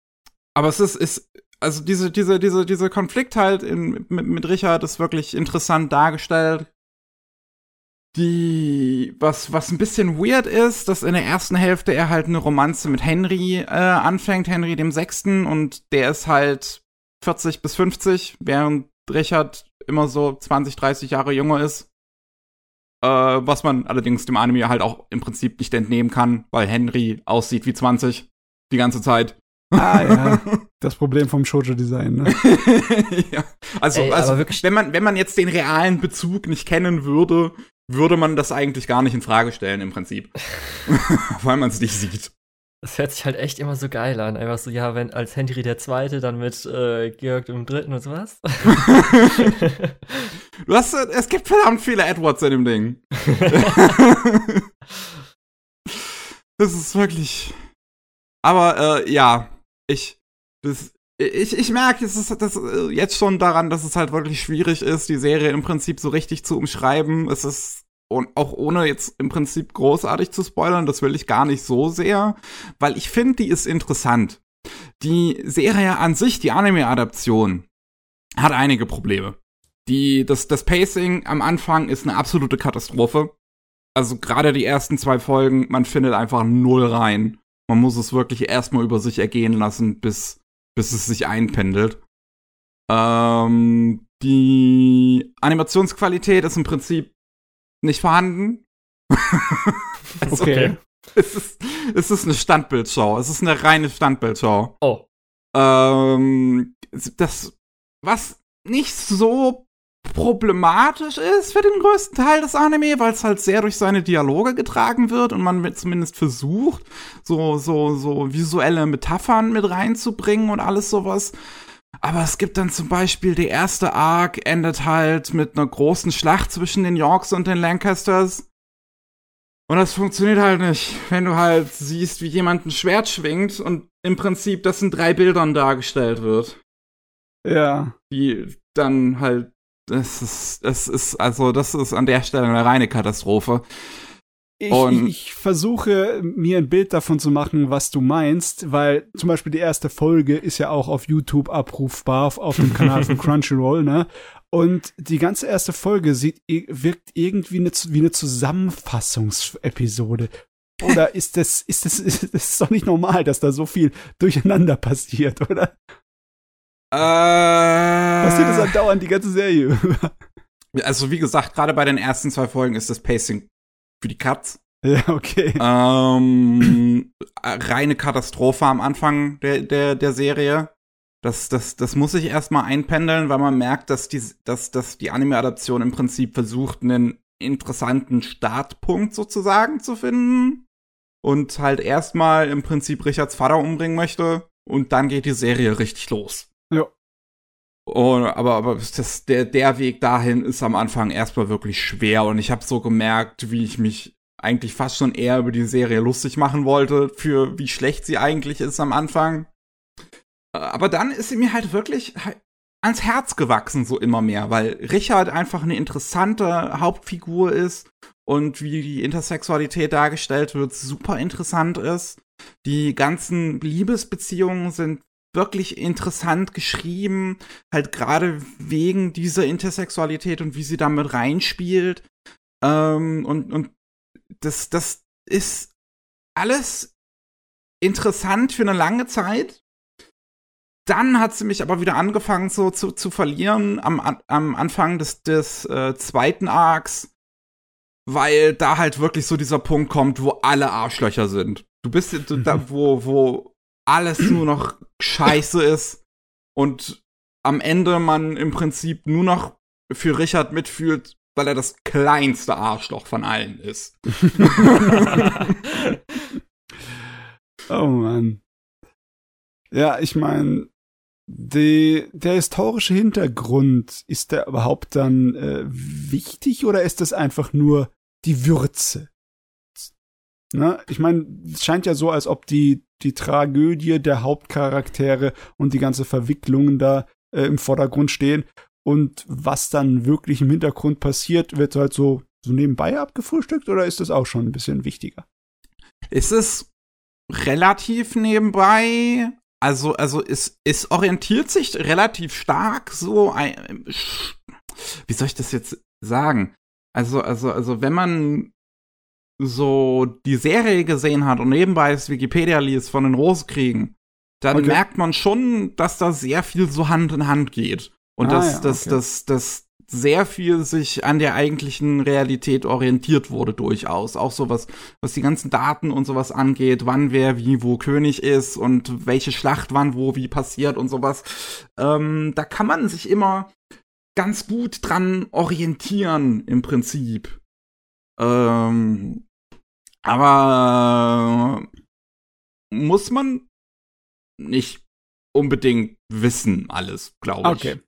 aber es ist, ist, also diese, diese, diese, diese Konflikt halt in, mit, mit Richard ist wirklich interessant dargestellt. Die, was, was ein bisschen weird ist, dass in der ersten Hälfte er halt eine Romanze mit Henry äh, anfängt, Henry dem Sechsten, und der ist halt 40 bis 50, während Richard immer so 20, 30 Jahre jünger ist. Äh, was man allerdings dem Anime halt auch im Prinzip nicht entnehmen kann, weil Henry aussieht wie 20 die ganze Zeit. Ah ja, das Problem vom Shoujo-Design. Ne? ja. Also, Ey, also wenn man wenn man jetzt den realen Bezug nicht kennen würde, würde man das eigentlich gar nicht in Frage stellen im Prinzip, weil man es nicht sieht. Das hört sich halt echt immer so geil an. Einfach so, ja, wenn als Henry der Zweite, dann mit äh, Georg dem Dritten und sowas. du hast, äh, es gibt verdammt viele Edwards in dem Ding. das ist wirklich. Aber äh, ja, ich, das, ich, ich merke, es ist das äh, jetzt schon daran, dass es halt wirklich schwierig ist, die Serie im Prinzip so richtig zu umschreiben. Es ist und auch ohne jetzt im Prinzip großartig zu spoilern, das will ich gar nicht so sehr, weil ich finde, die ist interessant. Die Serie an sich, die Anime-Adaption, hat einige Probleme. Die, das, das Pacing am Anfang ist eine absolute Katastrophe. Also gerade die ersten zwei Folgen, man findet einfach null rein. Man muss es wirklich erstmal über sich ergehen lassen, bis, bis es sich einpendelt. Ähm, die Animationsqualität ist im Prinzip nicht vorhanden. also, okay. Es ist, es ist eine Standbildschau. Es ist eine reine Standbildschau. Oh. Ähm, das, was nicht so problematisch ist für den größten Teil des Anime, weil es halt sehr durch seine Dialoge getragen wird und man zumindest versucht, so, so, so visuelle Metaphern mit reinzubringen und alles sowas. Aber es gibt dann zum Beispiel die erste Arc endet halt mit einer großen Schlacht zwischen den Yorks und den Lancasters. Und das funktioniert halt nicht, wenn du halt siehst, wie jemand ein Schwert schwingt und im Prinzip das in drei Bildern dargestellt wird. Ja. Die dann halt, das ist, das ist, also das ist an der Stelle eine reine Katastrophe. Ich, ich, versuche mir ein Bild davon zu machen, was du meinst, weil zum Beispiel die erste Folge ist ja auch auf YouTube abrufbar, auf, auf dem Kanal von Crunchyroll, ne? Und die ganze erste Folge sieht, wirkt irgendwie eine, wie eine Zusammenfassungsepisode. Oder ist das, ist das, ist das doch nicht normal, dass da so viel durcheinander passiert, oder? Äh, Passiert das andauernd die ganze Serie? also, wie gesagt, gerade bei den ersten zwei Folgen ist das Pacing für die Katz. Ja, okay. Ähm, reine Katastrophe am Anfang der, der, der Serie. Das, das, das muss sich erstmal einpendeln, weil man merkt, dass die, dass, dass die Anime-Adaption im Prinzip versucht, einen interessanten Startpunkt sozusagen zu finden. Und halt erstmal im Prinzip Richards Vater umbringen möchte. Und dann geht die Serie richtig los. Und, aber aber das, der, der Weg dahin ist am Anfang erstmal wirklich schwer und ich habe so gemerkt, wie ich mich eigentlich fast schon eher über die Serie lustig machen wollte, für wie schlecht sie eigentlich ist am Anfang. Aber dann ist sie mir halt wirklich ans Herz gewachsen, so immer mehr, weil Richard einfach eine interessante Hauptfigur ist und wie die Intersexualität dargestellt wird, super interessant ist. Die ganzen Liebesbeziehungen sind wirklich interessant geschrieben, halt gerade wegen dieser Intersexualität und wie sie damit reinspielt. Ähm, und, und das, das ist alles interessant für eine lange Zeit. Dann hat sie mich aber wieder angefangen so zu, zu verlieren am, am Anfang des, des äh, zweiten Arcs, weil da halt wirklich so dieser Punkt kommt, wo alle Arschlöcher sind. Du bist da, wo, wo alles nur noch scheiße ist und am Ende man im Prinzip nur noch für Richard mitfühlt, weil er das kleinste Arschloch von allen ist. oh Mann. Ja, ich meine, der historische Hintergrund, ist der überhaupt dann äh, wichtig oder ist das einfach nur die Würze? Ne? Ich meine, es scheint ja so, als ob die, die Tragödie der Hauptcharaktere und die ganze Verwicklungen da äh, im Vordergrund stehen. Und was dann wirklich im Hintergrund passiert, wird halt so, so nebenbei abgefrühstückt oder ist das auch schon ein bisschen wichtiger? Ist es relativ nebenbei? Also, also es, es orientiert sich relativ stark so ein, wie soll ich das jetzt sagen? Also, also, also, wenn man so die Serie gesehen hat und nebenbei das Wikipedia liest von den Rosenkriegen, dann okay. merkt man schon, dass da sehr viel so Hand in Hand geht. Und ah, dass, ja, dass, okay. dass, dass sehr viel sich an der eigentlichen Realität orientiert wurde durchaus. Auch so was, was die ganzen Daten und sowas angeht, wann wer wie wo König ist und welche Schlacht wann wo wie passiert und sowas. Ähm, da kann man sich immer ganz gut dran orientieren im Prinzip. Ähm, aber muss man nicht unbedingt wissen, alles, glaube ich. Okay.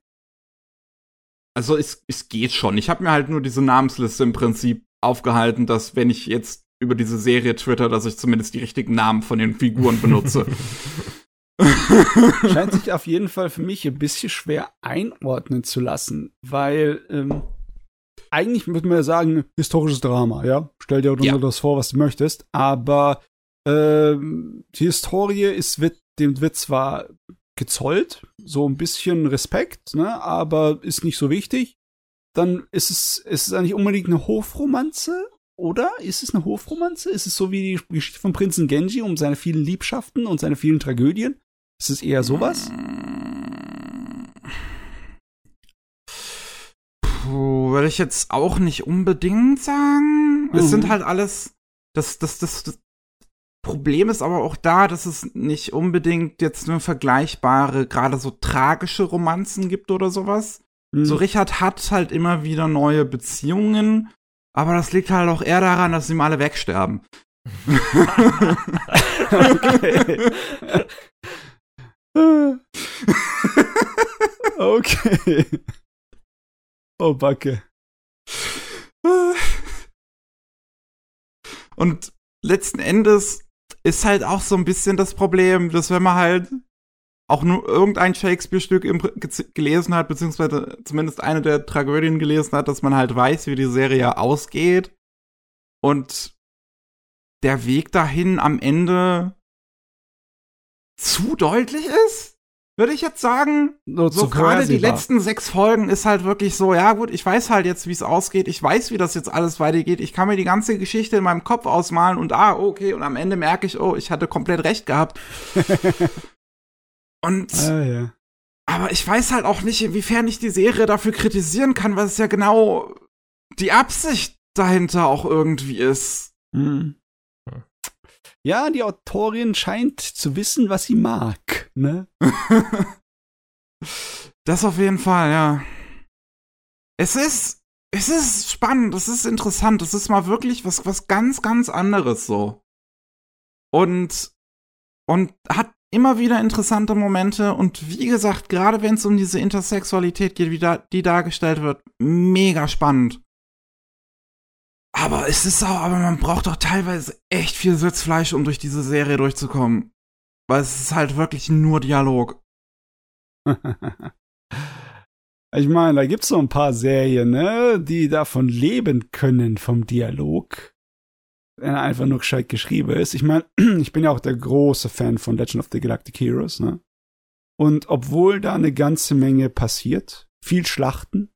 Also es, es geht schon. Ich habe mir halt nur diese Namensliste im Prinzip aufgehalten, dass wenn ich jetzt über diese Serie twitter, dass ich zumindest die richtigen Namen von den Figuren benutze. Scheint sich auf jeden Fall für mich ein bisschen schwer einordnen zu lassen, weil ähm, eigentlich würde man ja sagen, historisches Drama, ja. Stell dir ja. das vor, was du möchtest. Aber ähm, die Historie ist, wird, dem wird zwar gezollt, so ein bisschen Respekt, ne, aber ist nicht so wichtig. Dann ist es, ist es eigentlich unbedingt eine Hofromanze, oder? Ist es eine Hofromanze? Ist es so wie die Geschichte vom Prinzen Genji um seine vielen Liebschaften und seine vielen Tragödien? Ist es eher sowas? Puh, würde ich jetzt auch nicht unbedingt sagen. Mhm. Es sind mhm. halt alles. Das, das, das, das Problem ist aber auch da, dass es nicht unbedingt jetzt nur vergleichbare, gerade so tragische Romanzen gibt oder sowas. Mhm. So Richard hat halt immer wieder neue Beziehungen, aber das liegt halt auch eher daran, dass sie mal alle wegsterben. okay. okay. Oh, Backe. Und letzten Endes ist halt auch so ein bisschen das Problem, dass wenn man halt auch nur irgendein Shakespeare-Stück gelesen hat, beziehungsweise zumindest eine der Tragödien gelesen hat, dass man halt weiß, wie die Serie ausgeht. Und der Weg dahin am Ende zu deutlich ist, würde ich jetzt sagen. Nur so gerade die letzten sechs Folgen ist halt wirklich so, ja gut, ich weiß halt jetzt, wie es ausgeht, ich weiß, wie das jetzt alles weitergeht, ich kann mir die ganze Geschichte in meinem Kopf ausmalen und ah, okay, und am Ende merke ich, oh, ich hatte komplett recht gehabt. und ah, ja. aber ich weiß halt auch nicht, inwiefern ich die Serie dafür kritisieren kann, weil es ja genau die Absicht dahinter auch irgendwie ist. Mhm. Ja, die Autorin scheint zu wissen, was sie mag, ne? das auf jeden Fall, ja. Es ist, es ist spannend, es ist interessant, es ist mal wirklich was, was ganz, ganz anderes so. Und, und hat immer wieder interessante Momente und wie gesagt, gerade wenn es um diese Intersexualität geht, wie da, die dargestellt wird, mega spannend. Aber es ist auch, aber man braucht doch teilweise echt viel Sitzfleisch, um durch diese Serie durchzukommen. Weil es ist halt wirklich nur Dialog. ich meine, da gibt's so ein paar Serien, ne, die davon leben können vom Dialog. Wenn er einfach nur gescheit geschrieben ist. Ich meine, ich bin ja auch der große Fan von Legend of the Galactic Heroes, ne? Und obwohl da eine ganze Menge passiert, viel Schlachten,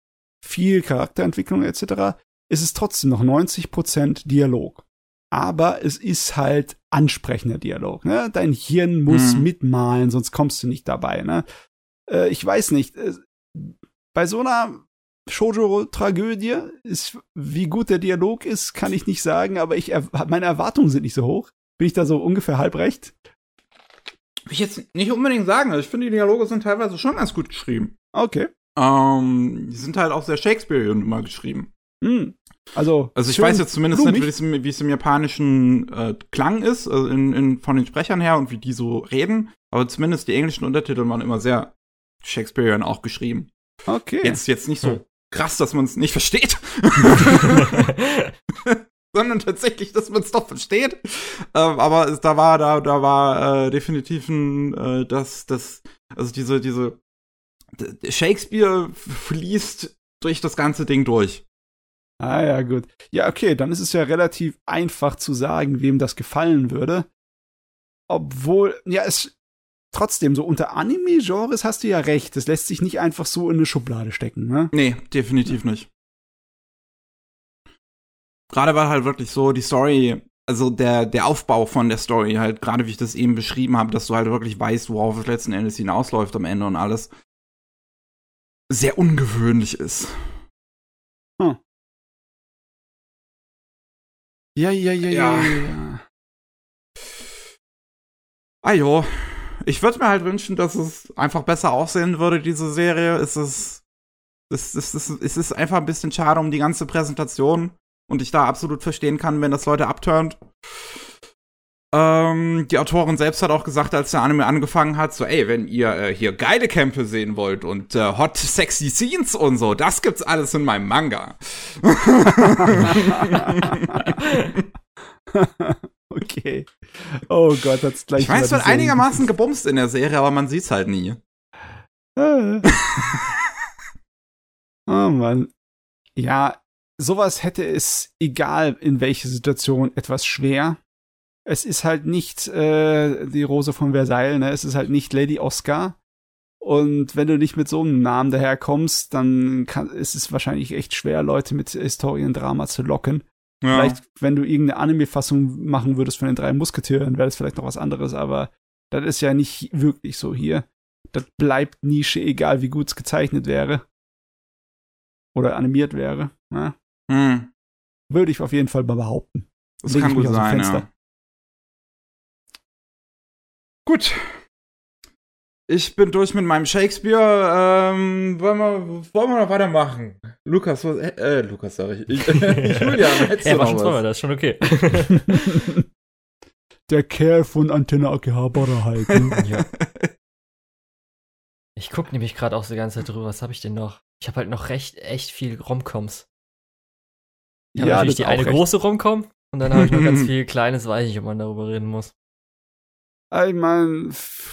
viel Charakterentwicklung etc., ist es trotzdem noch 90% Dialog. Aber es ist halt ansprechender Dialog. Ne? Dein Hirn muss mhm. mitmalen, sonst kommst du nicht dabei. Ne? Äh, ich weiß nicht. Äh, bei so einer Shoujo-Tragödie ist, wie gut der Dialog ist, kann ich nicht sagen, aber ich, meine Erwartungen sind nicht so hoch. Bin ich da so ungefähr halb recht? Will ich jetzt nicht unbedingt sagen. Also ich finde, die Dialoge sind teilweise schon ganz gut geschrieben. Okay. Ähm, die sind halt auch sehr Shakespearean immer geschrieben. Hm. Also, also ich weiß jetzt zumindest blumig. nicht, wie es, wie es im japanischen äh, Klang ist, also in, in, von den Sprechern her und wie die so reden, aber zumindest die englischen Untertitel waren immer sehr Shakespearean auch geschrieben. Okay. Jetzt, jetzt nicht so hm. krass, dass man es nicht versteht. sondern tatsächlich, dass man es doch versteht. Ähm, aber es, da war, da, da war äh, definitiv ein, äh, das, das, also diese, diese Shakespeare fließt durch das ganze Ding durch. Ah ja, gut. Ja, okay, dann ist es ja relativ einfach zu sagen, wem das gefallen würde. Obwohl, ja, es trotzdem, so unter Anime-Genres hast du ja recht. Es lässt sich nicht einfach so in eine Schublade stecken, ne? Nee, definitiv nicht. Gerade weil halt wirklich so die Story, also der, der Aufbau von der Story, halt, gerade wie ich das eben beschrieben habe, dass du halt wirklich weißt, worauf es letzten Endes hinausläuft am Ende und alles, sehr ungewöhnlich ist. Hm. Ja, ja, ja, ja. ja. Ah jo. Ich würde mir halt wünschen, dass es einfach besser aussehen würde, diese Serie. Es ist, es, ist, es, ist, es ist einfach ein bisschen schade um die ganze Präsentation. Und ich da absolut verstehen kann, wenn das Leute abturnt. Ähm, die Autorin selbst hat auch gesagt, als der Anime angefangen hat, so, ey, wenn ihr äh, hier geile Kämpfe sehen wollt und äh, hot sexy Scenes und so, das gibt's alles in meinem Manga. okay. Oh Gott, hat's gleich. Ich weiß, wird einigermaßen gebumst in der Serie, aber man sieht's halt nie. oh Mann. Ja, sowas hätte es, egal in welcher Situation, etwas schwer es ist halt nicht äh, die Rose von Versailles, ne? Es ist halt nicht Lady Oscar. Und wenn du nicht mit so einem Namen daherkommst, dann kann, ist es wahrscheinlich echt schwer, Leute mit Historiendrama zu locken. Ja. Vielleicht, wenn du irgendeine Anime-Fassung machen würdest von den drei Musketieren, wäre das vielleicht noch was anderes, aber das ist ja nicht wirklich so hier. Das bleibt Nische, egal wie gut es gezeichnet wäre. Oder animiert wäre. Ne? Hm. Würde ich auf jeden Fall mal behaupten. Das Leg kann gut sein, ja. Gut. ich bin durch mit meinem Shakespeare. Ähm, wollen, wir, wollen wir noch weitermachen? Lukas, was, äh, Lukas sag ich. ich Julian, hättest ja, du noch was? das ist schon okay. Der Kerl von Antenne Akihabara halt. Ne? ja. Ich guck nämlich gerade auch so die ganze Zeit drüber. Was habe ich denn noch? Ich habe halt noch recht, echt viel Romcoms. Ich habe ja, natürlich die eine recht. große Romcom und dann habe ich noch ganz viel kleines, weiß ich, ob man darüber reden muss. Ich meine,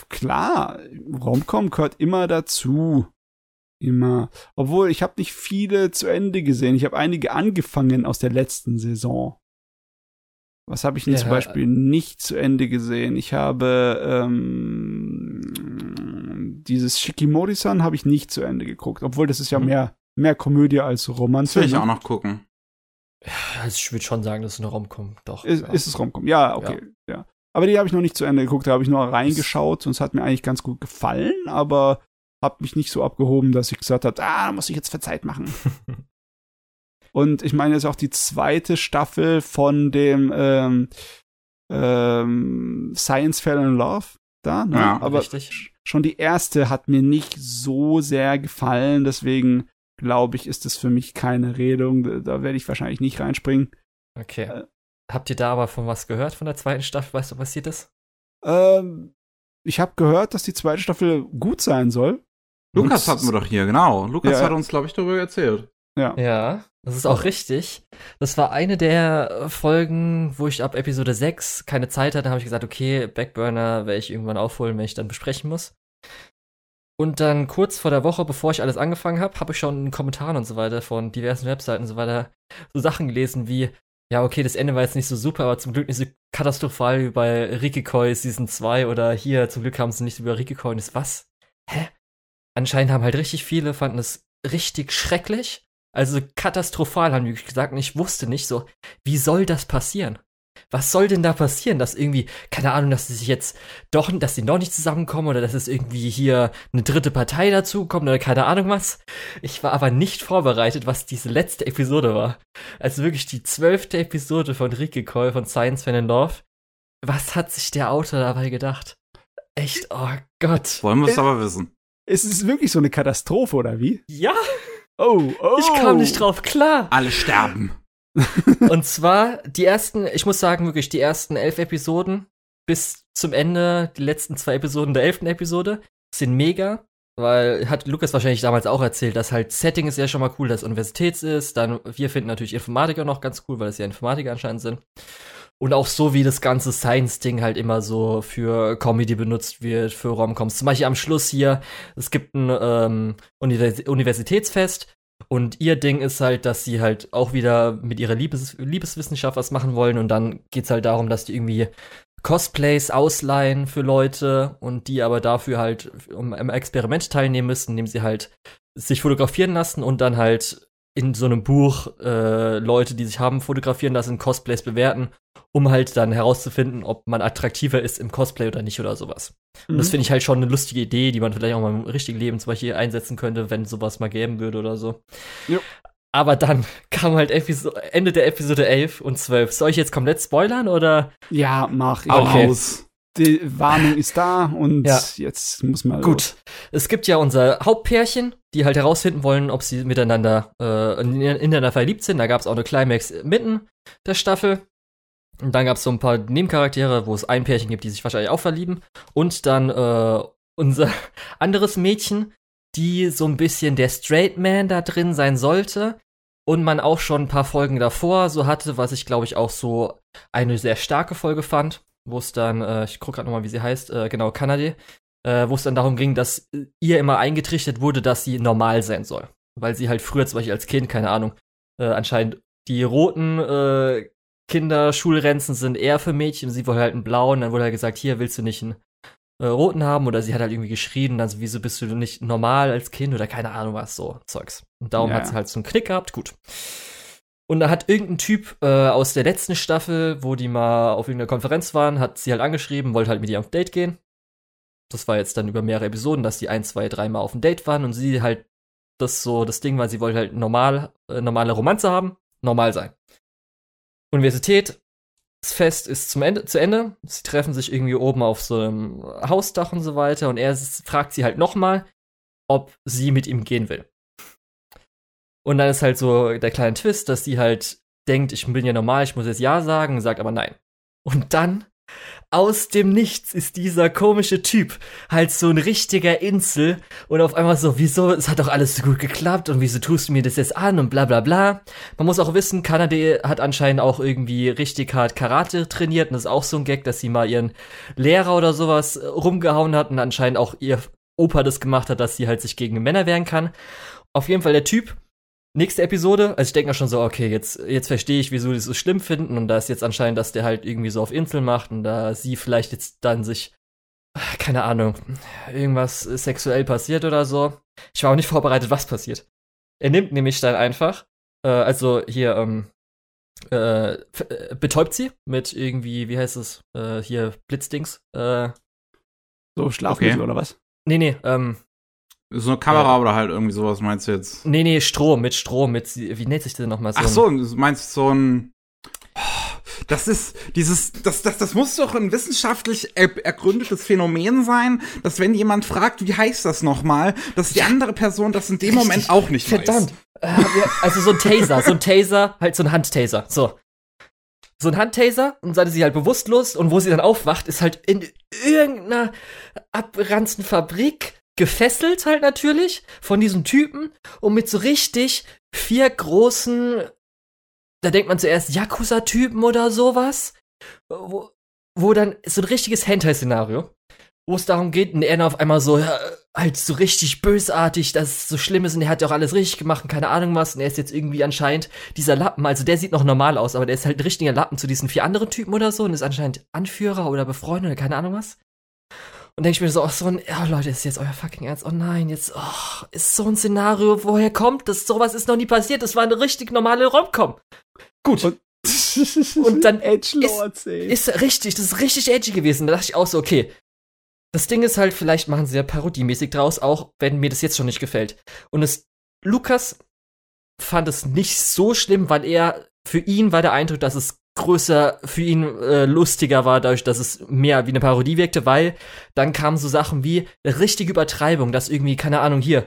klar, Romcom gehört immer dazu. Immer. Obwohl, ich habe nicht viele zu Ende gesehen. Ich habe einige angefangen aus der letzten Saison. Was habe ich denn ja, zum Beispiel nicht zu Ende gesehen? Ich habe ähm, dieses Shikimori-san habe ich nicht zu Ende geguckt, obwohl das ist ja mhm. mehr, mehr Komödie als Romanze. Das will ich ne? auch noch gucken. Ja, also ich würde schon sagen, das ist eine Romcom, doch. Ist, ja. ist es Romcom? Ja, okay, ja. Aber die habe ich noch nicht zu Ende geguckt, da habe ich nur reingeschaut und es hat mir eigentlich ganz gut gefallen, aber habe mich nicht so abgehoben, dass ich gesagt habe, ah, da muss ich jetzt für Zeit machen. und ich meine, es ist auch die zweite Staffel von dem ähm, ähm, Science Fell in Love da, ne? Ja, aber richtig. schon die erste hat mir nicht so sehr gefallen, deswegen glaube ich, ist das für mich keine Redung. Da, da werde ich wahrscheinlich nicht reinspringen. Okay. Habt ihr da aber von was gehört von der zweiten Staffel? Weißt du, was passiert ist? Ähm, ich habe gehört, dass die zweite Staffel gut sein soll. Lukas hatten wir doch hier, genau. Lukas ja, hat uns, glaube ich, darüber erzählt. Ja. Ja, das ist auch richtig. Das war eine der Folgen, wo ich ab Episode 6 keine Zeit hatte, habe ich gesagt, okay, Backburner werde ich irgendwann aufholen, wenn ich dann besprechen muss. Und dann kurz vor der Woche, bevor ich alles angefangen habe, habe ich schon in Kommentaren und so weiter von diversen Webseiten und so weiter so Sachen gelesen wie, ja, okay, das Ende war jetzt nicht so super, aber zum Glück nicht so katastrophal wie bei Rikikoi Season 2 oder hier, zum Glück haben sie nicht über Rikikoi und ist was? Hä? Anscheinend haben halt richtig viele, fanden es richtig schrecklich. Also katastrophal haben die gesagt und ich wusste nicht so, wie soll das passieren? Was soll denn da passieren? Dass irgendwie, keine Ahnung, dass sie sich jetzt doch, dass sie noch nicht zusammenkommen oder dass es irgendwie hier eine dritte Partei dazukommt oder keine Ahnung was. Ich war aber nicht vorbereitet, was diese letzte Episode war. Also wirklich die zwölfte Episode von Ricky Cole von Science Fan in Love. Was hat sich der Autor dabei gedacht? Echt, oh Gott. Wollen wir es aber wissen. Ist es wirklich so eine Katastrophe oder wie? Ja. Oh, oh. Ich kam nicht drauf klar. Alle sterben. Und zwar die ersten, ich muss sagen, wirklich die ersten elf Episoden bis zum Ende, die letzten zwei Episoden der elften Episode sind mega. Weil hat Lukas wahrscheinlich damals auch erzählt, dass halt Setting ist ja schon mal cool, dass Universitäts ist. Dann, wir finden natürlich Informatiker noch ganz cool, weil es ja Informatiker anscheinend sind. Und auch so, wie das ganze Science-Ding halt immer so für Comedy benutzt wird, für Romcoms. Zum Beispiel am Schluss hier, es gibt ein ähm, Univers Universitätsfest und ihr Ding ist halt, dass sie halt auch wieder mit ihrer Liebes Liebeswissenschaft was machen wollen. Und dann geht's halt darum, dass die irgendwie Cosplays ausleihen für Leute und die aber dafür halt um, im Experiment teilnehmen müssen, indem sie halt sich fotografieren lassen und dann halt in so einem Buch äh, Leute, die sich haben fotografieren lassen, Cosplays bewerten, um halt dann herauszufinden, ob man attraktiver ist im Cosplay oder nicht oder sowas. Mhm. Und das mhm. finde ich halt schon eine lustige Idee, die man vielleicht auch mal im richtigen Leben zum Beispiel einsetzen könnte, wenn sowas mal geben würde oder so. Jo. Aber dann kam halt Episode, Ende der Episode 11 und 12. Soll ich jetzt komplett spoilern oder? Ja, mach ich okay. aus die Warnung ist da und ja. jetzt muss man. Gut. Es gibt ja unser Hauptpärchen, die halt herausfinden wollen, ob sie miteinander äh, ineinander verliebt sind. Da gab es auch eine Climax mitten der Staffel. Und dann gab es so ein paar Nebencharaktere, wo es ein Pärchen gibt, die sich wahrscheinlich auch verlieben. Und dann äh, unser anderes Mädchen, die so ein bisschen der Straight Man da drin sein sollte. Und man auch schon ein paar Folgen davor so hatte, was ich glaube ich auch so eine sehr starke Folge fand wo es dann, äh, ich gucke gerade nochmal, wie sie heißt, äh, genau, Kanade, äh, wo es dann darum ging, dass ihr immer eingetrichtert wurde, dass sie normal sein soll. Weil sie halt früher zum Beispiel als Kind, keine Ahnung, äh, anscheinend die roten äh, Kinderschulrenzen sind eher für Mädchen, sie wollte halt einen blauen, dann wurde halt gesagt, hier willst du nicht einen äh, roten haben oder sie hat halt irgendwie geschrien, also wieso bist du nicht normal als Kind oder keine Ahnung was, so Zeugs. Und darum ja. hat sie halt so einen Knick gehabt, gut. Und da hat irgendein Typ äh, aus der letzten Staffel, wo die mal auf irgendeiner Konferenz waren, hat sie halt angeschrieben, wollte halt mit ihr auf ein Date gehen. Das war jetzt dann über mehrere Episoden, dass die ein, zwei, dreimal auf ein Date waren und sie halt das so das Ding, weil sie wollte halt normal, äh, normale Romanze haben, normal sein. Universität, das Fest ist zum Ende, zu Ende. Sie treffen sich irgendwie oben auf so einem Hausdach und so weiter. Und er fragt sie halt nochmal, ob sie mit ihm gehen will. Und dann ist halt so der kleine Twist, dass sie halt denkt, ich bin ja normal, ich muss jetzt Ja sagen, sagt aber nein. Und dann aus dem Nichts ist dieser komische Typ halt so ein richtiger Insel und auf einmal so, wieso, es hat doch alles so gut geklappt und wieso tust du mir das jetzt an und bla bla bla. Man muss auch wissen, Kanade hat anscheinend auch irgendwie richtig hart Karate trainiert und das ist auch so ein Gag, dass sie mal ihren Lehrer oder sowas rumgehauen hat und anscheinend auch ihr Opa das gemacht hat, dass sie halt sich gegen Männer wehren kann. Auf jeden Fall der Typ nächste Episode, also ich denke mir schon so, okay, jetzt, jetzt verstehe ich, wieso die es so schlimm finden und da ist jetzt anscheinend, dass der halt irgendwie so auf Insel macht und da sie vielleicht jetzt dann sich, keine Ahnung, irgendwas sexuell passiert oder so. Ich war auch nicht vorbereitet, was passiert. Er nimmt nämlich dann einfach, äh, also hier, ähm, äh, äh betäubt sie mit irgendwie, wie heißt es, äh, hier Blitzdings, äh, so Schlafmittel okay. oder was? Nee, nee, ähm, so eine Kamera ja. oder halt irgendwie sowas meinst du jetzt? Nee, nee, Strom, mit Strom, mit, wie nennt sich das nochmal so? Ach so, du meinst so ein, das ist dieses, das, das, das muss doch ein wissenschaftlich er, ergründetes Phänomen sein, dass wenn jemand fragt, wie heißt das nochmal, dass die andere Person das in dem Richtig. Moment auch nicht Verdammt. weiß. Verdammt. Äh, also so ein Taser, so ein Taser, halt so ein Handtaser, so. So ein Handtaser und seid sie halt bewusstlos und wo sie dann aufwacht, ist halt in irgendeiner abranzten Fabrik gefesselt halt natürlich von diesem Typen und mit so richtig vier großen, da denkt man zuerst Yakuza-Typen oder sowas, wo, wo dann so ein richtiges Hentai-Szenario, wo es darum geht, und er auf einmal so, halt so richtig bösartig, dass es so schlimm ist und er hat ja auch alles richtig gemacht und keine Ahnung was und er ist jetzt irgendwie anscheinend dieser Lappen, also der sieht noch normal aus, aber der ist halt ein richtiger Lappen zu diesen vier anderen Typen oder so und ist anscheinend Anführer oder befreundet oder keine Ahnung was. Und denke ich mir so, oh, so ein, oh Leute, ist jetzt euer fucking Ernst? Oh nein, jetzt, oh, ist so ein Szenario, woher kommt das? Sowas ist noch nie passiert, das war eine richtig normale Romcom. Gut. Und, und dann ist, ist richtig, das ist richtig edgy gewesen. Da dachte ich auch so, okay, das Ding ist halt, vielleicht machen sie ja parodiemäßig draus, auch wenn mir das jetzt schon nicht gefällt. Und es, Lukas fand es nicht so schlimm, weil er, für ihn war der Eindruck, dass es größer für ihn äh, lustiger war, dadurch, dass es mehr wie eine Parodie wirkte, weil dann kamen so Sachen wie eine richtige Übertreibung, dass irgendwie, keine Ahnung, hier,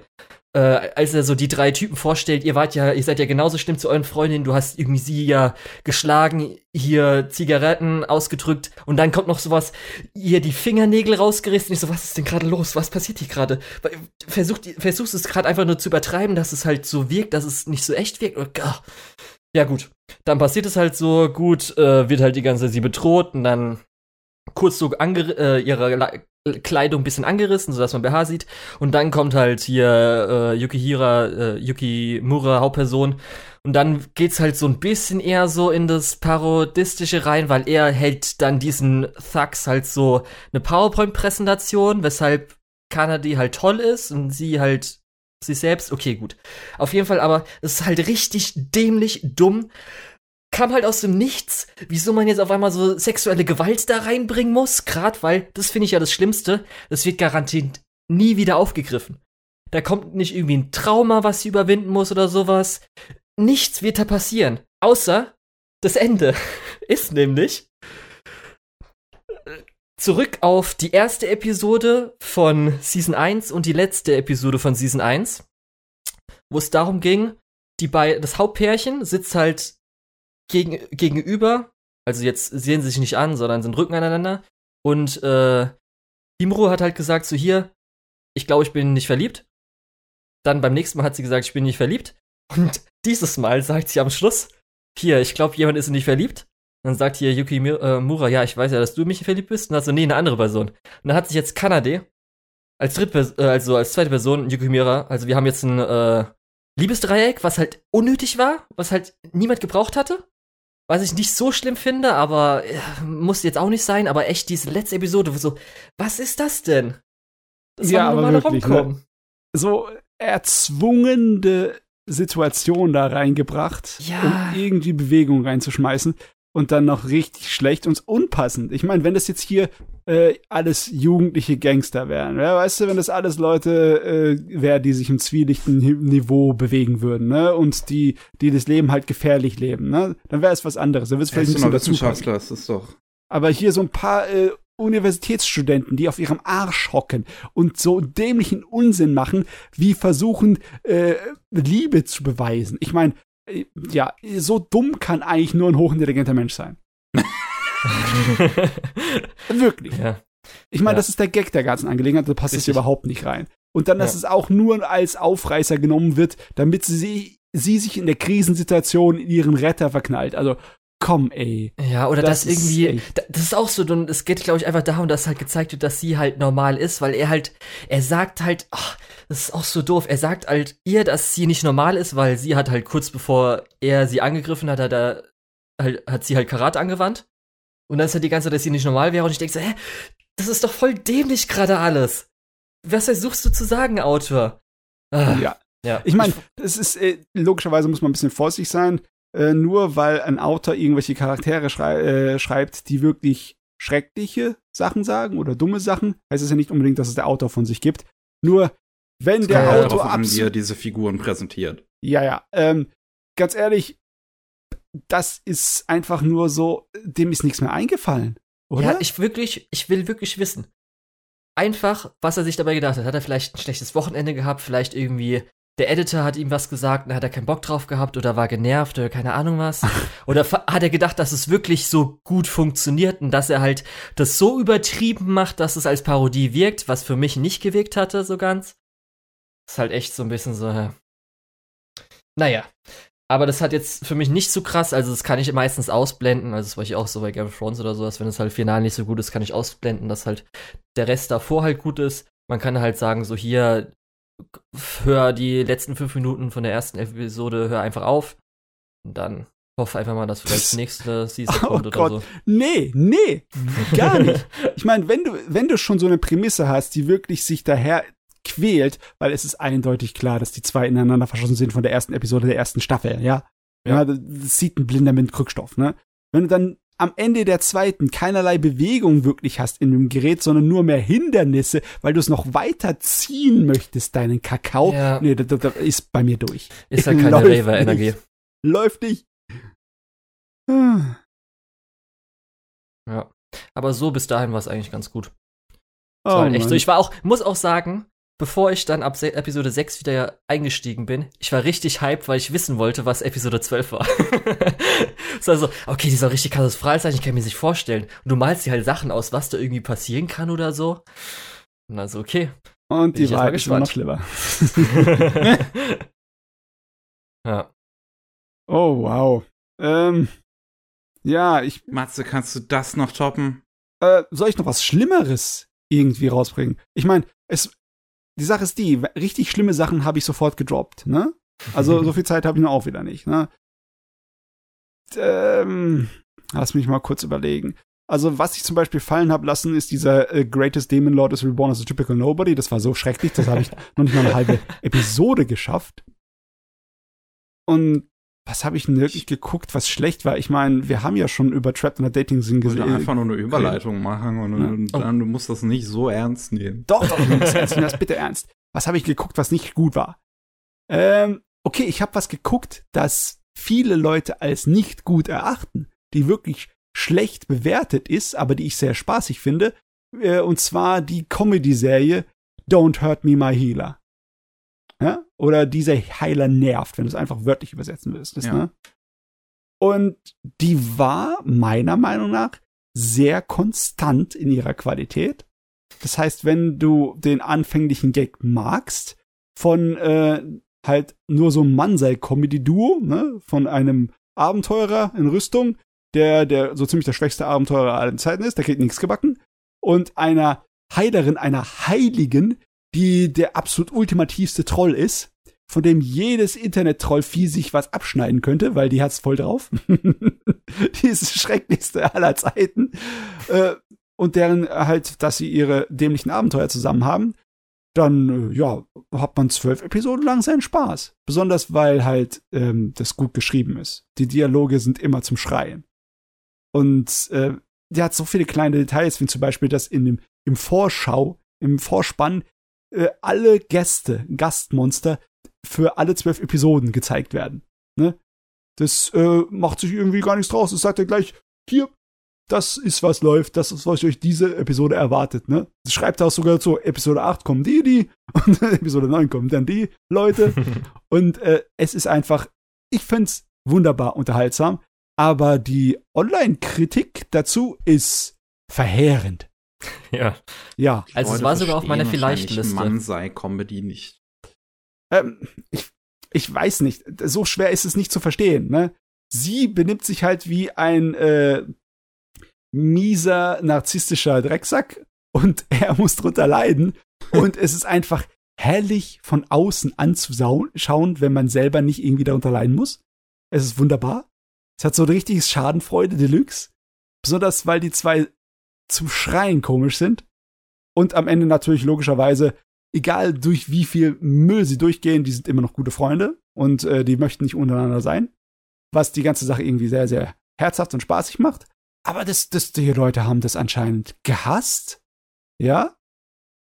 äh, als er so die drei Typen vorstellt, ihr wart ja, ihr seid ja genauso schlimm zu euren Freundinnen, du hast irgendwie sie ja geschlagen, hier Zigaretten ausgedrückt und dann kommt noch sowas, ihr die Fingernägel rausgerissen. Ich so, was ist denn gerade los? Was passiert hier gerade? Versucht, versuchst es gerade einfach nur zu übertreiben, dass es halt so wirkt, dass es nicht so echt wirkt. Oder, ja, gut. Dann passiert es halt so, gut, äh, wird halt die ganze sie bedroht und dann kurz so äh, ihre La Kleidung ein bisschen angerissen, sodass man BH sieht. Und dann kommt halt hier äh, Yukihira, äh, Yukimura, Hauptperson. Und dann geht's halt so ein bisschen eher so in das Parodistische rein, weil er hält dann diesen Thugs halt so eine PowerPoint-Präsentation, weshalb Kanadi halt toll ist und sie halt sich selbst. Okay, gut. Auf jeden Fall, aber es ist halt richtig dämlich, dumm. Kam halt aus dem Nichts, wieso man jetzt auf einmal so sexuelle Gewalt da reinbringen muss. Gerade weil, das finde ich ja das Schlimmste, das wird garantiert nie wieder aufgegriffen. Da kommt nicht irgendwie ein Trauma, was sie überwinden muss oder sowas. Nichts wird da passieren. Außer das Ende ist nämlich, zurück auf die erste Episode von Season 1 und die letzte Episode von Season 1, wo es darum ging, die bei das Hauptpärchen sitzt halt gegen, gegenüber, also jetzt sehen sie sich nicht an, sondern sind Rücken aneinander und äh, Himuro hat halt gesagt so hier, ich glaube, ich bin nicht verliebt. Dann beim nächsten Mal hat sie gesagt, ich bin nicht verliebt und dieses Mal sagt sie am Schluss, hier, ich glaube, jemand ist nicht verliebt dann sagt hier Yuki äh, Mura, ja, ich weiß ja, dass du mich verliebt bist. Und dann so, nee, eine andere Person. Und dann hat sich jetzt Kanade als dritte, äh, also als zweite Person Yuki Mura, also wir haben jetzt ein äh, Liebesdreieck, was halt unnötig war, was halt niemand gebraucht hatte. Was ich nicht so schlimm finde, aber äh, muss jetzt auch nicht sein, aber echt diese letzte Episode, wo so, was ist das denn? Das ja, aber wirklich, ne? So erzwungene Situation da reingebracht, ja. um irgendwie Bewegung reinzuschmeißen. Und dann noch richtig schlecht und unpassend. Ich meine, wenn das jetzt hier äh, alles jugendliche Gangster wären, ja, weißt du, wenn das alles Leute äh, wären, die sich im zwielichten Niveau bewegen würden, ne, und die, die das Leben halt gefährlich leben, ne, dann wäre es was anderes. Dann wird es vielleicht nicht so Wissenschaftler, das ist doch. Aber hier so ein paar äh, Universitätsstudenten, die auf ihrem Arsch hocken und so dämlichen Unsinn machen, wie versuchen, äh, Liebe zu beweisen. Ich meine, ja, so dumm kann eigentlich nur ein hochintelligenter Mensch sein. Wirklich. Ja. Ich meine, ja. das ist der Gag der ganzen Angelegenheit, da passt es überhaupt nicht rein. Und dann, dass ja. es auch nur als Aufreißer genommen wird, damit sie, sie sich in der Krisensituation in ihren Retter verknallt. Also, komm, ey. Ja, oder das, das irgendwie, ist, das ist auch so, es geht, glaube ich, einfach darum, dass halt gezeigt wird, dass sie halt normal ist, weil er halt, er sagt halt, ach, das ist auch so doof, er sagt halt ihr, dass sie nicht normal ist, weil sie hat halt kurz bevor er sie angegriffen hat, hat er, halt, hat sie halt Karat angewandt. Und dann ist halt die ganze Zeit, dass sie nicht normal wäre, und ich denke so, hä, das ist doch voll dämlich gerade alles. Was versuchst du zu sagen, Autor? Ah, ja. Ja. Ich meine, es ist, äh, logischerweise muss man ein bisschen vorsichtig sein. Äh, nur weil ein Autor irgendwelche Charaktere schrei äh, schreibt, die wirklich schreckliche Sachen sagen oder dumme Sachen, heißt es ja nicht unbedingt, dass es der Autor von sich gibt. Nur wenn das der Autor ab wie er diese Figuren präsentiert. Ja, ja. Ähm, ganz ehrlich, das ist einfach nur so, dem ist nichts mehr eingefallen, oder? Ja, ich wirklich, ich will wirklich wissen. Einfach, was er sich dabei gedacht hat. Hat er vielleicht ein schlechtes Wochenende gehabt, vielleicht irgendwie der Editor hat ihm was gesagt, dann hat er keinen Bock drauf gehabt oder war genervt oder keine Ahnung was. oder hat er gedacht, dass es wirklich so gut funktioniert und dass er halt das so übertrieben macht, dass es als Parodie wirkt, was für mich nicht gewirkt hatte, so ganz. Ist halt echt so ein bisschen so. Ja. Naja. Aber das hat jetzt für mich nicht so krass, also das kann ich meistens ausblenden, also das war ich auch so bei Game of Thrones oder sowas, wenn es halt final nicht so gut ist, kann ich ausblenden, dass halt der Rest davor halt gut ist. Man kann halt sagen, so hier, hör die letzten fünf Minuten von der ersten Episode, hör einfach auf. Und dann hoffe einfach mal, dass vielleicht die nächste Season oh kommt oder Gott. so. Nee, nee, gar nicht. ich meine, wenn du, wenn du schon so eine Prämisse hast, die wirklich sich daher quält, weil es ist eindeutig klar, dass die zwei ineinander verschossen sind von der ersten Episode der ersten Staffel, ja. Ja, ja das sieht ein Blinder mit Krückstoff, ne? Wenn du dann am Ende der zweiten keinerlei Bewegung wirklich hast in dem Gerät, sondern nur mehr Hindernisse, weil du es noch weiter ziehen möchtest, deinen Kakao. Ja. Nee, das, das ist bei mir durch. Ist ja keine Rever-Energie. Läuft nicht. Ja. Aber so bis dahin war es eigentlich ganz gut. Oh, war echt so. Ich war auch, muss auch sagen, bevor ich dann ab Episode 6 wieder eingestiegen bin, ich war richtig hyped, weil ich wissen wollte, was Episode 12 war. so also, okay, die soll richtig katastrophal sein, ich kann mir nicht vorstellen. Und du malst dir halt Sachen aus, was da irgendwie passieren kann oder so. Und also, okay. Und die Wahrheit ist noch schlimmer. ja. Oh, wow. Ähm, ja, ich. Matze, kannst du das noch toppen? Äh, soll ich noch was Schlimmeres irgendwie rausbringen? Ich meine, es, die Sache ist die, richtig schlimme Sachen habe ich sofort gedroppt, ne? Also so viel Zeit habe ich nur auch wieder nicht, ne? Ähm, lass mich mal kurz überlegen. Also, was ich zum Beispiel fallen habe lassen, ist dieser äh, Greatest Demon Lord is Reborn as a Typical Nobody. Das war so schrecklich, das habe ich noch nicht mal eine halbe Episode geschafft. Und was habe ich denn wirklich geguckt, was schlecht war? Ich meine, wir haben ja schon über Trapped in a Dating Sing gesehen. Einfach nur eine Überleitung machen und, ja. und dann, oh. du musst das nicht so ernst nehmen. Doch, doch, du musst ernst nehmen, das bitte ernst. Was habe ich geguckt, was nicht gut war? Ähm, okay, ich habe was geguckt, das viele Leute als nicht gut erachten, die wirklich schlecht bewertet ist, aber die ich sehr spaßig finde. Äh, und zwar die Comedy-Serie Don't Hurt Me My Healer. Ja? Oder dieser Heiler nervt, wenn du es einfach wörtlich übersetzen willst. Ja. Ne? Und die war meiner Meinung nach sehr konstant in ihrer Qualität. Das heißt, wenn du den anfänglichen Gag magst, von äh, halt nur so ein Mansei-Comedy-Duo, ne, von einem Abenteurer in Rüstung, der, der so ziemlich der schwächste Abenteurer aller Zeiten ist, der kriegt nichts gebacken, und einer Heilerin, einer Heiligen, die der absolut ultimativste Troll ist, von dem jedes Internet-Troll-Vieh sich was abschneiden könnte, weil die hat's voll drauf. die ist das schrecklichste aller Zeiten. Äh, und deren halt, dass sie ihre dämlichen Abenteuer zusammen haben, dann, äh, ja, hat man zwölf Episoden lang seinen Spaß. Besonders, weil halt ähm, das gut geschrieben ist. Die Dialoge sind immer zum Schreien. Und äh, die hat so viele kleine Details, wie zum Beispiel, dass in dem, im Vorschau, im Vorspann äh, alle Gäste, Gastmonster für alle zwölf Episoden gezeigt werden. Ne? Das äh, macht sich irgendwie gar nichts draus. Es sagt ja gleich, hier, das ist, was läuft, das ist, was euch diese Episode erwartet, ne? Das schreibt auch sogar so, Episode 8 kommen die, die, und Episode 9 kommen dann die Leute. und äh, es ist einfach, ich find's wunderbar unterhaltsam, aber die Online-Kritik dazu ist verheerend. Ja. Ja. Also es war sogar auf meiner Vielleicht-Liste. Mann sei Comedy nicht. Ähm, ich, ich weiß nicht. So schwer ist es nicht zu verstehen, ne? Sie benimmt sich halt wie ein äh, mieser, narzisstischer Drecksack und er muss drunter leiden. Und es ist einfach herrlich von außen anzuschauen, wenn man selber nicht irgendwie darunter leiden muss. Es ist wunderbar. Es hat so ein richtiges Schadenfreude Deluxe. Besonders weil die zwei zum Schreien komisch sind. Und am Ende natürlich logischerweise, egal durch wie viel Müll sie durchgehen, die sind immer noch gute Freunde und äh, die möchten nicht untereinander sein. Was die ganze Sache irgendwie sehr, sehr herzhaft und spaßig macht. Aber das, das, die Leute haben das anscheinend gehasst. Ja?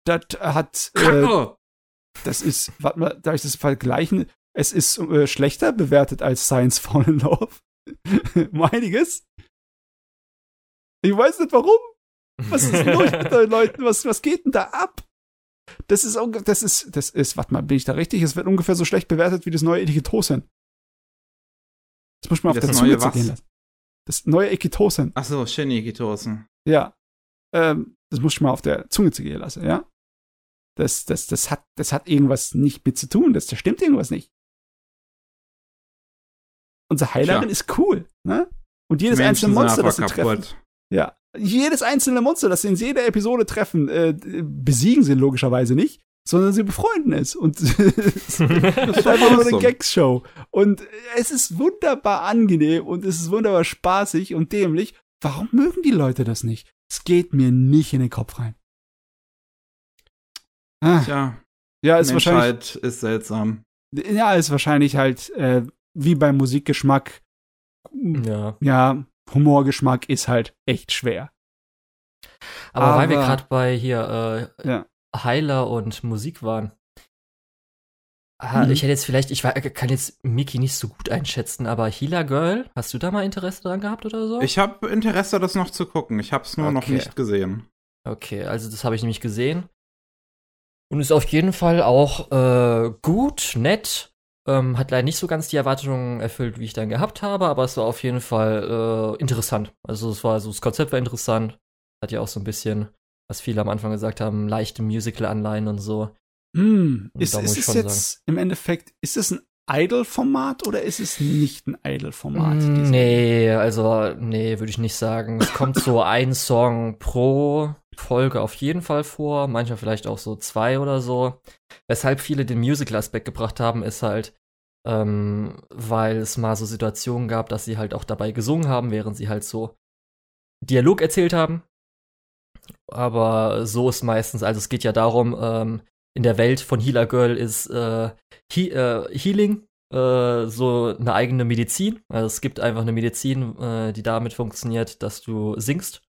Das hat. Äh, das ist, warte mal, darf ich das vergleichen? Es ist äh, schlechter bewertet als Science Fallen Love. um einiges. Ich weiß nicht warum. Was ist los mit den Leuten? Was, was geht denn da ab? Das ist, das ist, das ist, warte mal, bin ich da richtig? Es wird ungefähr so schlecht bewertet wie das neue Ekitosen. Das muss man auf der Zunge gehen lassen. Das neue Ekitosen. Ach so, Shinny Ekitosen. Ja. Ähm, das muss ich mal auf der Zunge gehen lassen, ja? Das, das, das hat, das hat irgendwas nicht mit zu tun. Das, da stimmt irgendwas nicht. Unser Heilerin Tja. ist cool, ne? Und jedes Menschen einzelne Monster, das sie treffen. Ja. Jedes einzelne Monster, das sie in jeder Episode treffen, äh, besiegen sie logischerweise nicht, sondern sie befreunden es. Und es ist einfach nur eine Gags-Show. Und es ist wunderbar angenehm und es ist wunderbar spaßig und dämlich. Warum mögen die Leute das nicht? Es geht mir nicht in den Kopf rein. Ah. Tja. Ja, ist wahrscheinlich. ist seltsam. Ja, ist wahrscheinlich halt äh, wie beim Musikgeschmack. Ja. Ja, Humorgeschmack ist halt echt schwer. Aber, Aber weil wir gerade bei hier äh, ja. Heiler und Musik waren. Mhm. Ich hätte jetzt vielleicht, ich kann jetzt Miki nicht so gut einschätzen, aber Healer Girl, hast du da mal Interesse dran gehabt oder so? Ich habe Interesse, das noch zu gucken. Ich habe es nur okay. noch nicht gesehen. Okay, also das habe ich nämlich gesehen. Und ist auf jeden Fall auch äh, gut, nett. Ähm, hat leider nicht so ganz die Erwartungen erfüllt, wie ich dann gehabt habe, aber es war auf jeden Fall äh, interessant. Also es war so, das Konzept war interessant. Hat ja auch so ein bisschen, was viele am Anfang gesagt haben, leichte Musical-Anleihen und so. Hm, ist, ist es jetzt sagen. im Endeffekt, ist es ein Idol-Format oder ist es nicht ein Idol-Format? Mm, nee, also nee, würde ich nicht sagen. Es kommt so ein Song pro Folge auf jeden Fall vor, manchmal vielleicht auch so zwei oder so. Weshalb viele den Musical-Aspekt gebracht haben, ist halt, ähm, weil es mal so Situationen gab, dass sie halt auch dabei gesungen haben, während sie halt so Dialog erzählt haben. Aber so ist meistens, also es geht ja darum, ähm, in der Welt von Healer Girl ist äh, He äh, Healing äh, so eine eigene Medizin. Also es gibt einfach eine Medizin, äh, die damit funktioniert, dass du singst.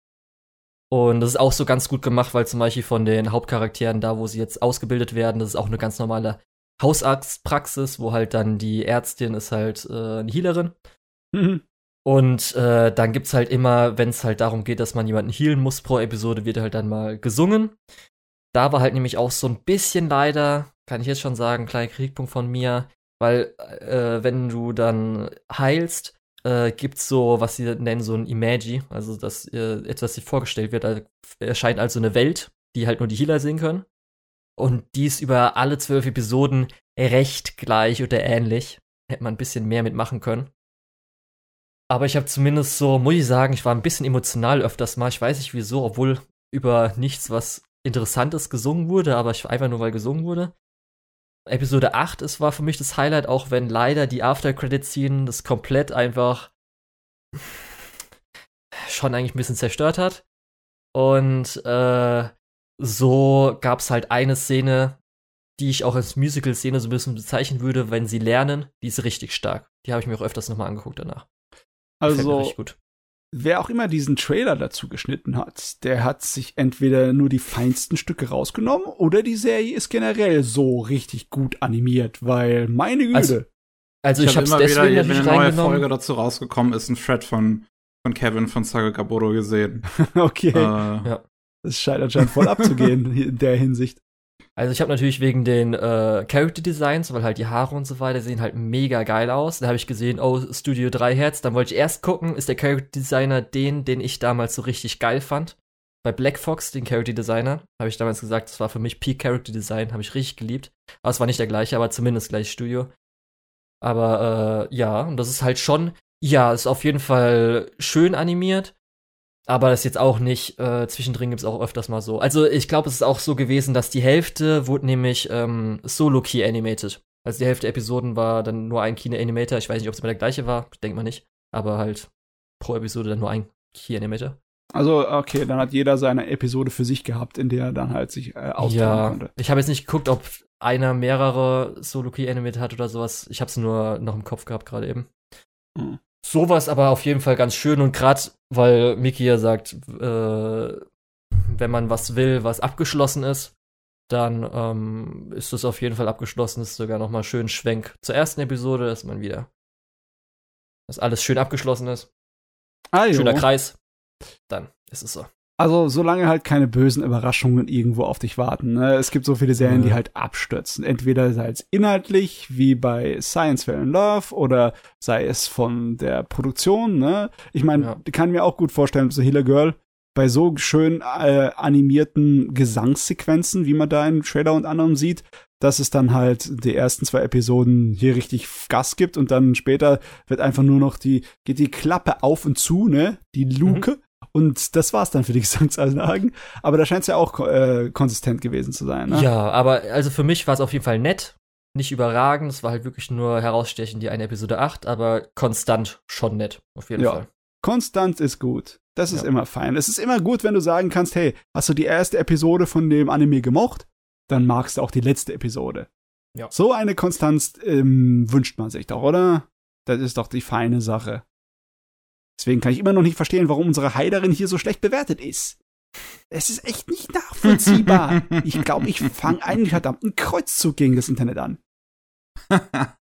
Und das ist auch so ganz gut gemacht, weil zum Beispiel von den Hauptcharakteren, da wo sie jetzt ausgebildet werden, das ist auch eine ganz normale Hausarztpraxis, wo halt dann die Ärztin ist halt äh, eine Healerin. Mhm. Und äh, dann gibt's halt immer, wenn es halt darum geht, dass man jemanden healen muss pro Episode, wird halt dann mal gesungen. Da war halt nämlich auch so ein bisschen leider, kann ich jetzt schon sagen, kleiner Kriegpunkt von mir, weil äh, wenn du dann heilst, äh, gibt's so, was sie nennen, so ein Imagi, also dass äh, etwas sich vorgestellt wird, also erscheint also eine Welt, die halt nur die Healer sehen können. Und die ist über alle zwölf Episoden recht gleich oder ähnlich. Hätte man ein bisschen mehr mitmachen können. Aber ich habe zumindest so, muss ich sagen, ich war ein bisschen emotional öfters mal. Ich weiß nicht wieso, obwohl über nichts, was Interessantes gesungen wurde, aber ich einfach nur, weil gesungen wurde. Episode 8 es war für mich das Highlight, auch wenn leider die After-Credit-Scene das komplett einfach schon eigentlich ein bisschen zerstört hat. Und äh, so gab es halt eine Szene, die ich auch als Musical-Szene so ein bisschen bezeichnen würde, wenn sie lernen, die ist richtig stark. Die habe ich mir auch öfters nochmal angeguckt danach. Also, wer auch immer diesen Trailer dazu geschnitten hat, der hat sich entweder nur die feinsten Stücke rausgenommen oder die Serie ist generell so richtig gut animiert, weil meine Güte. Also, also ich, ich habe immer wieder, wenn eine neue Folge dazu rausgekommen ist, ein Thread von, von Kevin von Sagagaburo gesehen. okay. Äh, ja. Das scheint anscheinend voll abzugehen in der Hinsicht. Also ich habe natürlich wegen den äh, Character Designs, weil halt die Haare und so weiter sehen halt mega geil aus. Da habe ich gesehen, oh, Studio 3 Hertz. Dann wollte ich erst gucken, ist der Character Designer den, den ich damals so richtig geil fand. Bei Black Fox, den Character Designer, habe ich damals gesagt, das war für mich Peak Character Design, habe ich richtig geliebt. Aber es war nicht der gleiche, aber zumindest gleich Studio. Aber äh, ja, und das ist halt schon, ja, ist auf jeden Fall schön animiert. Aber das ist jetzt auch nicht, äh, zwischendrin gibt es auch öfters mal so. Also ich glaube, es ist auch so gewesen, dass die Hälfte wurde nämlich ähm, Solo-Key animated. Also die Hälfte der Episoden war dann nur ein Key-Animator. Ich weiß nicht, ob es immer der gleiche war. Ich denke mal nicht. Aber halt pro Episode dann nur ein Key-Animator. Also, okay, dann hat jeder seine Episode für sich gehabt, in der er dann halt sich äh, ja, konnte. Ich habe jetzt nicht geguckt, ob einer mehrere Solo-Key-Animator hat oder sowas. Ich habe es nur noch im Kopf gehabt gerade eben. Hm sowas aber auf jeden Fall ganz schön und gerade, weil Miki ja sagt, äh, wenn man was will, was abgeschlossen ist, dann ähm, ist es auf jeden Fall abgeschlossen. Ist sogar noch mal schön Schwenk zur ersten Episode, dass man wieder, dass alles schön abgeschlossen ist. Ah, Schöner Kreis. Dann ist es so. Also, solange halt keine bösen Überraschungen irgendwo auf dich warten. Ne? Es gibt so viele Serien, die halt abstürzen. Entweder sei es inhaltlich, wie bei Science Fair in Love, oder sei es von der Produktion. Ne? Ich meine, ja. kann mir auch gut vorstellen, so Healer Girl, bei so schön äh, animierten Gesangssequenzen, wie man da im Trailer und anderem sieht, dass es dann halt die ersten zwei Episoden hier richtig Gas gibt und dann später wird einfach nur noch die, geht die Klappe auf und zu, ne? Die Luke. Mhm. Und das war's dann für die Gesangsanlagen. Aber da scheint es ja auch äh, konsistent gewesen zu sein. Ne? Ja, aber also für mich war es auf jeden Fall nett. Nicht überragend, es war halt wirklich nur herausstechend, die eine Episode 8, aber konstant schon nett, auf jeden ja. Fall. Konstant ist gut. Das ist ja. immer fein. Es ist immer gut, wenn du sagen kannst, hey, hast du die erste Episode von dem Anime gemocht? Dann magst du auch die letzte Episode. Ja. So eine Konstanz ähm, wünscht man sich doch, oder? Das ist doch die feine Sache. Deswegen kann ich immer noch nicht verstehen, warum unsere Heiderin hier so schlecht bewertet ist. Es ist echt nicht nachvollziehbar. ich glaube, ich fange einen verdammten Kreuzzug gegen das Internet an.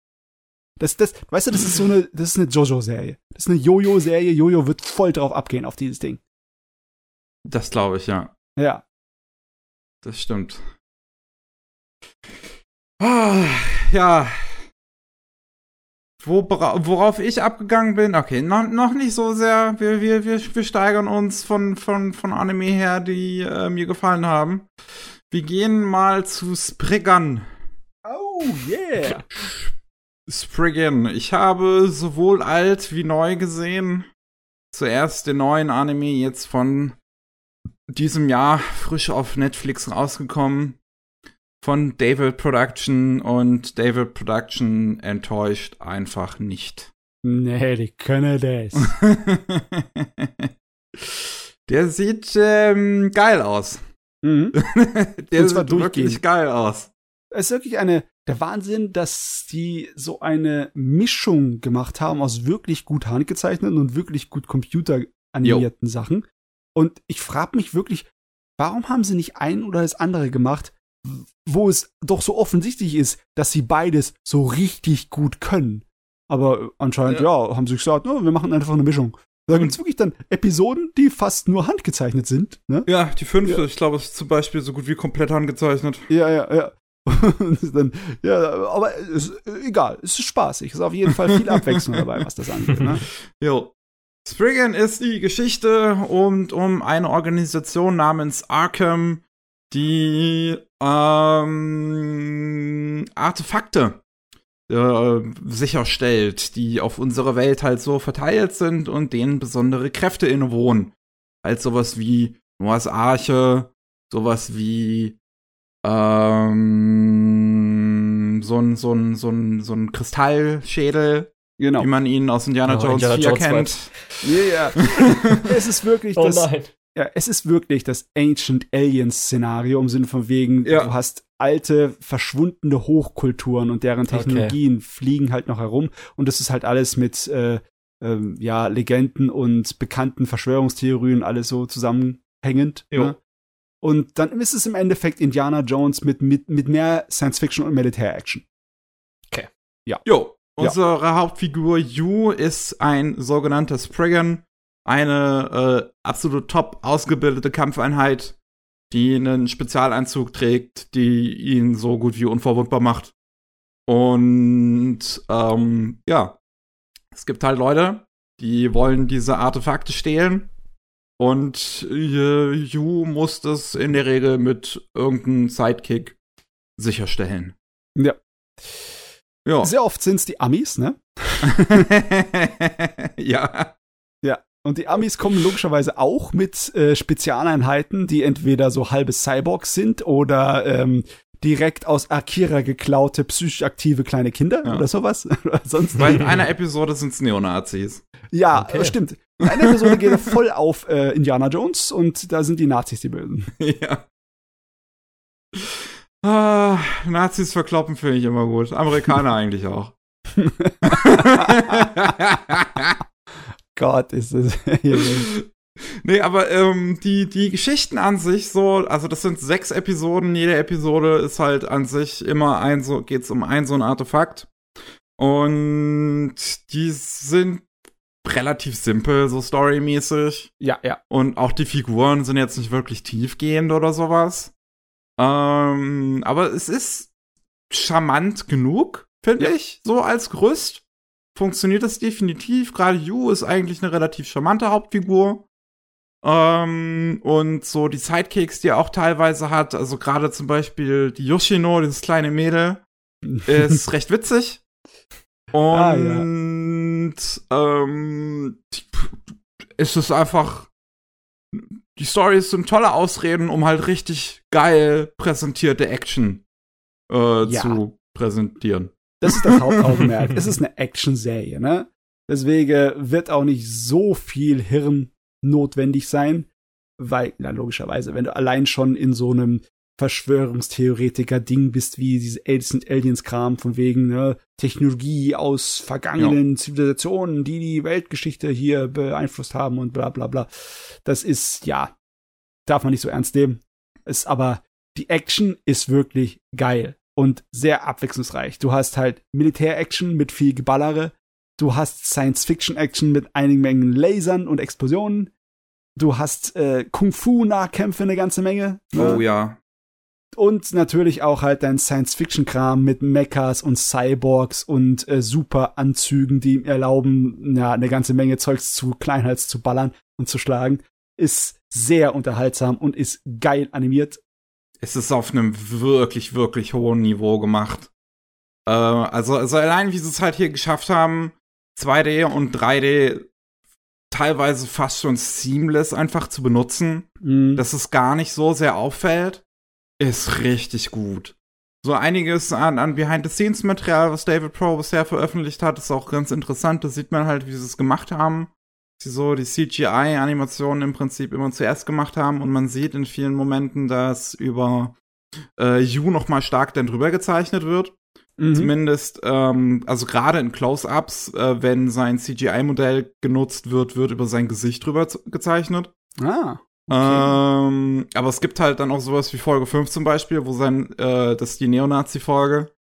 Das, das, weißt du, das ist so eine, das ist eine Jojo-Serie. Das ist eine Jojo-Serie. Jojo wird voll drauf abgehen auf dieses Ding. Das glaube ich, ja. Ja. Das stimmt. Ah, ja, wo, worauf ich abgegangen bin, okay, noch, noch nicht so sehr. Wir, wir, wir, wir steigern uns von, von, von Anime her, die äh, mir gefallen haben. Wir gehen mal zu Spriggan. Oh, yeah. Spriggan. Ich habe sowohl alt wie neu gesehen. Zuerst den neuen Anime, jetzt von diesem Jahr frisch auf Netflix rausgekommen von David Production und David Production enttäuscht einfach nicht. Nee, die können das. Der sieht ähm, geil aus. Mhm. Der sieht wirklich geil aus. Es ist wirklich eine, der Wahnsinn, dass die so eine Mischung gemacht haben aus wirklich gut handgezeichneten und wirklich gut computeranimierten Sachen. Und ich frage mich wirklich, warum haben sie nicht ein oder das andere gemacht? Wo es doch so offensichtlich ist, dass sie beides so richtig gut können. Aber anscheinend, ja, ja haben sie gesagt, no, wir machen einfach eine Mischung. Da gibt es wirklich dann Episoden, die fast nur handgezeichnet sind. Ne? Ja, die fünfte, ja. ich glaube, ist zum Beispiel so gut wie komplett handgezeichnet. Ja, ja, ja. dann, ja, aber ist, egal, es ist spaßig. Es ist auf jeden Fall viel Abwechslung dabei, was das angeht. Ne? Jo. Spriggan ist die Geschichte und um eine Organisation namens Arkham, die ähm, Artefakte äh, sicherstellt, die auf unserer Welt halt so verteilt sind und denen besondere Kräfte innewohnen. Halt sowas wie Noahs Arche, sowas wie ähm, so ein, so ein, so ein, so ein Kristallschädel, genau. wie man ihn aus Indiana oh, Jones Indiana 4 Jones kennt. Ja, yeah. es ist wirklich oh, das, nein ja, es ist wirklich das Ancient Aliens Szenario im Sinne von wegen, ja. du hast alte, verschwundene Hochkulturen und deren Technologien okay. fliegen halt noch herum und das ist halt alles mit äh, ähm, ja, Legenden und bekannten Verschwörungstheorien alles so zusammenhängend. Ne? Und dann ist es im Endeffekt Indiana Jones mit, mit, mit mehr Science Fiction und Militär-Action. Okay. Ja. Jo. Unsere ja. Hauptfigur Yu ist ein sogenannter Spriggan, eine äh, absolut top ausgebildete Kampfeinheit, die einen Spezialanzug trägt, die ihn so gut wie unverwundbar macht. Und ähm, ja, es gibt halt Leute, die wollen diese Artefakte stehlen. Und äh, Yu muss das in der Regel mit irgendeinem Sidekick sicherstellen. Ja. ja. Sehr oft sind es die Amis, ne? ja. Ja. Und die Amis kommen logischerweise auch mit äh, Spezialeinheiten, die entweder so halbe Cyborgs sind oder ähm, direkt aus Akira geklaute psychisch aktive kleine Kinder ja. oder sowas. Sonst Weil in einer Episode sind es Neonazis. Ja, okay. stimmt. In einer Episode geht er voll auf äh, Indiana Jones und da sind die Nazis die Bösen. Ja. Ah, Nazis verkloppen finde ich immer gut. Amerikaner eigentlich auch. Gott, ist es. nee, aber ähm, die, die Geschichten an sich so, also das sind sechs Episoden, jede Episode ist halt an sich immer ein so, geht's um ein so ein Artefakt. Und die sind relativ simpel, so storymäßig. Ja, ja. Und auch die Figuren sind jetzt nicht wirklich tiefgehend oder sowas. Ähm, aber es ist charmant genug, finde ja. ich, so als Gerüst. Funktioniert das definitiv. Gerade Yu ist eigentlich eine relativ charmante Hauptfigur. Ähm, und so die Sidekicks, die er auch teilweise hat, also gerade zum Beispiel die Yoshino, dieses kleine Mädel, ist recht witzig. Und ah, ja. ähm, ist es einfach. Die Stories sind tolle Ausreden, um halt richtig geil präsentierte Action äh, ja. zu präsentieren. Das ist das Hauptaugenmerk. es ist eine Action-Serie, ne? Deswegen wird auch nicht so viel Hirn notwendig sein, weil, na, logischerweise, wenn du allein schon in so einem Verschwörungstheoretiker-Ding bist, wie diese Aliens-Kram von wegen ne, Technologie aus vergangenen ja. Zivilisationen, die die Weltgeschichte hier beeinflusst haben und bla bla bla. Das ist, ja, darf man nicht so ernst nehmen. Ist aber, die Action ist wirklich geil und sehr abwechslungsreich. Du hast halt Militär-Action mit viel Geballere, du hast Science-Fiction-Action mit einigen Mengen Lasern und Explosionen, du hast äh, Kung-Fu-Nahkämpfe eine ganze Menge. Ne? Oh ja. Und natürlich auch halt dein Science-Fiction-Kram mit Mechas und Cyborgs und äh, Superanzügen, die ihm erlauben, ja, eine ganze Menge Zeugs zu Kleinhals zu ballern und zu schlagen. Ist sehr unterhaltsam und ist geil animiert. Es ist auf einem wirklich, wirklich hohen Niveau gemacht. Äh, also, also allein, wie sie es halt hier geschafft haben, 2D und 3D teilweise fast schon seamless einfach zu benutzen, mhm. dass es gar nicht so sehr auffällt, ist richtig gut. So einiges an, an Behind-the-Scenes-Material, was David Pro bisher veröffentlicht hat, ist auch ganz interessant. Da sieht man halt, wie sie es gemacht haben. Sie so die CGI-Animationen im Prinzip immer zuerst gemacht haben und man sieht in vielen Momenten, dass über äh, Yu noch mal stark dann drüber gezeichnet wird. Mhm. Zumindest, ähm, also gerade in Close-Ups, äh, wenn sein CGI-Modell genutzt wird, wird über sein Gesicht drüber gezeichnet. Ah. Okay. Ähm, aber es gibt halt dann auch sowas wie Folge 5 zum Beispiel, wo sein, äh, das ist die Neonazi-Folge,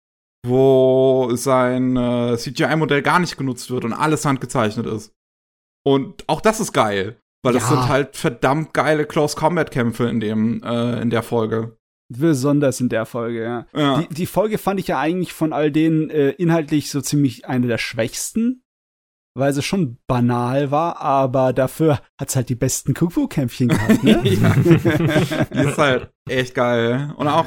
wo sein äh, CGI-Modell gar nicht genutzt wird und alles handgezeichnet ist. Und auch das ist geil, weil ja. das sind halt verdammt geile Close-Combat-Kämpfe in dem, äh, in der Folge. Besonders in der Folge, ja. ja. Die, die Folge fand ich ja eigentlich von all denen äh, inhaltlich so ziemlich eine der schwächsten, weil sie schon banal war, aber dafür hat's halt die besten Kung-Fu-Kämpfchen gehabt, ne? die ist halt echt geil. Und auch,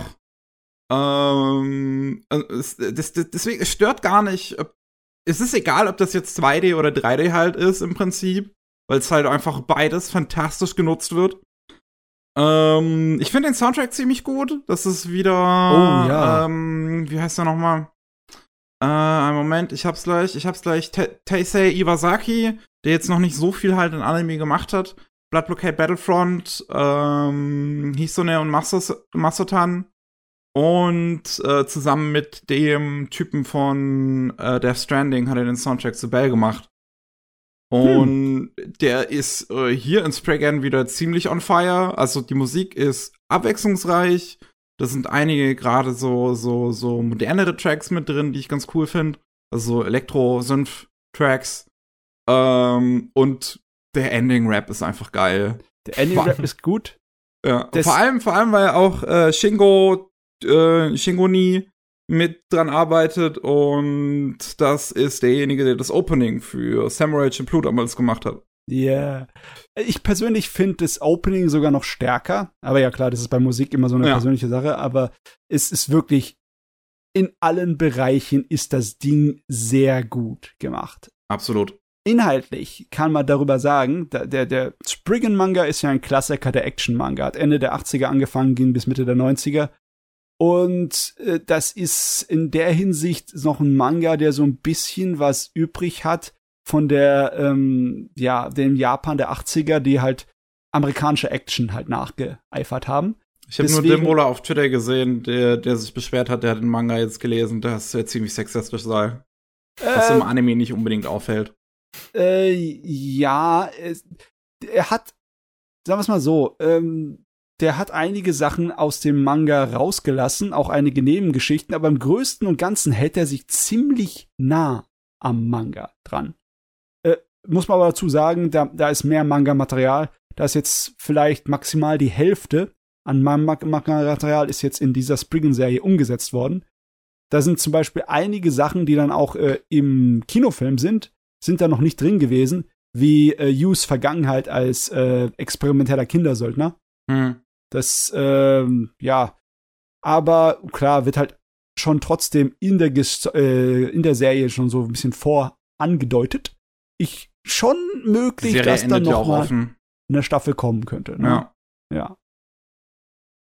ähm, das, das, deswegen, es stört gar nicht, es ist egal, ob das jetzt 2D oder 3D halt ist im Prinzip, weil es halt einfach beides fantastisch genutzt wird. Ähm, ich finde den Soundtrack ziemlich gut. Das ist wieder. Oh ja. Ähm, wie heißt der nochmal? Äh, einen Moment, ich hab's gleich. Ich hab's gleich. Taisei Iwasaki, der jetzt noch nicht so viel halt in Anime gemacht hat. Blood Blockade Battlefront, ähm, Hisone und Masos Masotan. Und äh, zusammen mit dem Typen von äh, Death Stranding hat er den Soundtrack zu Bell gemacht. Und hm. der ist äh, hier in Spraygan wieder ziemlich on fire. Also die Musik ist abwechslungsreich. Da sind einige gerade so, so, so modernere Tracks mit drin, die ich ganz cool finde. Also Elektro-Synth-Tracks. Ähm, und der Ending-Rap ist einfach geil. Der Ending-Rap ist gut. Ja, vor allem, vor allem, weil auch äh, Shingo, äh, Shingoni mit dran arbeitet und das ist derjenige, der das Opening für Samurai Champloo damals gemacht hat. Ja. Yeah. Ich persönlich finde das Opening sogar noch stärker. Aber ja, klar, das ist bei Musik immer so eine ja. persönliche Sache. Aber es ist wirklich in allen Bereichen ist das Ding sehr gut gemacht. Absolut. Inhaltlich kann man darüber sagen, der, der, Spriggan-Manga ist ja ein Klassiker der Action-Manga. Hat Ende der 80er angefangen, ging bis Mitte der 90er. Und äh, das ist in der Hinsicht noch ein Manga, der so ein bisschen was übrig hat von der, ähm, ja, dem Japan der 80er, die halt amerikanische Action halt nachgeeifert haben. Ich habe nur Demola auf Twitter gesehen, der, der sich beschwert hat, der hat den Manga jetzt gelesen, dass er ziemlich sexistisch sei. Äh, was im Anime nicht unbedingt auffällt. Äh, ja, er hat, sagen wir es mal so, ähm, der hat einige Sachen aus dem Manga rausgelassen, auch einige Nebengeschichten, aber im größten und ganzen hält er sich ziemlich nah am Manga dran. Äh, muss man aber dazu sagen, da, da ist mehr Manga-Material. Da ist jetzt vielleicht maximal die Hälfte an Manga-Material ist jetzt in dieser Spriggan-Serie umgesetzt worden. Da sind zum Beispiel einige Sachen, die dann auch äh, im Kinofilm sind, sind da noch nicht drin gewesen, wie äh, Yus Vergangenheit als äh, experimenteller Kindersöldner. Hm. Das, ähm, ja, aber klar, wird halt schon trotzdem in der, äh, in der Serie schon so ein bisschen vor angedeutet. Ich schon möglich, dass da noch mal offen. eine Staffel kommen könnte. Ne? Ja. Ja.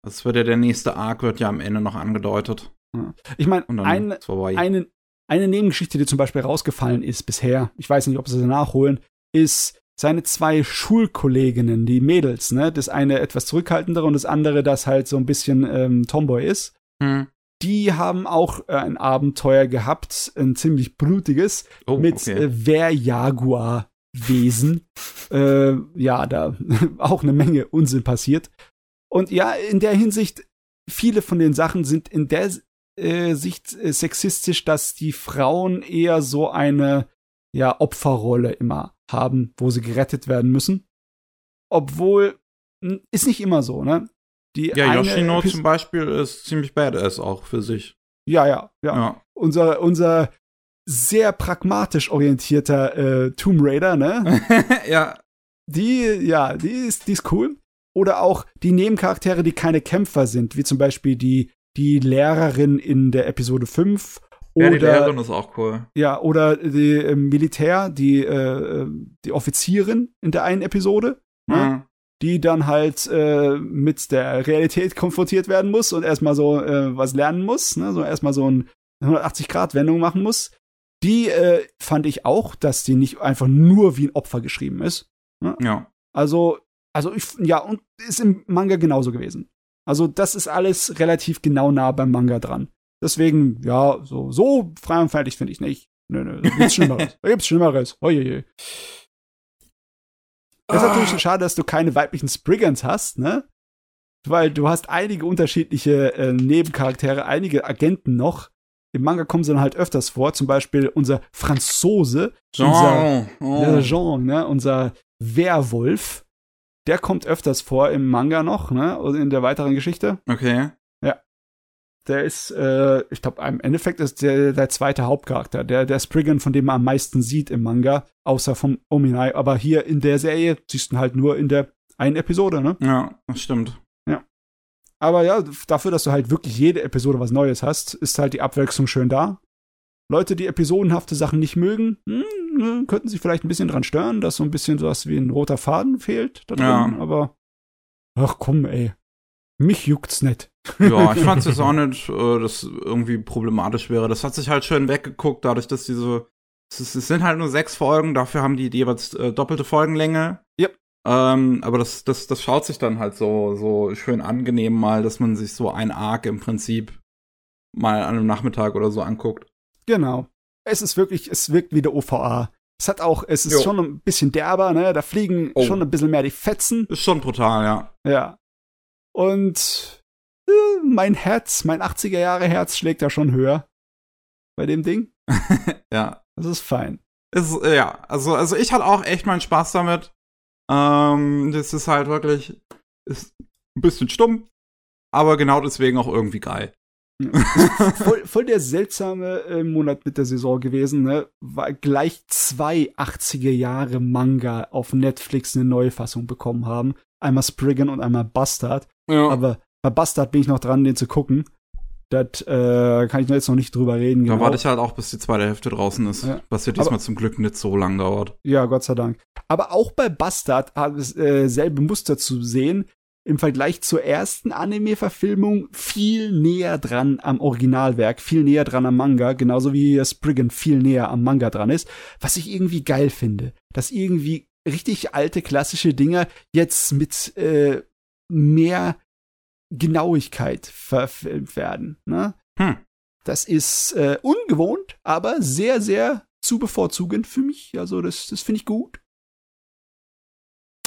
Das wird ja der nächste Arc, wird ja am Ende noch angedeutet. Ja. Ich meine, ein, eine, eine Nebengeschichte, die zum Beispiel rausgefallen ist bisher, ich weiß nicht, ob sie sie nachholen, ist seine zwei Schulkolleginnen, die Mädels, ne? Das eine etwas zurückhaltendere und das andere, das halt so ein bisschen ähm, Tomboy ist. Hm. Die haben auch äh, ein Abenteuer gehabt, ein ziemlich blutiges, oh, mit okay. äh, Wehrjaguar-Wesen. äh, ja, da auch eine Menge Unsinn passiert. Und ja, in der Hinsicht, viele von den Sachen sind in der äh, Sicht äh, sexistisch, dass die Frauen eher so eine ja, Opferrolle immer haben, wo sie gerettet werden müssen. Obwohl, ist nicht immer so, ne? Die ja, Yoshino Epis zum Beispiel ist ziemlich badass auch für sich. Ja, ja, ja. ja. Unser, unser sehr pragmatisch orientierter äh, Tomb Raider, ne? ja. Die, ja, die ist, die ist cool. Oder auch die Nebencharaktere, die keine Kämpfer sind, wie zum Beispiel die, die Lehrerin in der Episode 5 ja, die Lehrerin ist auch cool. Ja, oder die äh, Militär, die, äh, die Offizierin in der einen Episode, mhm. ne? die dann halt äh, mit der Realität konfrontiert werden muss und erstmal so äh, was lernen muss, ne? so erstmal so eine 180-Grad-Wendung machen muss. Die äh, fand ich auch, dass die nicht einfach nur wie ein Opfer geschrieben ist. Ne? Ja. Also, also ich, ja, und ist im Manga genauso gewesen. Also, das ist alles relativ genau nah beim Manga dran. Deswegen, ja, so, so frei und fertig finde ich nicht. Nö, nö, da gibt's Schlimmeres. da gibt's Schlimmeres. Ojeje. Es ist natürlich ah. schade, dass du keine weiblichen Spriggans hast, ne? Weil du hast einige unterschiedliche äh, Nebencharaktere, einige Agenten noch. Im Manga kommen sie dann halt öfters vor, zum Beispiel unser Franzose, Jean, unser oh. Jean, ne? unser Werwolf. Der kommt öfters vor im Manga noch, ne? In der weiteren Geschichte. Okay. Der ist, äh, ich glaube, im Endeffekt ist der der zweite Hauptcharakter, der, der Spriggan, von dem man am meisten sieht im Manga, außer vom Ominai. Aber hier in der Serie siehst du ihn halt nur in der einen Episode, ne? Ja, das stimmt. Ja. Aber ja, dafür, dass du halt wirklich jede Episode was Neues hast, ist halt die Abwechslung schön da. Leute, die episodenhafte Sachen nicht mögen, hm, ne, könnten sich vielleicht ein bisschen dran stören, dass so ein bisschen sowas wie ein roter Faden fehlt da drin, ja. aber ach komm, ey. Mich juckt's nicht. Ja, ich fand es auch nicht, äh, dass irgendwie problematisch wäre. Das hat sich halt schön weggeguckt, dadurch, dass diese. Es, es sind halt nur sechs Folgen, dafür haben die, jeweils äh, doppelte Folgenlänge. Ja. Ähm, aber das, das, das schaut sich dann halt so, so schön angenehm mal, dass man sich so ein Arc im Prinzip mal an einem Nachmittag oder so anguckt. Genau. Es ist wirklich, es wirkt wie der OVA. Es hat auch, es ist jo. schon ein bisschen derber, ne? Da fliegen oh. schon ein bisschen mehr die Fetzen. Ist schon brutal, ja. Ja. Und mein Herz, mein 80er Jahre Herz schlägt da schon höher. Bei dem Ding. ja. Das ist fein. Ist, ja, also, also ich hatte auch echt meinen Spaß damit. Ähm, das ist halt wirklich, ist ein bisschen stumm, aber genau deswegen auch irgendwie geil. voll, voll, der seltsame äh, Monat mit der Saison gewesen, ne? Weil gleich zwei 80er Jahre Manga auf Netflix eine neue Fassung bekommen haben. Einmal Spriggan und einmal Bastard. Ja. Aber bei Bastard bin ich noch dran, den zu gucken. Das äh, kann ich jetzt noch nicht drüber reden. Da genau. warte ich halt auch, bis die zweite Hälfte draußen ist. Ja. Was ja diesmal Aber, zum Glück nicht so lang dauert. Ja, Gott sei Dank. Aber auch bei Bastard hat es äh, selbe Muster zu sehen im Vergleich zur ersten Anime-Verfilmung viel näher dran am Originalwerk, viel näher dran am Manga, genauso wie Spriggan viel näher am Manga dran ist, was ich irgendwie geil finde, dass irgendwie richtig alte klassische Dinger jetzt mit äh, mehr Genauigkeit verfilmt werden. Ne? Hm. Das ist äh, ungewohnt, aber sehr, sehr zu bevorzugend für mich. Also das, das finde ich gut.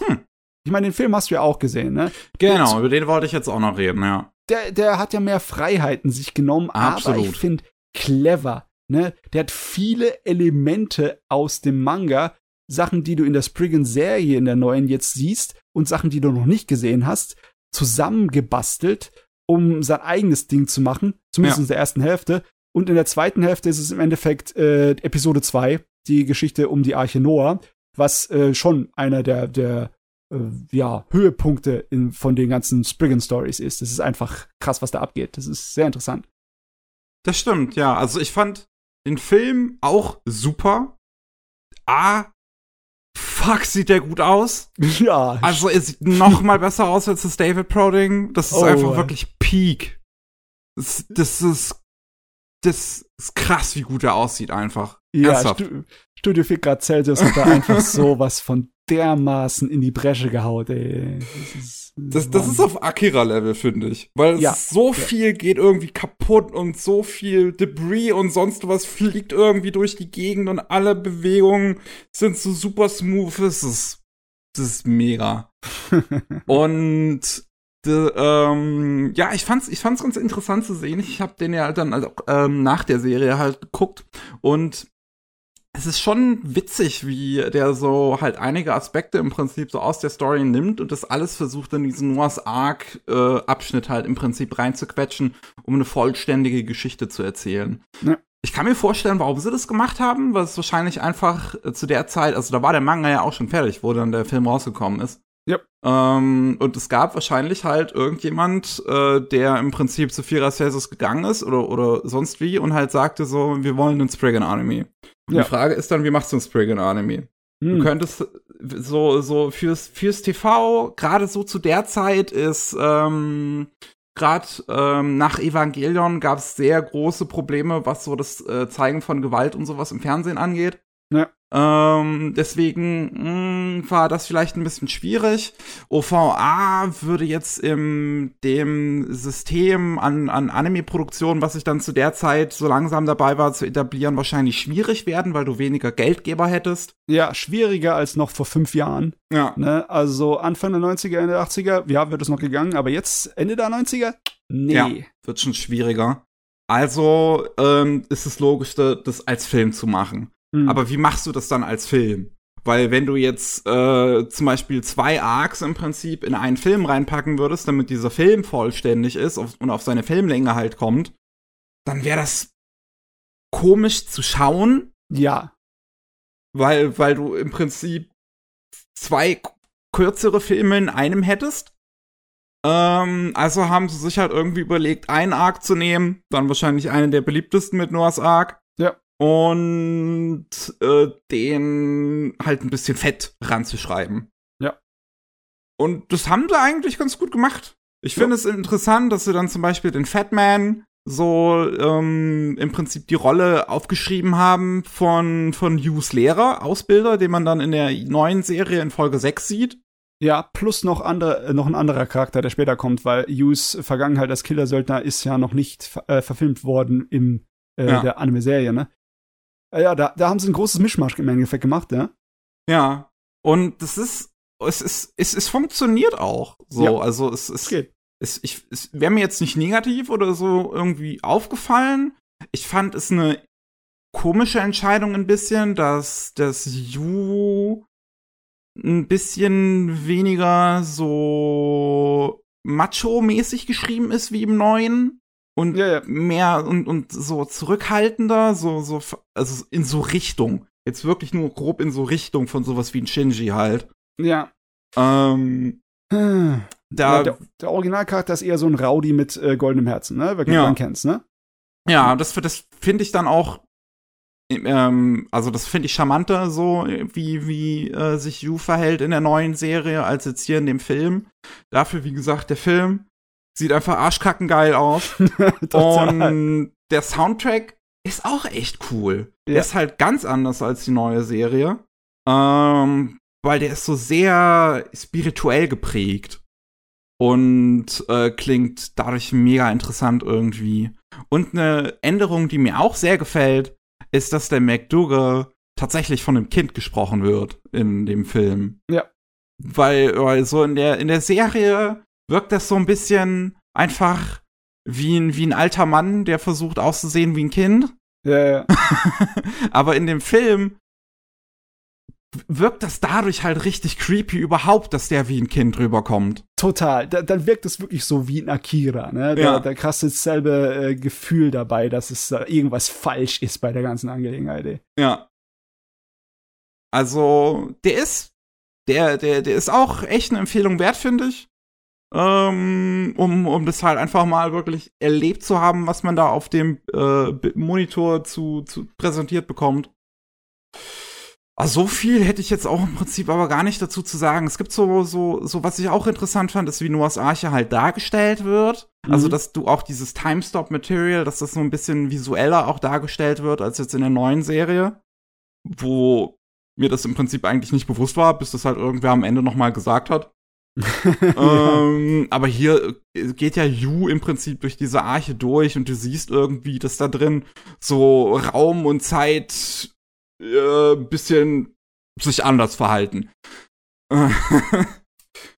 Hm. Ich meine, den Film hast du ja auch gesehen, ne? Genau, Jetzt, über den wollte ich jetzt auch noch reden, ja. Der, der hat ja mehr Freiheiten sich genommen, Absolut. aber ich finde clever, ne? Der hat viele Elemente aus dem Manga, Sachen, die du in der Spriggan-Serie in der neuen jetzt siehst und Sachen, die du noch nicht gesehen hast, zusammengebastelt, um sein eigenes Ding zu machen, zumindest ja. in der ersten Hälfte. Und in der zweiten Hälfte ist es im Endeffekt äh, Episode 2, die Geschichte um die Arche Noah, was äh, schon einer der, der äh, ja, Höhepunkte in, von den ganzen Spriggan Stories ist. Das ist einfach krass, was da abgeht. Das ist sehr interessant. Das stimmt, ja. Also ich fand den Film auch super. A, fuck, sieht der gut aus. Ja. Also er sieht noch mal besser aus als das David Proding. Das ist oh, einfach wirklich Peak. Das, das, ist das ist krass, wie gut er aussieht einfach. Ja, Stu Studio 4 Grad Celsius hat da einfach sowas von dermaßen in die Bresche gehaut, ey. Das ist, das, das ist auf Akira-Level, finde ich. Weil ja. so viel geht irgendwie kaputt und so viel Debris und sonst was fliegt irgendwie durch die Gegend und alle Bewegungen sind so super smooth. Das ist, das ist mega. und de, ähm, ja, ich fand's, ich fand's ganz interessant zu sehen. Ich habe den ja halt dann also, ähm, nach der Serie halt geguckt und es ist schon witzig, wie der so halt einige Aspekte im Prinzip so aus der Story nimmt und das alles versucht in diesen Noahs Ark äh, Abschnitt halt im Prinzip reinzuquetschen, um eine vollständige Geschichte zu erzählen. Ja. Ich kann mir vorstellen, warum sie das gemacht haben, weil es wahrscheinlich einfach äh, zu der Zeit, also da war der Manga ja auch schon fertig, wo dann der Film rausgekommen ist. Ja. Ähm, und es gab wahrscheinlich halt irgendjemand, äh, der im Prinzip zu Fira Celsius gegangen ist oder, oder sonst wie und halt sagte so, wir wollen einen Spriggan Anime. Ja. Die Frage ist dann, wie machst du ein Spriggan Anime? Hm. Du könntest so, so fürs, fürs TV, gerade so zu der Zeit ist, ähm, gerade ähm, nach Evangelion gab es sehr große Probleme, was so das äh, Zeigen von Gewalt und sowas im Fernsehen angeht. Ja. Ähm, deswegen mh, hm, war das vielleicht ein bisschen schwierig. OVA würde jetzt im dem System an, an Anime-Produktion, was ich dann zu der Zeit so langsam dabei war zu etablieren, wahrscheinlich schwierig werden, weil du weniger Geldgeber hättest. Ja, schwieriger als noch vor fünf Jahren. Ja. Ne? Also Anfang der 90er, Ende der 80er, ja, wird es noch gegangen, aber jetzt Ende der 90er? Nee. Ja, wird schon schwieriger. Also ähm, ist es logisch, das als Film zu machen. Mhm. Aber wie machst du das dann als Film? Weil wenn du jetzt äh, zum Beispiel zwei Arcs im Prinzip in einen Film reinpacken würdest, damit dieser Film vollständig ist auf, und auf seine Filmlänge halt kommt, dann wäre das komisch zu schauen. Ja. Weil, weil du im Prinzip zwei kürzere Filme in einem hättest. Ähm, also haben sie sich halt irgendwie überlegt, einen Arc zu nehmen, dann wahrscheinlich einen der beliebtesten mit Noahs Arc. Ja und äh, den halt ein bisschen fett ranzuschreiben. Ja. Und das haben sie eigentlich ganz gut gemacht. Ich finde ja. es interessant, dass sie dann zum Beispiel den Fatman so ähm, im Prinzip die Rolle aufgeschrieben haben von, von Hughes Lehrer, Ausbilder, den man dann in der neuen Serie in Folge 6 sieht. Ja, plus noch, andere, noch ein anderer Charakter, der später kommt, weil Hughes Vergangenheit als Killersöldner ist ja noch nicht äh, verfilmt worden im äh, ja. der Anime-Serie, ne? Ja, da, da haben sie ein großes Mischmasch im Endeffekt gemacht, ja. Ja. Und das ist, es ist, es, es funktioniert auch so. Ja. Also es ist, okay. es, ich, es wäre mir jetzt nicht negativ oder so irgendwie aufgefallen. Ich fand es eine komische Entscheidung ein bisschen, dass das Yu ein bisschen weniger so macho-mäßig geschrieben ist wie im neuen und ja, ja. mehr und, und so zurückhaltender, so, so, also in so Richtung. Jetzt wirklich nur grob in so Richtung von sowas wie ein Shinji halt. Ja. Ähm, hm. da, ja, der, der, Originalcharakter ist eher so ein Rowdy mit äh, goldenem Herzen, ne? Wer ja. kennt's, ne? Ja, das, das finde ich dann auch ähm, also das finde ich charmanter, so wie, wie äh, sich Yu verhält in der neuen Serie, als jetzt hier in dem Film. Dafür, wie gesagt, der Film sieht einfach arschkackengeil aus. und der Soundtrack ist auch echt cool. Ja. Der ist halt ganz anders als die neue Serie. Ähm, weil der ist so sehr spirituell geprägt. Und äh, klingt dadurch mega interessant irgendwie. Und eine Änderung, die mir auch sehr gefällt, ist, dass der McDougal tatsächlich von einem Kind gesprochen wird in dem Film. Ja. Weil, weil so in der, in der Serie wirkt das so ein bisschen einfach wie ein, wie ein alter Mann, der versucht auszusehen wie ein Kind. Ja, ja. Aber in dem Film wirkt das dadurch halt richtig creepy überhaupt, dass der wie ein Kind rüberkommt. Total. Da, dann wirkt es wirklich so wie ein Akira, ne? Da, ja. da kriegst du dasselbe äh, Gefühl dabei, dass es äh, irgendwas falsch ist bei der ganzen Angelegenheit. Ey. Ja. Also, der ist, der, der, der ist auch echt eine Empfehlung wert, finde ich. Ähm, um, um das halt einfach mal wirklich erlebt zu haben, was man da auf dem äh, Monitor zu, zu präsentiert bekommt. Also so viel hätte ich jetzt auch im Prinzip aber gar nicht dazu zu sagen. Es gibt so, so, so, was ich auch interessant fand, ist, wie Noahs Arche halt dargestellt wird. Also, mhm. Also, dass du auch dieses Time-Stop-Material, dass das so ein bisschen visueller auch dargestellt wird, als jetzt in der neuen Serie. Wo mir das im Prinzip eigentlich nicht bewusst war, bis das halt irgendwer am Ende nochmal gesagt hat. ähm, aber hier geht ja Yu im Prinzip durch diese Arche durch und du siehst irgendwie, dass da drin so Raum und Zeit äh, bisschen sich anders verhalten.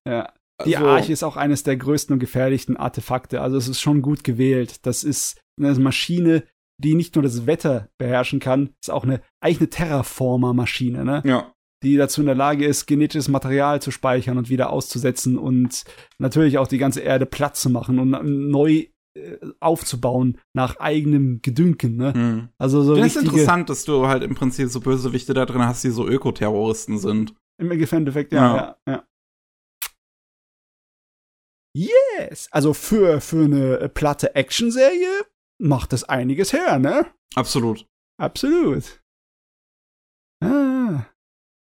ja. Die also, Arche ist auch eines der größten und gefährlichsten Artefakte. Also es ist schon gut gewählt. Das ist eine Maschine, die nicht nur das Wetter beherrschen kann, ist auch eine eigene Terraformer-Maschine, ne? Ja. Die dazu in der Lage ist, genetisches Material zu speichern und wieder auszusetzen und natürlich auch die ganze Erde platt zu machen und neu äh, aufzubauen nach eigenem Gedünken, ne? Mhm. Also so Das ist interessant, dass du halt im Prinzip so Bösewichte da drin hast, die so Ökoterroristen sind. Im Endeffekt, ja, ja, ja. Yes! Also für, für eine platte Action-Serie macht das einiges her, ne? Absolut. Absolut. Ah.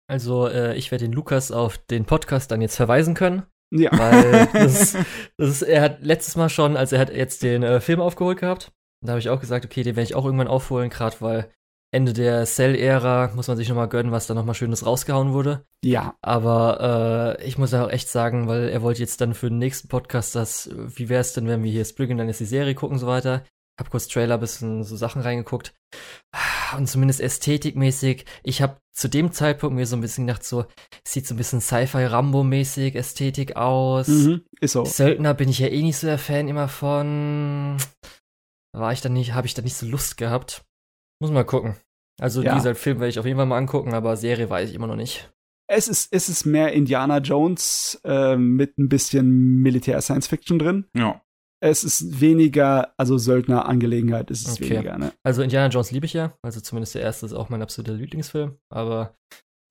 Also, äh, ich werde den Lukas auf den Podcast dann jetzt verweisen können. Ja. Weil das, das ist, er hat letztes Mal schon, als er hat jetzt den äh, Film aufgeholt gehabt, da habe ich auch gesagt, okay, den werde ich auch irgendwann aufholen, gerade weil Ende der Cell-Ära muss man sich nochmal gönnen, was da nochmal Schönes rausgehauen wurde. Ja. Aber äh, ich muss auch echt sagen, weil er wollte jetzt dann für den nächsten Podcast das, wie wäre es denn, wenn wir hier Spriggan dann jetzt die Serie gucken und so weiter. Hab kurz Trailer, bisschen so Sachen reingeguckt. Und zumindest ästhetikmäßig, ich habe zu dem Zeitpunkt mir so ein bisschen gedacht, so, sieht so ein bisschen Sci-Fi-Rambo-mäßig Ästhetik aus. Mhm, ist so. Söldner bin ich ja eh nicht so der Fan immer von. War ich dann nicht, habe ich da nicht so Lust gehabt. Muss mal gucken. Also ja. dieser Film werde ich auf jeden Fall mal angucken, aber Serie weiß ich immer noch nicht. Es ist, es ist mehr Indiana Jones äh, mit ein bisschen Militär-Science-Fiction drin. Ja es ist weniger, also Söldner-Angelegenheit ist es okay. weniger, ne? Also Indiana Jones liebe ich ja, also zumindest der erste ist auch mein absoluter Lieblingsfilm, aber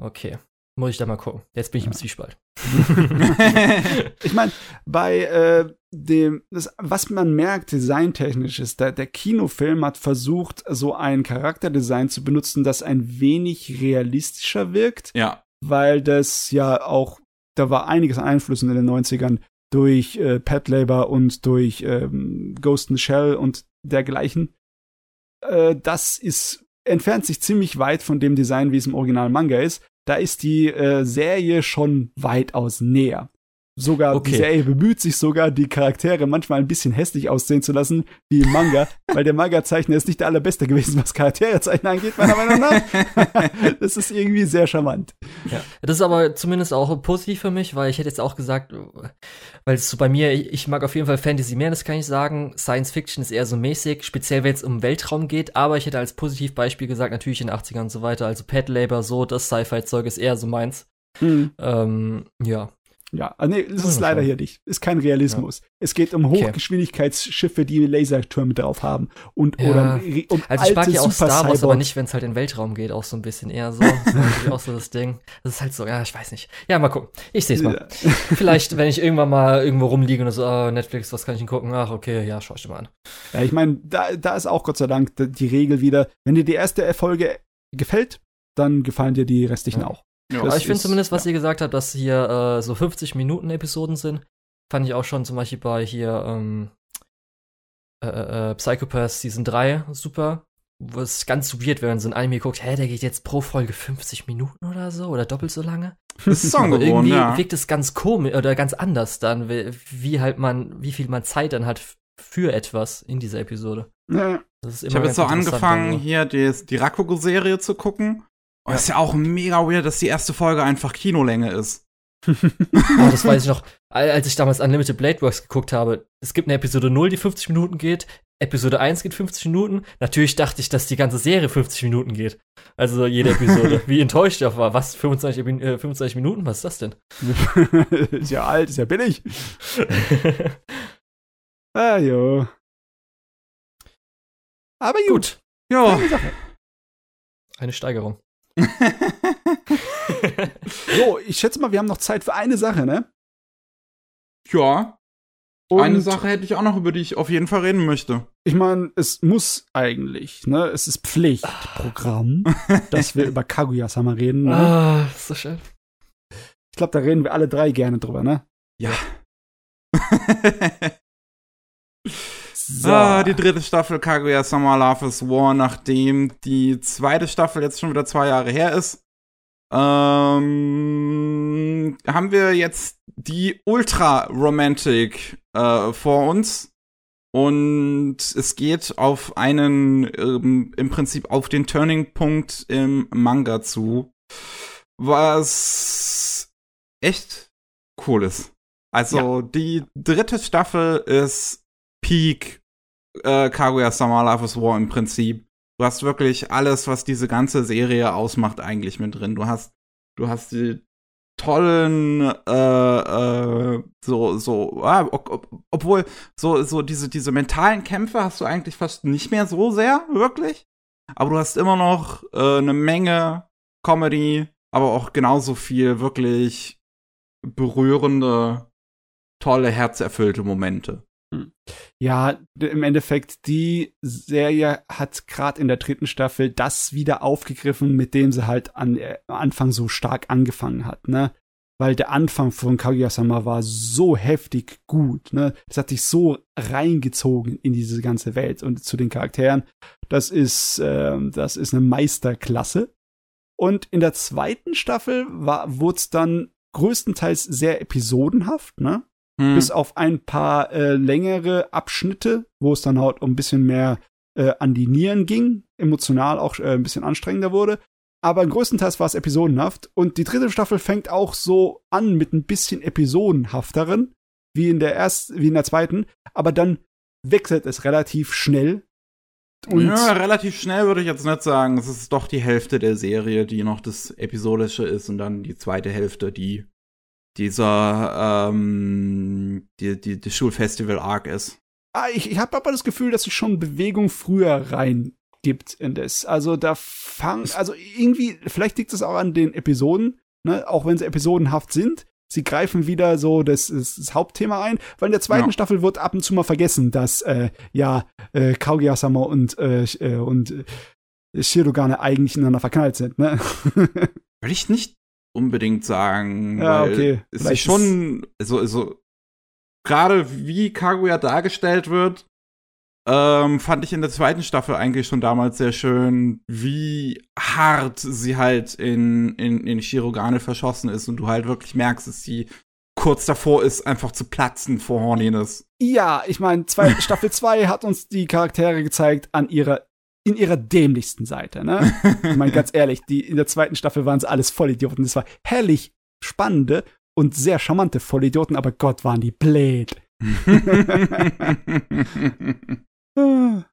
okay. Muss ich da mal gucken. Jetzt bin ich ja. im Zwiespalt. ich meine, bei äh, dem, das, was man merkt, designtechnisch ist, der, der Kinofilm hat versucht, so ein Charakterdesign zu benutzen, das ein wenig realistischer wirkt. Ja. Weil das ja auch, da war einiges Einflüssen in den 90ern durch äh, Pet Labor und durch ähm, Ghost in Shell und dergleichen. Äh, das ist entfernt sich ziemlich weit von dem Design, wie es im Original Manga ist. Da ist die äh, Serie schon weitaus näher. Sogar, Okay. die Serie bemüht sich sogar, die Charaktere manchmal ein bisschen hässlich aussehen zu lassen, wie im Manga, weil der Manga-Zeichner ist nicht der allerbeste gewesen, was Charakterezeichnen angeht, meiner Meinung nach. das ist irgendwie sehr charmant. Ja. Das ist aber zumindest auch positiv für mich, weil ich hätte jetzt auch gesagt, weil es so bei mir, ich mag auf jeden Fall Fantasy mehr, das kann ich sagen. Science Fiction ist eher so mäßig, speziell wenn es um Weltraum geht, aber ich hätte als Positivbeispiel gesagt, natürlich in den 80ern und so weiter, also Pet Labor, so, das Sci-Fi-Zeug ist eher so meins. Hm. Ähm, ja. Ja, ah, nee, das ist leider hier nicht. Ist kein Realismus. Es geht um. Hochgeschwindigkeitsschiffe, die Lasertürme drauf haben. Und Ja. oder um Also ich mag ja auch Super Star Wars, aber nicht, wenn es halt in den Weltraum geht, auch so ein bisschen eher so. Das ist natürlich auch so das Ding. Das ist halt so, ja, ich weiß nicht. Ja, mal gucken. Ich sehe es mal. Vielleicht, wenn ich irgendwann mal irgendwo rumliege und so, oh, Netflix, was kann ich denn gucken? Ach, okay, ja, schau ich dir mal an. Ja, ich meine, da, da ist auch Gott sei Dank die- Regel wieder, wenn dir die erste Folge gefällt, dann gefallen dir die restlichen Ja. auch. Ja. Aber ich finde zumindest, was ja. ihr gesagt habt, dass hier äh, so 50 Minuten Episoden sind, fand ich auch schon zum Beispiel bei hier ähm, äh, äh, Psychopath Season 3 super. Wo es ganz weird, wenn man so ein Anime guckt, hä, der geht jetzt pro Folge 50 Minuten oder so oder doppelt so lange. Das ist Aber irgendwie ja. wirkt es ganz komisch oder ganz anders dann, wie, wie halt man, wie viel man Zeit dann hat für etwas in dieser Episode. Ja. Das ist immer Ich habe jetzt so angefangen, so. hier die, die Rakugo-Serie zu gucken. Und es ist ja auch mega weird, dass die erste Folge einfach Kinolänge ist. Oh, das weiß ich noch, al- als ich damals Unlimited Blade Works geguckt habe. Es gibt eine Episode 0, die 50 Minuten geht. Episode 1 geht 50 Minuten. Natürlich dachte ich, dass die ganze Serie 50 Minuten geht. Also jede Episode. Wie enttäuscht ich auch war. Was? 25, Epi- äh, 25 Minuten? Was ist das denn? ist ja alt, ist ja billig. Ah, jo. Aber gut. Ja. Eine Sache. Eine Steigerung. So, ich schätze mal, wir haben noch Zeit für eine Sache, ne? ja. Und Eine Sache hätte ich auch noch, über die ich auf jeden Fall reden möchte. Ich meine, es muss eigentlich, ne? Es ist Pflichtprogramm, dass wir über Kaguya-sama reden. Ne? Ah, so schön. Ich glaube, da reden wir alle drei gerne drüber, ne? Ja. So. Ah, die dritte Staffel Kaguya Summer Love is War, nachdem die zweite Staffel jetzt schon wieder zwei Jahre her ist, ähm, haben wir jetzt die Ultra Romantic äh, vor uns. Und es geht auf einen, ähm, im Prinzip auf den Turning-Punkt im Manga zu, was echt cool ist. Also die dritte Staffel ist Peak äh, Kaguya Sama Love is War im Prinzip. Du hast wirklich alles, was diese ganze Serie ausmacht, eigentlich mit drin. Du hast, du hast die tollen, äh, äh, so, so, ah, ob, ob, obwohl, so, so diese, diese mentalen Kämpfe hast du eigentlich fast nicht mehr so sehr, wirklich. Aber du hast immer noch äh, eine Menge Comedy, aber auch genauso viel wirklich berührende, tolle, herzerfüllte Momente. Ja, d- im Endeffekt, die Serie hat gerade in der dritten Staffel das wieder aufgegriffen, mit dem sie halt an, äh, am Anfang so stark angefangen hat, ne? Weil der Anfang von Kaguya-sama war so heftig gut, ne? Das hat sich so reingezogen in diese ganze Welt und zu den Charakteren. Das ist, ähm, das ist eine Meisterklasse. Und in der zweiten Staffel wurde es dann größtenteils sehr episodenhaft, ne? Hm. bis auf ein paar äh, längere Abschnitte, wo es dann halt um ein bisschen mehr äh, an die Nieren ging, emotional auch äh, ein bisschen anstrengender wurde. Aber größtenteils war es episodenhaft. Und die dritte Staffel fängt auch so an mit ein bisschen episodenhafteren, wie in der ersten, wie in der zweiten. Aber dann wechselt es relativ schnell. Und ja, relativ schnell würde ich jetzt nicht sagen. Es ist doch die Hälfte der Serie, die noch das Episodische ist und dann die zweite Hälfte, die dieser ähm, die, die, die Schulfestival-Arc ist. Ah, ich, ich habe aber das Gefühl, dass sich schon Bewegung früher rein gibt in das. Also da fang, also irgendwie, vielleicht liegt es auch an den Episoden, ne, auch wenn sie episodenhaft sind. Sie greifen wieder so das, das, das Hauptthema ein, weil in der zweiten Ja. Staffel wird ab und zu mal vergessen, dass äh, ja äh, Kaguya-sama und äh, äh, und äh, Shirogane eigentlich ineinander verknallt sind, ne? Würde ich nicht unbedingt sagen. Ja, weil okay. Es Vielleicht ist schon, also, also gerade wie Kaguya dargestellt wird, ähm, fand ich in der zweiten Staffel eigentlich schon damals sehr schön, wie hart sie halt in, in, in Shirogane verschossen ist und du halt wirklich merkst, dass sie kurz davor ist, einfach zu platzen vor Horniness. Ja, ich meine, Staffel 2 hat uns die Charaktere gezeigt an ihrer in ihrer dämlichsten Seite, ne? ich meine, ganz ehrlich, die, in der zweiten Staffel waren es alles Vollidioten. Das war herrlich spannende und sehr charmante Vollidioten, aber Gott, waren die blöd.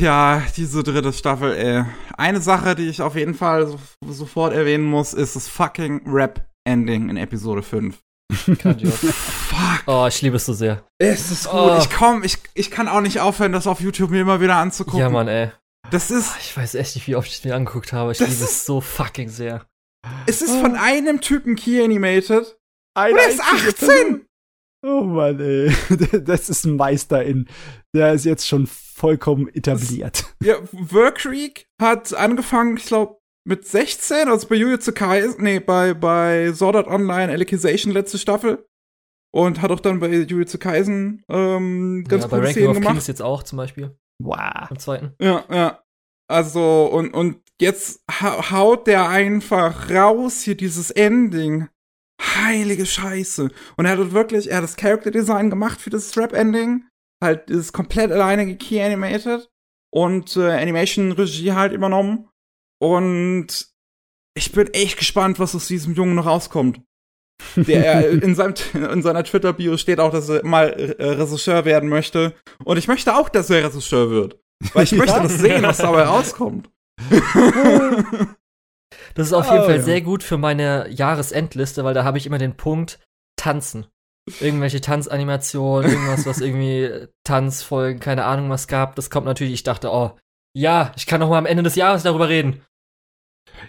Ja, diese dritte Staffel, ey. Eine Sache, die ich auf jeden Fall so, sofort erwähnen muss, ist das fucking Rap-Ending in Episode 5. Fuck. Oh, ich liebe es so sehr. Es ist gut. Oh. Ich komm, ich, ich kann auch nicht aufhören, das auf YouTube mir immer wieder anzugucken. Ja, Mann, ey. Das ist. Oh, ich weiß echt nicht, wie oft ich es mir angeguckt habe. Ich liebe es so fucking sehr. Es ist von einem Typen Key Animated. Ein der ist 18! Oh Mann, ey. Das ist ein Meister in. Der ist jetzt schon vollkommen etabliert. Das, ja, Workreek hat angefangen, ich glaube, mit 16, also bei Jujutsu Kaisen, nee, bei, bei Sword Art Online Alicization letzte Staffel. Und hat auch dann bei Jujutsu Kaisen ähm, ganz ja, coole bei Szenen gemacht. Kings jetzt auch zum Beispiel. Wow. Im zweiten. Ja, ja. Also, und, und jetzt haut der einfach raus hier dieses Ending heilige Scheiße. Und er hat wirklich, er hat das Character Design gemacht für das Strap-Ending. Halt, ist komplett alleine key animated und äh, Animation-Regie halt übernommen. Und ich bin echt gespannt, was aus diesem Jungen noch rauskommt. Der in, seinem, in seiner Twitter-Bio steht auch, dass er mal äh, Regisseur werden möchte. Und ich möchte auch, dass er Regisseur wird. Weil ich möchte das sehen, was dabei rauskommt. Das ist auf jeden oh, Fall ja. sehr gut für meine Jahresendliste, weil da habe ich immer den Punkt Tanzen. Irgendwelche Tanzanimationen, irgendwas, was irgendwie Tanzfolgen, keine Ahnung was gab. Das kommt natürlich, ich dachte, oh, ja, ich kann noch mal am Ende des Jahres darüber reden.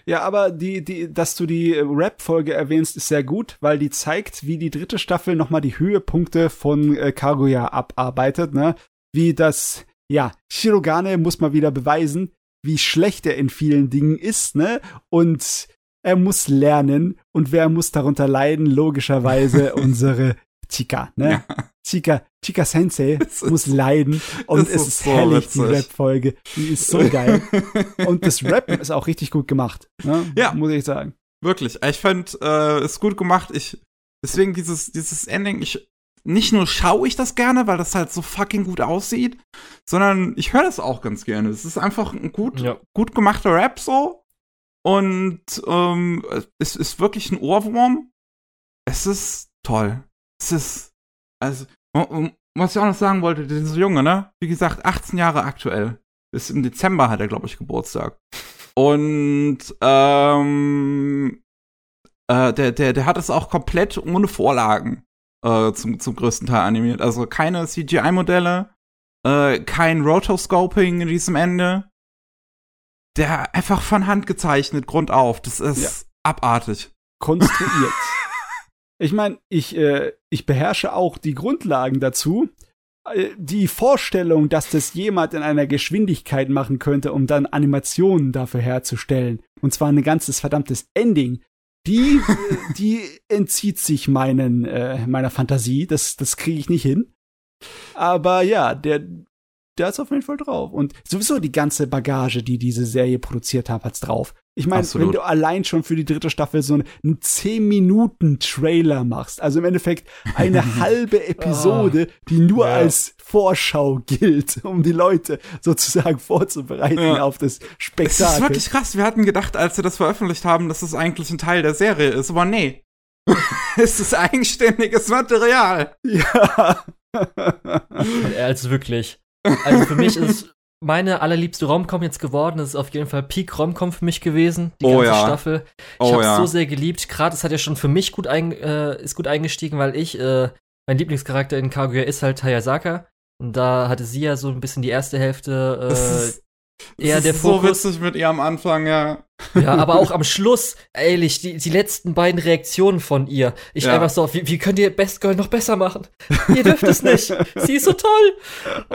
Ja, aber die, die, dass du die Rap-Folge erwähnst, ist sehr gut, weil die zeigt, wie die dritte Staffel nochmal die Höhepunkte von äh, Kaguya abarbeitet, ne? Wie das, ja, Shirogane muss mal wieder beweisen, wie schlecht er in vielen Dingen ist, ne? Und er muss lernen und wer muss darunter leiden? Logischerweise unsere Chika, ne? Ja. Chika, Chika Sensei muss leiden und es ist, so herrlich, witzig. die Rap-Folge. Die ist so geil. und das Rap ist auch richtig gut gemacht, ne? Ja. Muss ich sagen. Wirklich. Ich fand äh, es gut gemacht. Ich, deswegen dieses, dieses Ending, ich nicht nur schaue ich das gerne, weil das halt so fucking gut aussieht, sondern ich höre das auch ganz gerne. Es ist einfach ein gut, ja. gut gemachter Rap so. Und ähm, es ist wirklich ein Ohrwurm. Es ist toll. Es ist, also, was ich auch noch sagen wollte, dieser Junge, ne? Wie gesagt, 18 Jahre aktuell. Ist im Dezember hat er, glaube ich, Geburtstag. Und ähm, äh, der, der, der hat es auch komplett ohne Vorlagen äh, zum, zum größten Teil animiert. Also keine CGI-Modelle, äh, kein Rotoscoping in diesem Ende. Der einfach von Hand gezeichnet, grundauf. Das ist ja. abartig. Konstruiert. ich meine, ich, äh, ich beherrsche auch die Grundlagen dazu. Äh, die Vorstellung, dass das jemand in einer Geschwindigkeit machen könnte, um dann Animationen dafür herzustellen, und zwar ein ganzes verdammtes Ending, die, die entzieht sich meinen, äh, meiner Fantasie. Das, das kriege ich nicht hin. Aber ja, der, der ist auf jeden Fall drauf. Und sowieso die ganze Bagage, die diese Serie produziert hat, hat's drauf. Ich meine, wenn du allein schon für die dritte Staffel so einen 10-Minuten-Trailer machst, also im Endeffekt eine halbe Episode, oh, die nur ja. als Vorschau gilt, um die Leute sozusagen vorzubereiten ja. auf das Spektakel. Es ist wirklich krass. Wir hatten gedacht, als wir das veröffentlicht haben, dass es eigentlich ein Teil der Serie ist, aber nee. es ist eigenständiges Material. Ja. also wirklich. Also für mich ist meine allerliebste Romcom jetzt geworden. Das ist auf jeden Fall Peak Romcom für mich gewesen, die oh, ganze ja. Staffel. Ich oh, habe ja. so sehr geliebt. Gerade, es hat ja schon für mich gut ein, äh, ist gut eingestiegen, weil ich äh, mein Lieblingscharakter in Kaguya ist halt Hayasaka. Und da hatte sie ja so ein bisschen die erste Hälfte äh, eher der Fokus. so witzig mit ihr am Anfang, ja. Ja, aber auch am Schluss, ehrlich, die, die letzten beiden Reaktionen von ihr. Ich ja. einfach so, wie, wie könnt ihr Best Girl noch besser machen? Ihr dürft es nicht. Sie ist so toll.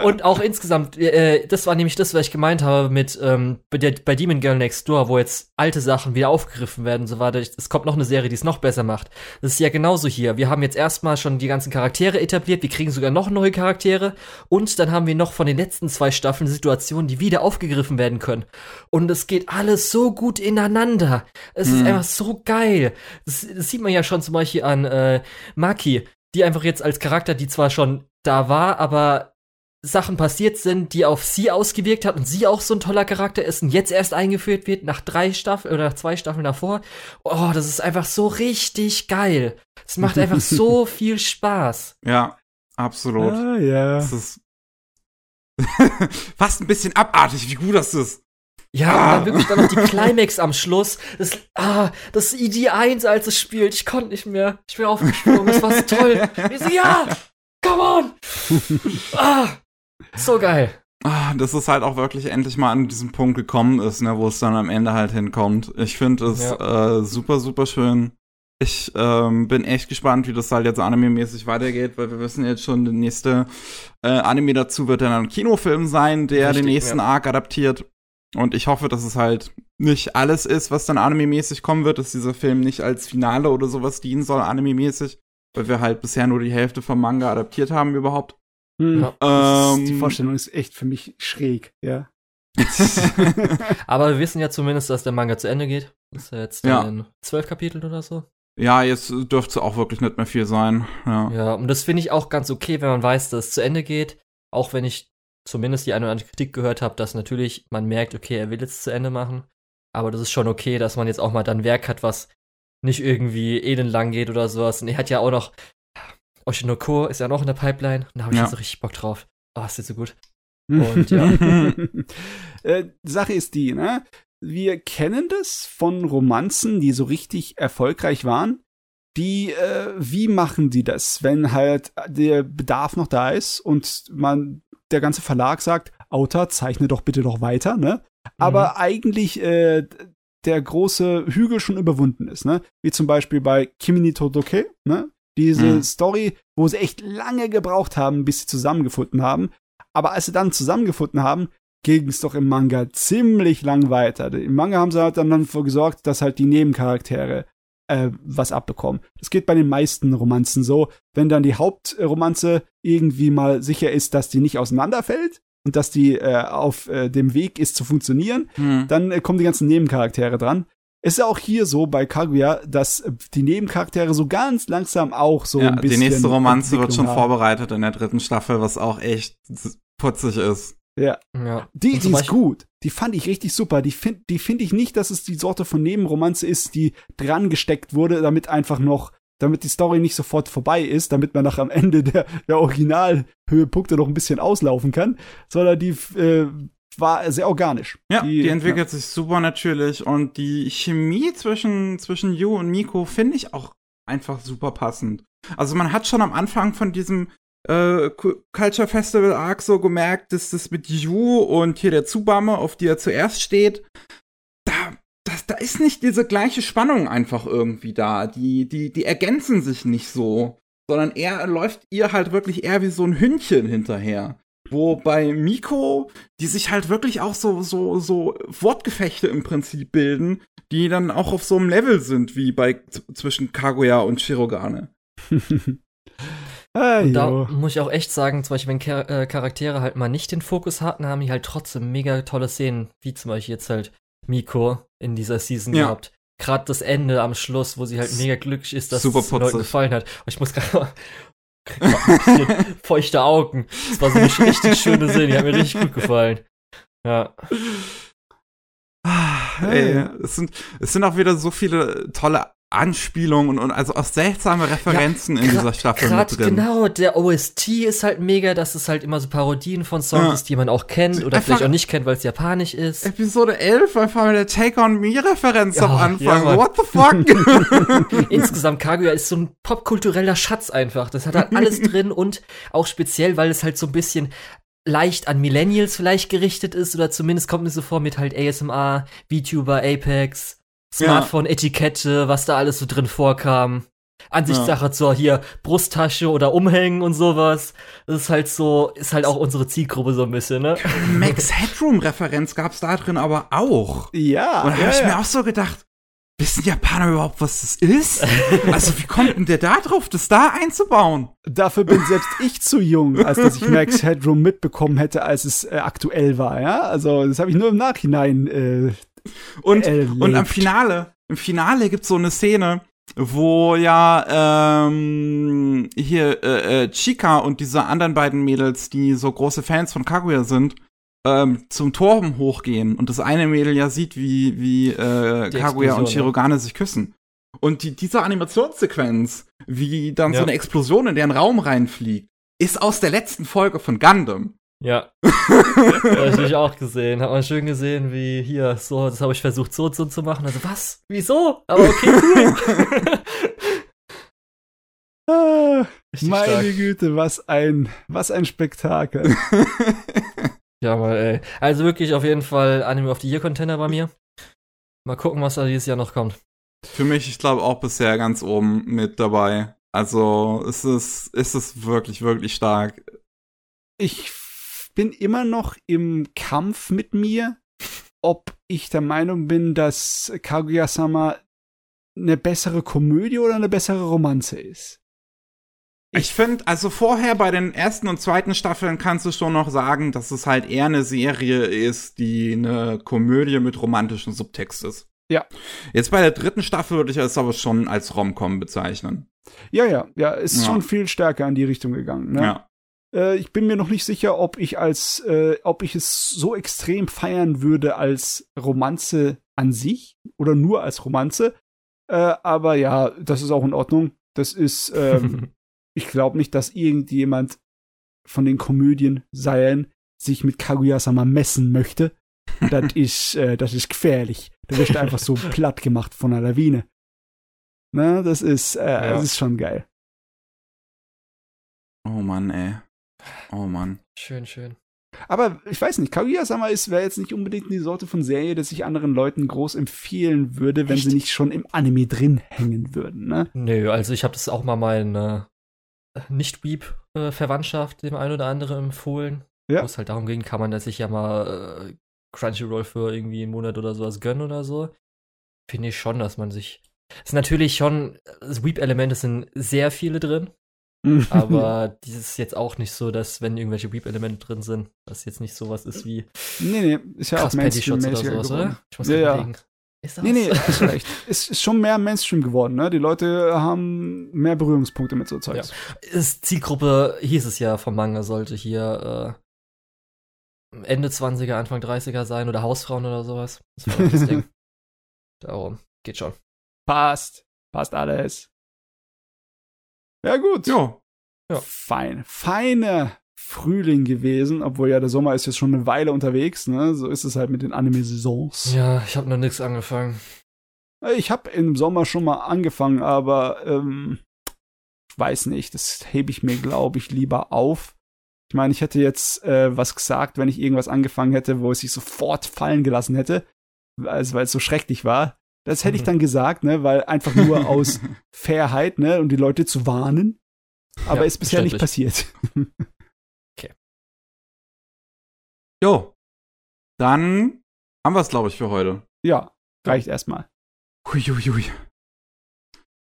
Und auch insgesamt, äh, das war nämlich das, was ich gemeint habe mit ähm, bei, der, bei Demon Girl Next Door, wo jetzt alte Sachen wieder aufgegriffen werden und so weiter. Es kommt noch eine Serie, die es noch besser macht. Das ist ja genauso hier. Wir haben jetzt erstmal schon die ganzen Charaktere etabliert, wir kriegen sogar noch neue Charaktere und dann haben wir noch von den letzten zwei Staffeln Situationen, die wieder aufgegriffen werden können. Und es geht alles so gut gut ineinander. Es hm. ist einfach so geil. Das, das, sieht man ja schon zum Beispiel an äh, Maki, die einfach jetzt als Charakter, die zwar schon da war, aber Sachen passiert sind, die auf sie ausgewirkt hat und sie auch so ein toller Charakter ist und jetzt erst eingeführt wird nach drei Staffeln oder nach zwei Staffeln davor. Oh, das ist einfach so richtig geil. Es macht einfach so viel Spaß. Ja, absolut. Ah, ja. Das ist fast ein bisschen abartig, wie gut das ist. Ja, und dann wirklich dann noch die Climax am Schluss. Das, ah, das ID1, als es spielt. Ich konnte nicht mehr. Ich bin aufgesprungen. Das war so toll. Ich so, ja, come on. ah, so geil. Ah, dass es halt auch wirklich endlich mal an diesen Punkt gekommen ist, ne, wo es dann am Ende halt hinkommt. Ich finde es ja. äh, super, super schön. Ich ähm, bin echt gespannt, wie das halt jetzt anime-mäßig weitergeht, weil wir wissen jetzt schon, der nächste äh, Anime dazu wird dann ein Kinofilm sein, der Richtig, den nächsten ja. Arc adaptiert. Und ich hoffe, dass es halt nicht alles ist, was dann anime-mäßig kommen wird, dass dieser Film nicht als Finale oder sowas dienen soll, anime-mäßig, weil wir halt bisher nur die Hälfte vom Manga adaptiert haben überhaupt. Hm. Ja. Ähm, die Vorstellung ist echt für mich schräg, ja. Aber wir wissen ja zumindest, dass der Manga zu Ende geht. Das ist ja jetzt ja. in zwölf Kapiteln oder so. Ja, jetzt dürfte es auch wirklich nicht mehr viel sein. Ja, ja und das finde ich auch ganz okay, wenn man weiß, dass es zu Ende geht. Auch wenn ich zumindest die eine oder andere Kritik gehört habe, dass natürlich man merkt, okay, er will jetzt zu Ende machen. Aber das ist schon okay, dass man jetzt auch mal dann Werk hat, was nicht irgendwie elendlang geht oder sowas. Und er hat ja auch noch Oshinoko ist ja noch in der Pipeline und da habe ich ja. jetzt richtig Bock drauf. Oh, ist jetzt so gut. Und ja. äh, Sache ist die, ne? Wir kennen das von Romanzen, die so richtig erfolgreich waren. Die, äh, wie machen die das, wenn halt der Bedarf noch da ist und man, der ganze Verlag sagt, Autor, zeichne doch bitte noch weiter, ne? Aber mhm. eigentlich äh, der große Hügel schon überwunden ist, ne? Wie zum Beispiel bei Kimi Todoke, ne? Diese mhm. Story, wo sie echt lange gebraucht haben, bis sie zusammengefunden haben. Aber als sie dann zusammengefunden haben, ging es doch im Manga ziemlich lang weiter. Im Manga haben sie halt dann dafür gesorgt, dass halt die Nebencharaktere äh, was abbekommen. Das geht bei den meisten Romanzen so. Wenn dann die Hauptromanze irgendwie mal sicher ist, dass die nicht auseinanderfällt und dass die äh, auf äh, dem Weg ist zu funktionieren, mhm. dann äh, kommen die ganzen Nebencharaktere dran. Es ist ja auch hier so bei Kaguya, dass die Nebencharaktere so ganz langsam auch so ja, ein bisschen. Die nächste Romanze wird schon haben. vorbereitet in der dritten Staffel, was auch echt putzig ist. Ja. ja. Die, die ist gut. Die fand ich richtig super. Die finde die find ich nicht, dass es die Sorte von Nebenromanze ist, die dran gesteckt wurde, damit einfach noch, damit die Story nicht sofort vorbei ist, damit man nach am Ende der, der Originalhöhepunkte noch ein bisschen auslaufen kann, sondern die äh, war sehr organisch. Ja, die, die entwickelt ja. sich super natürlich und die Chemie zwischen, zwischen Yu und Miko finde ich auch einfach super passend. Also man hat schon am Anfang von diesem äh, Culture Festival Arc so gemerkt, dass das mit Yu und hier der Tsubame, auf die er zuerst steht, da, das, da ist nicht diese gleiche Spannung einfach irgendwie da. Die, die, die ergänzen sich nicht so, sondern er läuft ihr halt wirklich eher wie so ein Hündchen hinterher. Wo bei Miko, die sich halt wirklich auch so, so, so Wortgefechte im Prinzip bilden, die dann auch auf so einem Level sind wie bei zwischen Kaguya und Shirogane. ah, und da muss ich auch echt sagen, zum Beispiel, wenn Char äh, Charaktere halt mal nicht den Fokus hatten, haben die halt trotzdem mega tolle Szenen, wie zum Beispiel jetzt halt Miko in dieser Season ja. gehabt. Gerade das Ende am Schluss, wo sie halt mega glücklich ist, dass Super es den Leuten gefallen hat. Und ich muss gerade feuchte Augen. Das war so eine richtig schöne Szene, die hat mir richtig gut gefallen. Ja. Ah, ey, es sind, es sind auch wieder so viele tolle Anspielungen und, und also auch seltsame Referenzen ja, in dieser Staffel mit drin. Genau, der OST ist halt mega, dass es halt immer so Parodien von Songs, ja. die man auch kennt oder vielleicht auch nicht kennt, weil es japanisch ist. Episode 11 einfach mit der Take on Me Referenz ja, am Anfang. What the fuck? Insgesamt Kaguya ist so ein popkultureller Schatz einfach. Das hat halt alles drin und auch speziell, weil es halt so ein bisschen leicht an Millennials vielleicht gerichtet ist oder zumindest kommt mir so vor mit halt ASMR, VTuber, Apex, Smartphone-Etikette, was da alles so drin vorkam. Ansichtssache ja. zur hier Brusttasche oder Umhängen und sowas. Das ist halt so, ist halt auch unsere Zielgruppe so ein bisschen, ne? Max Headroom-Referenz gab's da drin aber auch. Ja. Und da ja, hab ich ja. mir auch so gedacht, Wissen Japaner überhaupt, was das ist? also, wie kommt denn der da drauf, das da einzubauen? Dafür bin selbst ich zu jung, als dass ich Max Headroom mitbekommen hätte, als es äh, aktuell war, ja? Also, das habe ich nur im Nachhinein äh, Und, und am Finale, im Finale gibt's so eine Szene, wo ja ähm, hier äh, äh, Chica und diese anderen beiden Mädels, die so große Fans von Kaguya sind, ähm, zum Turm hochgehen und das eine Mädel ja sieht, wie, wie äh, Kaguya und Shirogane ne? sich küssen. Und die, diese Animationssequenz, wie dann ja. so eine Explosion in deren Raum reinfliegt, ist aus der letzten Folge von Gundam. Ja. habe ich auch gesehen. Hat man schön gesehen, wie hier, so, das habe ich versucht so, so zu machen. Also, was? Wieso? Aber okay, cool. ah, meine stark. Güte, was ein, was ein Spektakel. ja, mal, ey. Also wirklich auf jeden Fall Anime of the Year Container bei mir. Mal gucken, was da dieses Jahr noch kommt. Für mich, ich glaube, auch bisher ganz oben mit dabei. Also, es ist, es ist wirklich, wirklich stark. Ich bin immer noch im Kampf mit mir, ob ich der Meinung bin, dass Kaguya-sama eine bessere Komödie oder eine bessere Romanze ist. Ich finde, also vorher bei den ersten und zweiten Staffeln kannst du schon noch sagen, dass es halt eher eine Serie ist, die eine Komödie mit romantischen Subtext ist. Ja. Jetzt bei der dritten Staffel würde ich es aber schon als Rom-Com bezeichnen. Ja, ja, ja, ist ja. schon viel stärker in die Richtung gegangen. Ne? Ja. Äh, ich bin mir noch nicht sicher, ob ich als, äh, ob ich es so extrem feiern würde als Romanze an sich oder nur als Romanze. Äh, aber ja, das ist auch in Ordnung. Das ist, ähm, ich glaube nicht, dass irgendjemand von den Komödien seien sich mit Kaguya-sama messen möchte. das ist, äh, das ist gefährlich. Da wirst du einfach so platt gemacht von einer Lawine. Na, das ist, äh, ja. das ist schon geil. Oh Mann, ey. Oh Mann. Schön, schön. Aber ich weiß nicht, Kaguya-sama ist wäre jetzt nicht unbedingt die Sorte von Serie, dass ich anderen Leuten groß empfehlen würde, wenn Echt? sie nicht schon im Anime drin hängen würden, ne? Nö, also ich habe das auch mal meiner äh, Nicht-Weep-Verwandtschaft dem einen oder anderen empfohlen. Ja. Wo es halt darum ging, kann man das sich ja mal äh, Crunchyroll für irgendwie einen Monat oder sowas gönnen oder so. Finde ich schon, dass man sich. Es ist natürlich schon, Weep-Elemente sind sehr viele drin. Aber dieses ist jetzt auch nicht so, dass wenn irgendwelche Weep-Elemente drin sind, dass jetzt nicht sowas ist wie. Nee, nee, ist ja auch Mainstream oder sowas, oder? Ich muss ja, ja. Ist das? Nee, nee, ist recht. Es ist schon mehr Mainstream geworden, ne? Die Leute haben mehr Berührungspunkte mit so Zeugs. Ja. Ist Zielgruppe, hieß es ja vom Manga, sollte hier äh, Ende 20er, Anfang 30er sein oder Hausfrauen oder sowas. Das war das Ding. Darum, geht schon. Passt. Passt alles. Ja, gut. Ja. ja. Fein. Feine Frühling gewesen, obwohl ja der Sommer ist jetzt schon eine Weile unterwegs, ne? So ist es halt mit den Anime-Saisons. Ja, ich habe noch nichts angefangen. Ich habe im Sommer schon mal angefangen, aber ähm, ich weiß nicht, das hebe ich mir, glaube ich, lieber auf. Ich meine, ich hätte jetzt äh, was gesagt, wenn ich irgendwas angefangen hätte, wo es sich sofort fallen gelassen hätte, also weil es so schrecklich war. Das hätte ich dann gesagt, ne, weil einfach nur aus Fairheit, ne, um die Leute zu warnen. Aber ja, ist bisher nicht passiert. okay. Jo. Dann haben wir es, glaube ich, für heute. Ja, reicht erstmal. Huiuiui.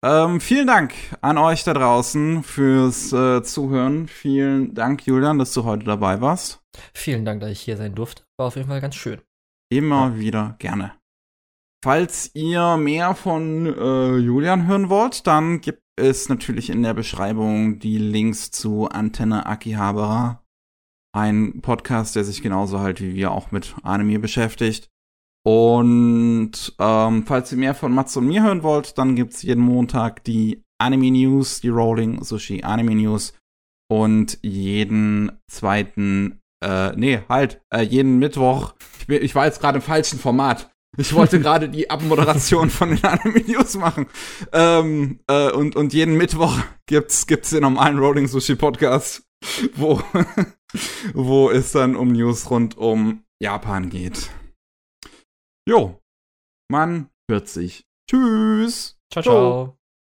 Ähm, vielen Dank an euch da draußen fürs äh, Zuhören. Vielen Dank, Julian, dass du heute dabei warst. Vielen Dank, dass ich hier sein durfte. War auf jeden Fall ganz schön. Immer ja. wieder gerne. Falls ihr mehr von äh, Julian hören wollt, dann gibt es natürlich in der Beschreibung die Links zu Antenne Akihabara. Ein Podcast, der sich genauso halt wie wir auch mit Anime beschäftigt. Und ähm, falls ihr mehr von Mats und mir hören wollt, dann gibt's jeden Montag die Anime News, die Rolling Sushi Anime News. Und jeden zweiten, äh, nee, halt, äh, jeden Mittwoch. Ich, bin, ich war jetzt gerade im falschen Format. Ich wollte gerade die Abmoderation von den Anime News machen. Ähm, äh, und, und jeden Mittwoch gibt's, gibt's den normalen Rolling Sushi Podcast, wo, wo es dann um News rund um Japan geht. Jo, man hört sich. Tschüss. Ciao, ciao.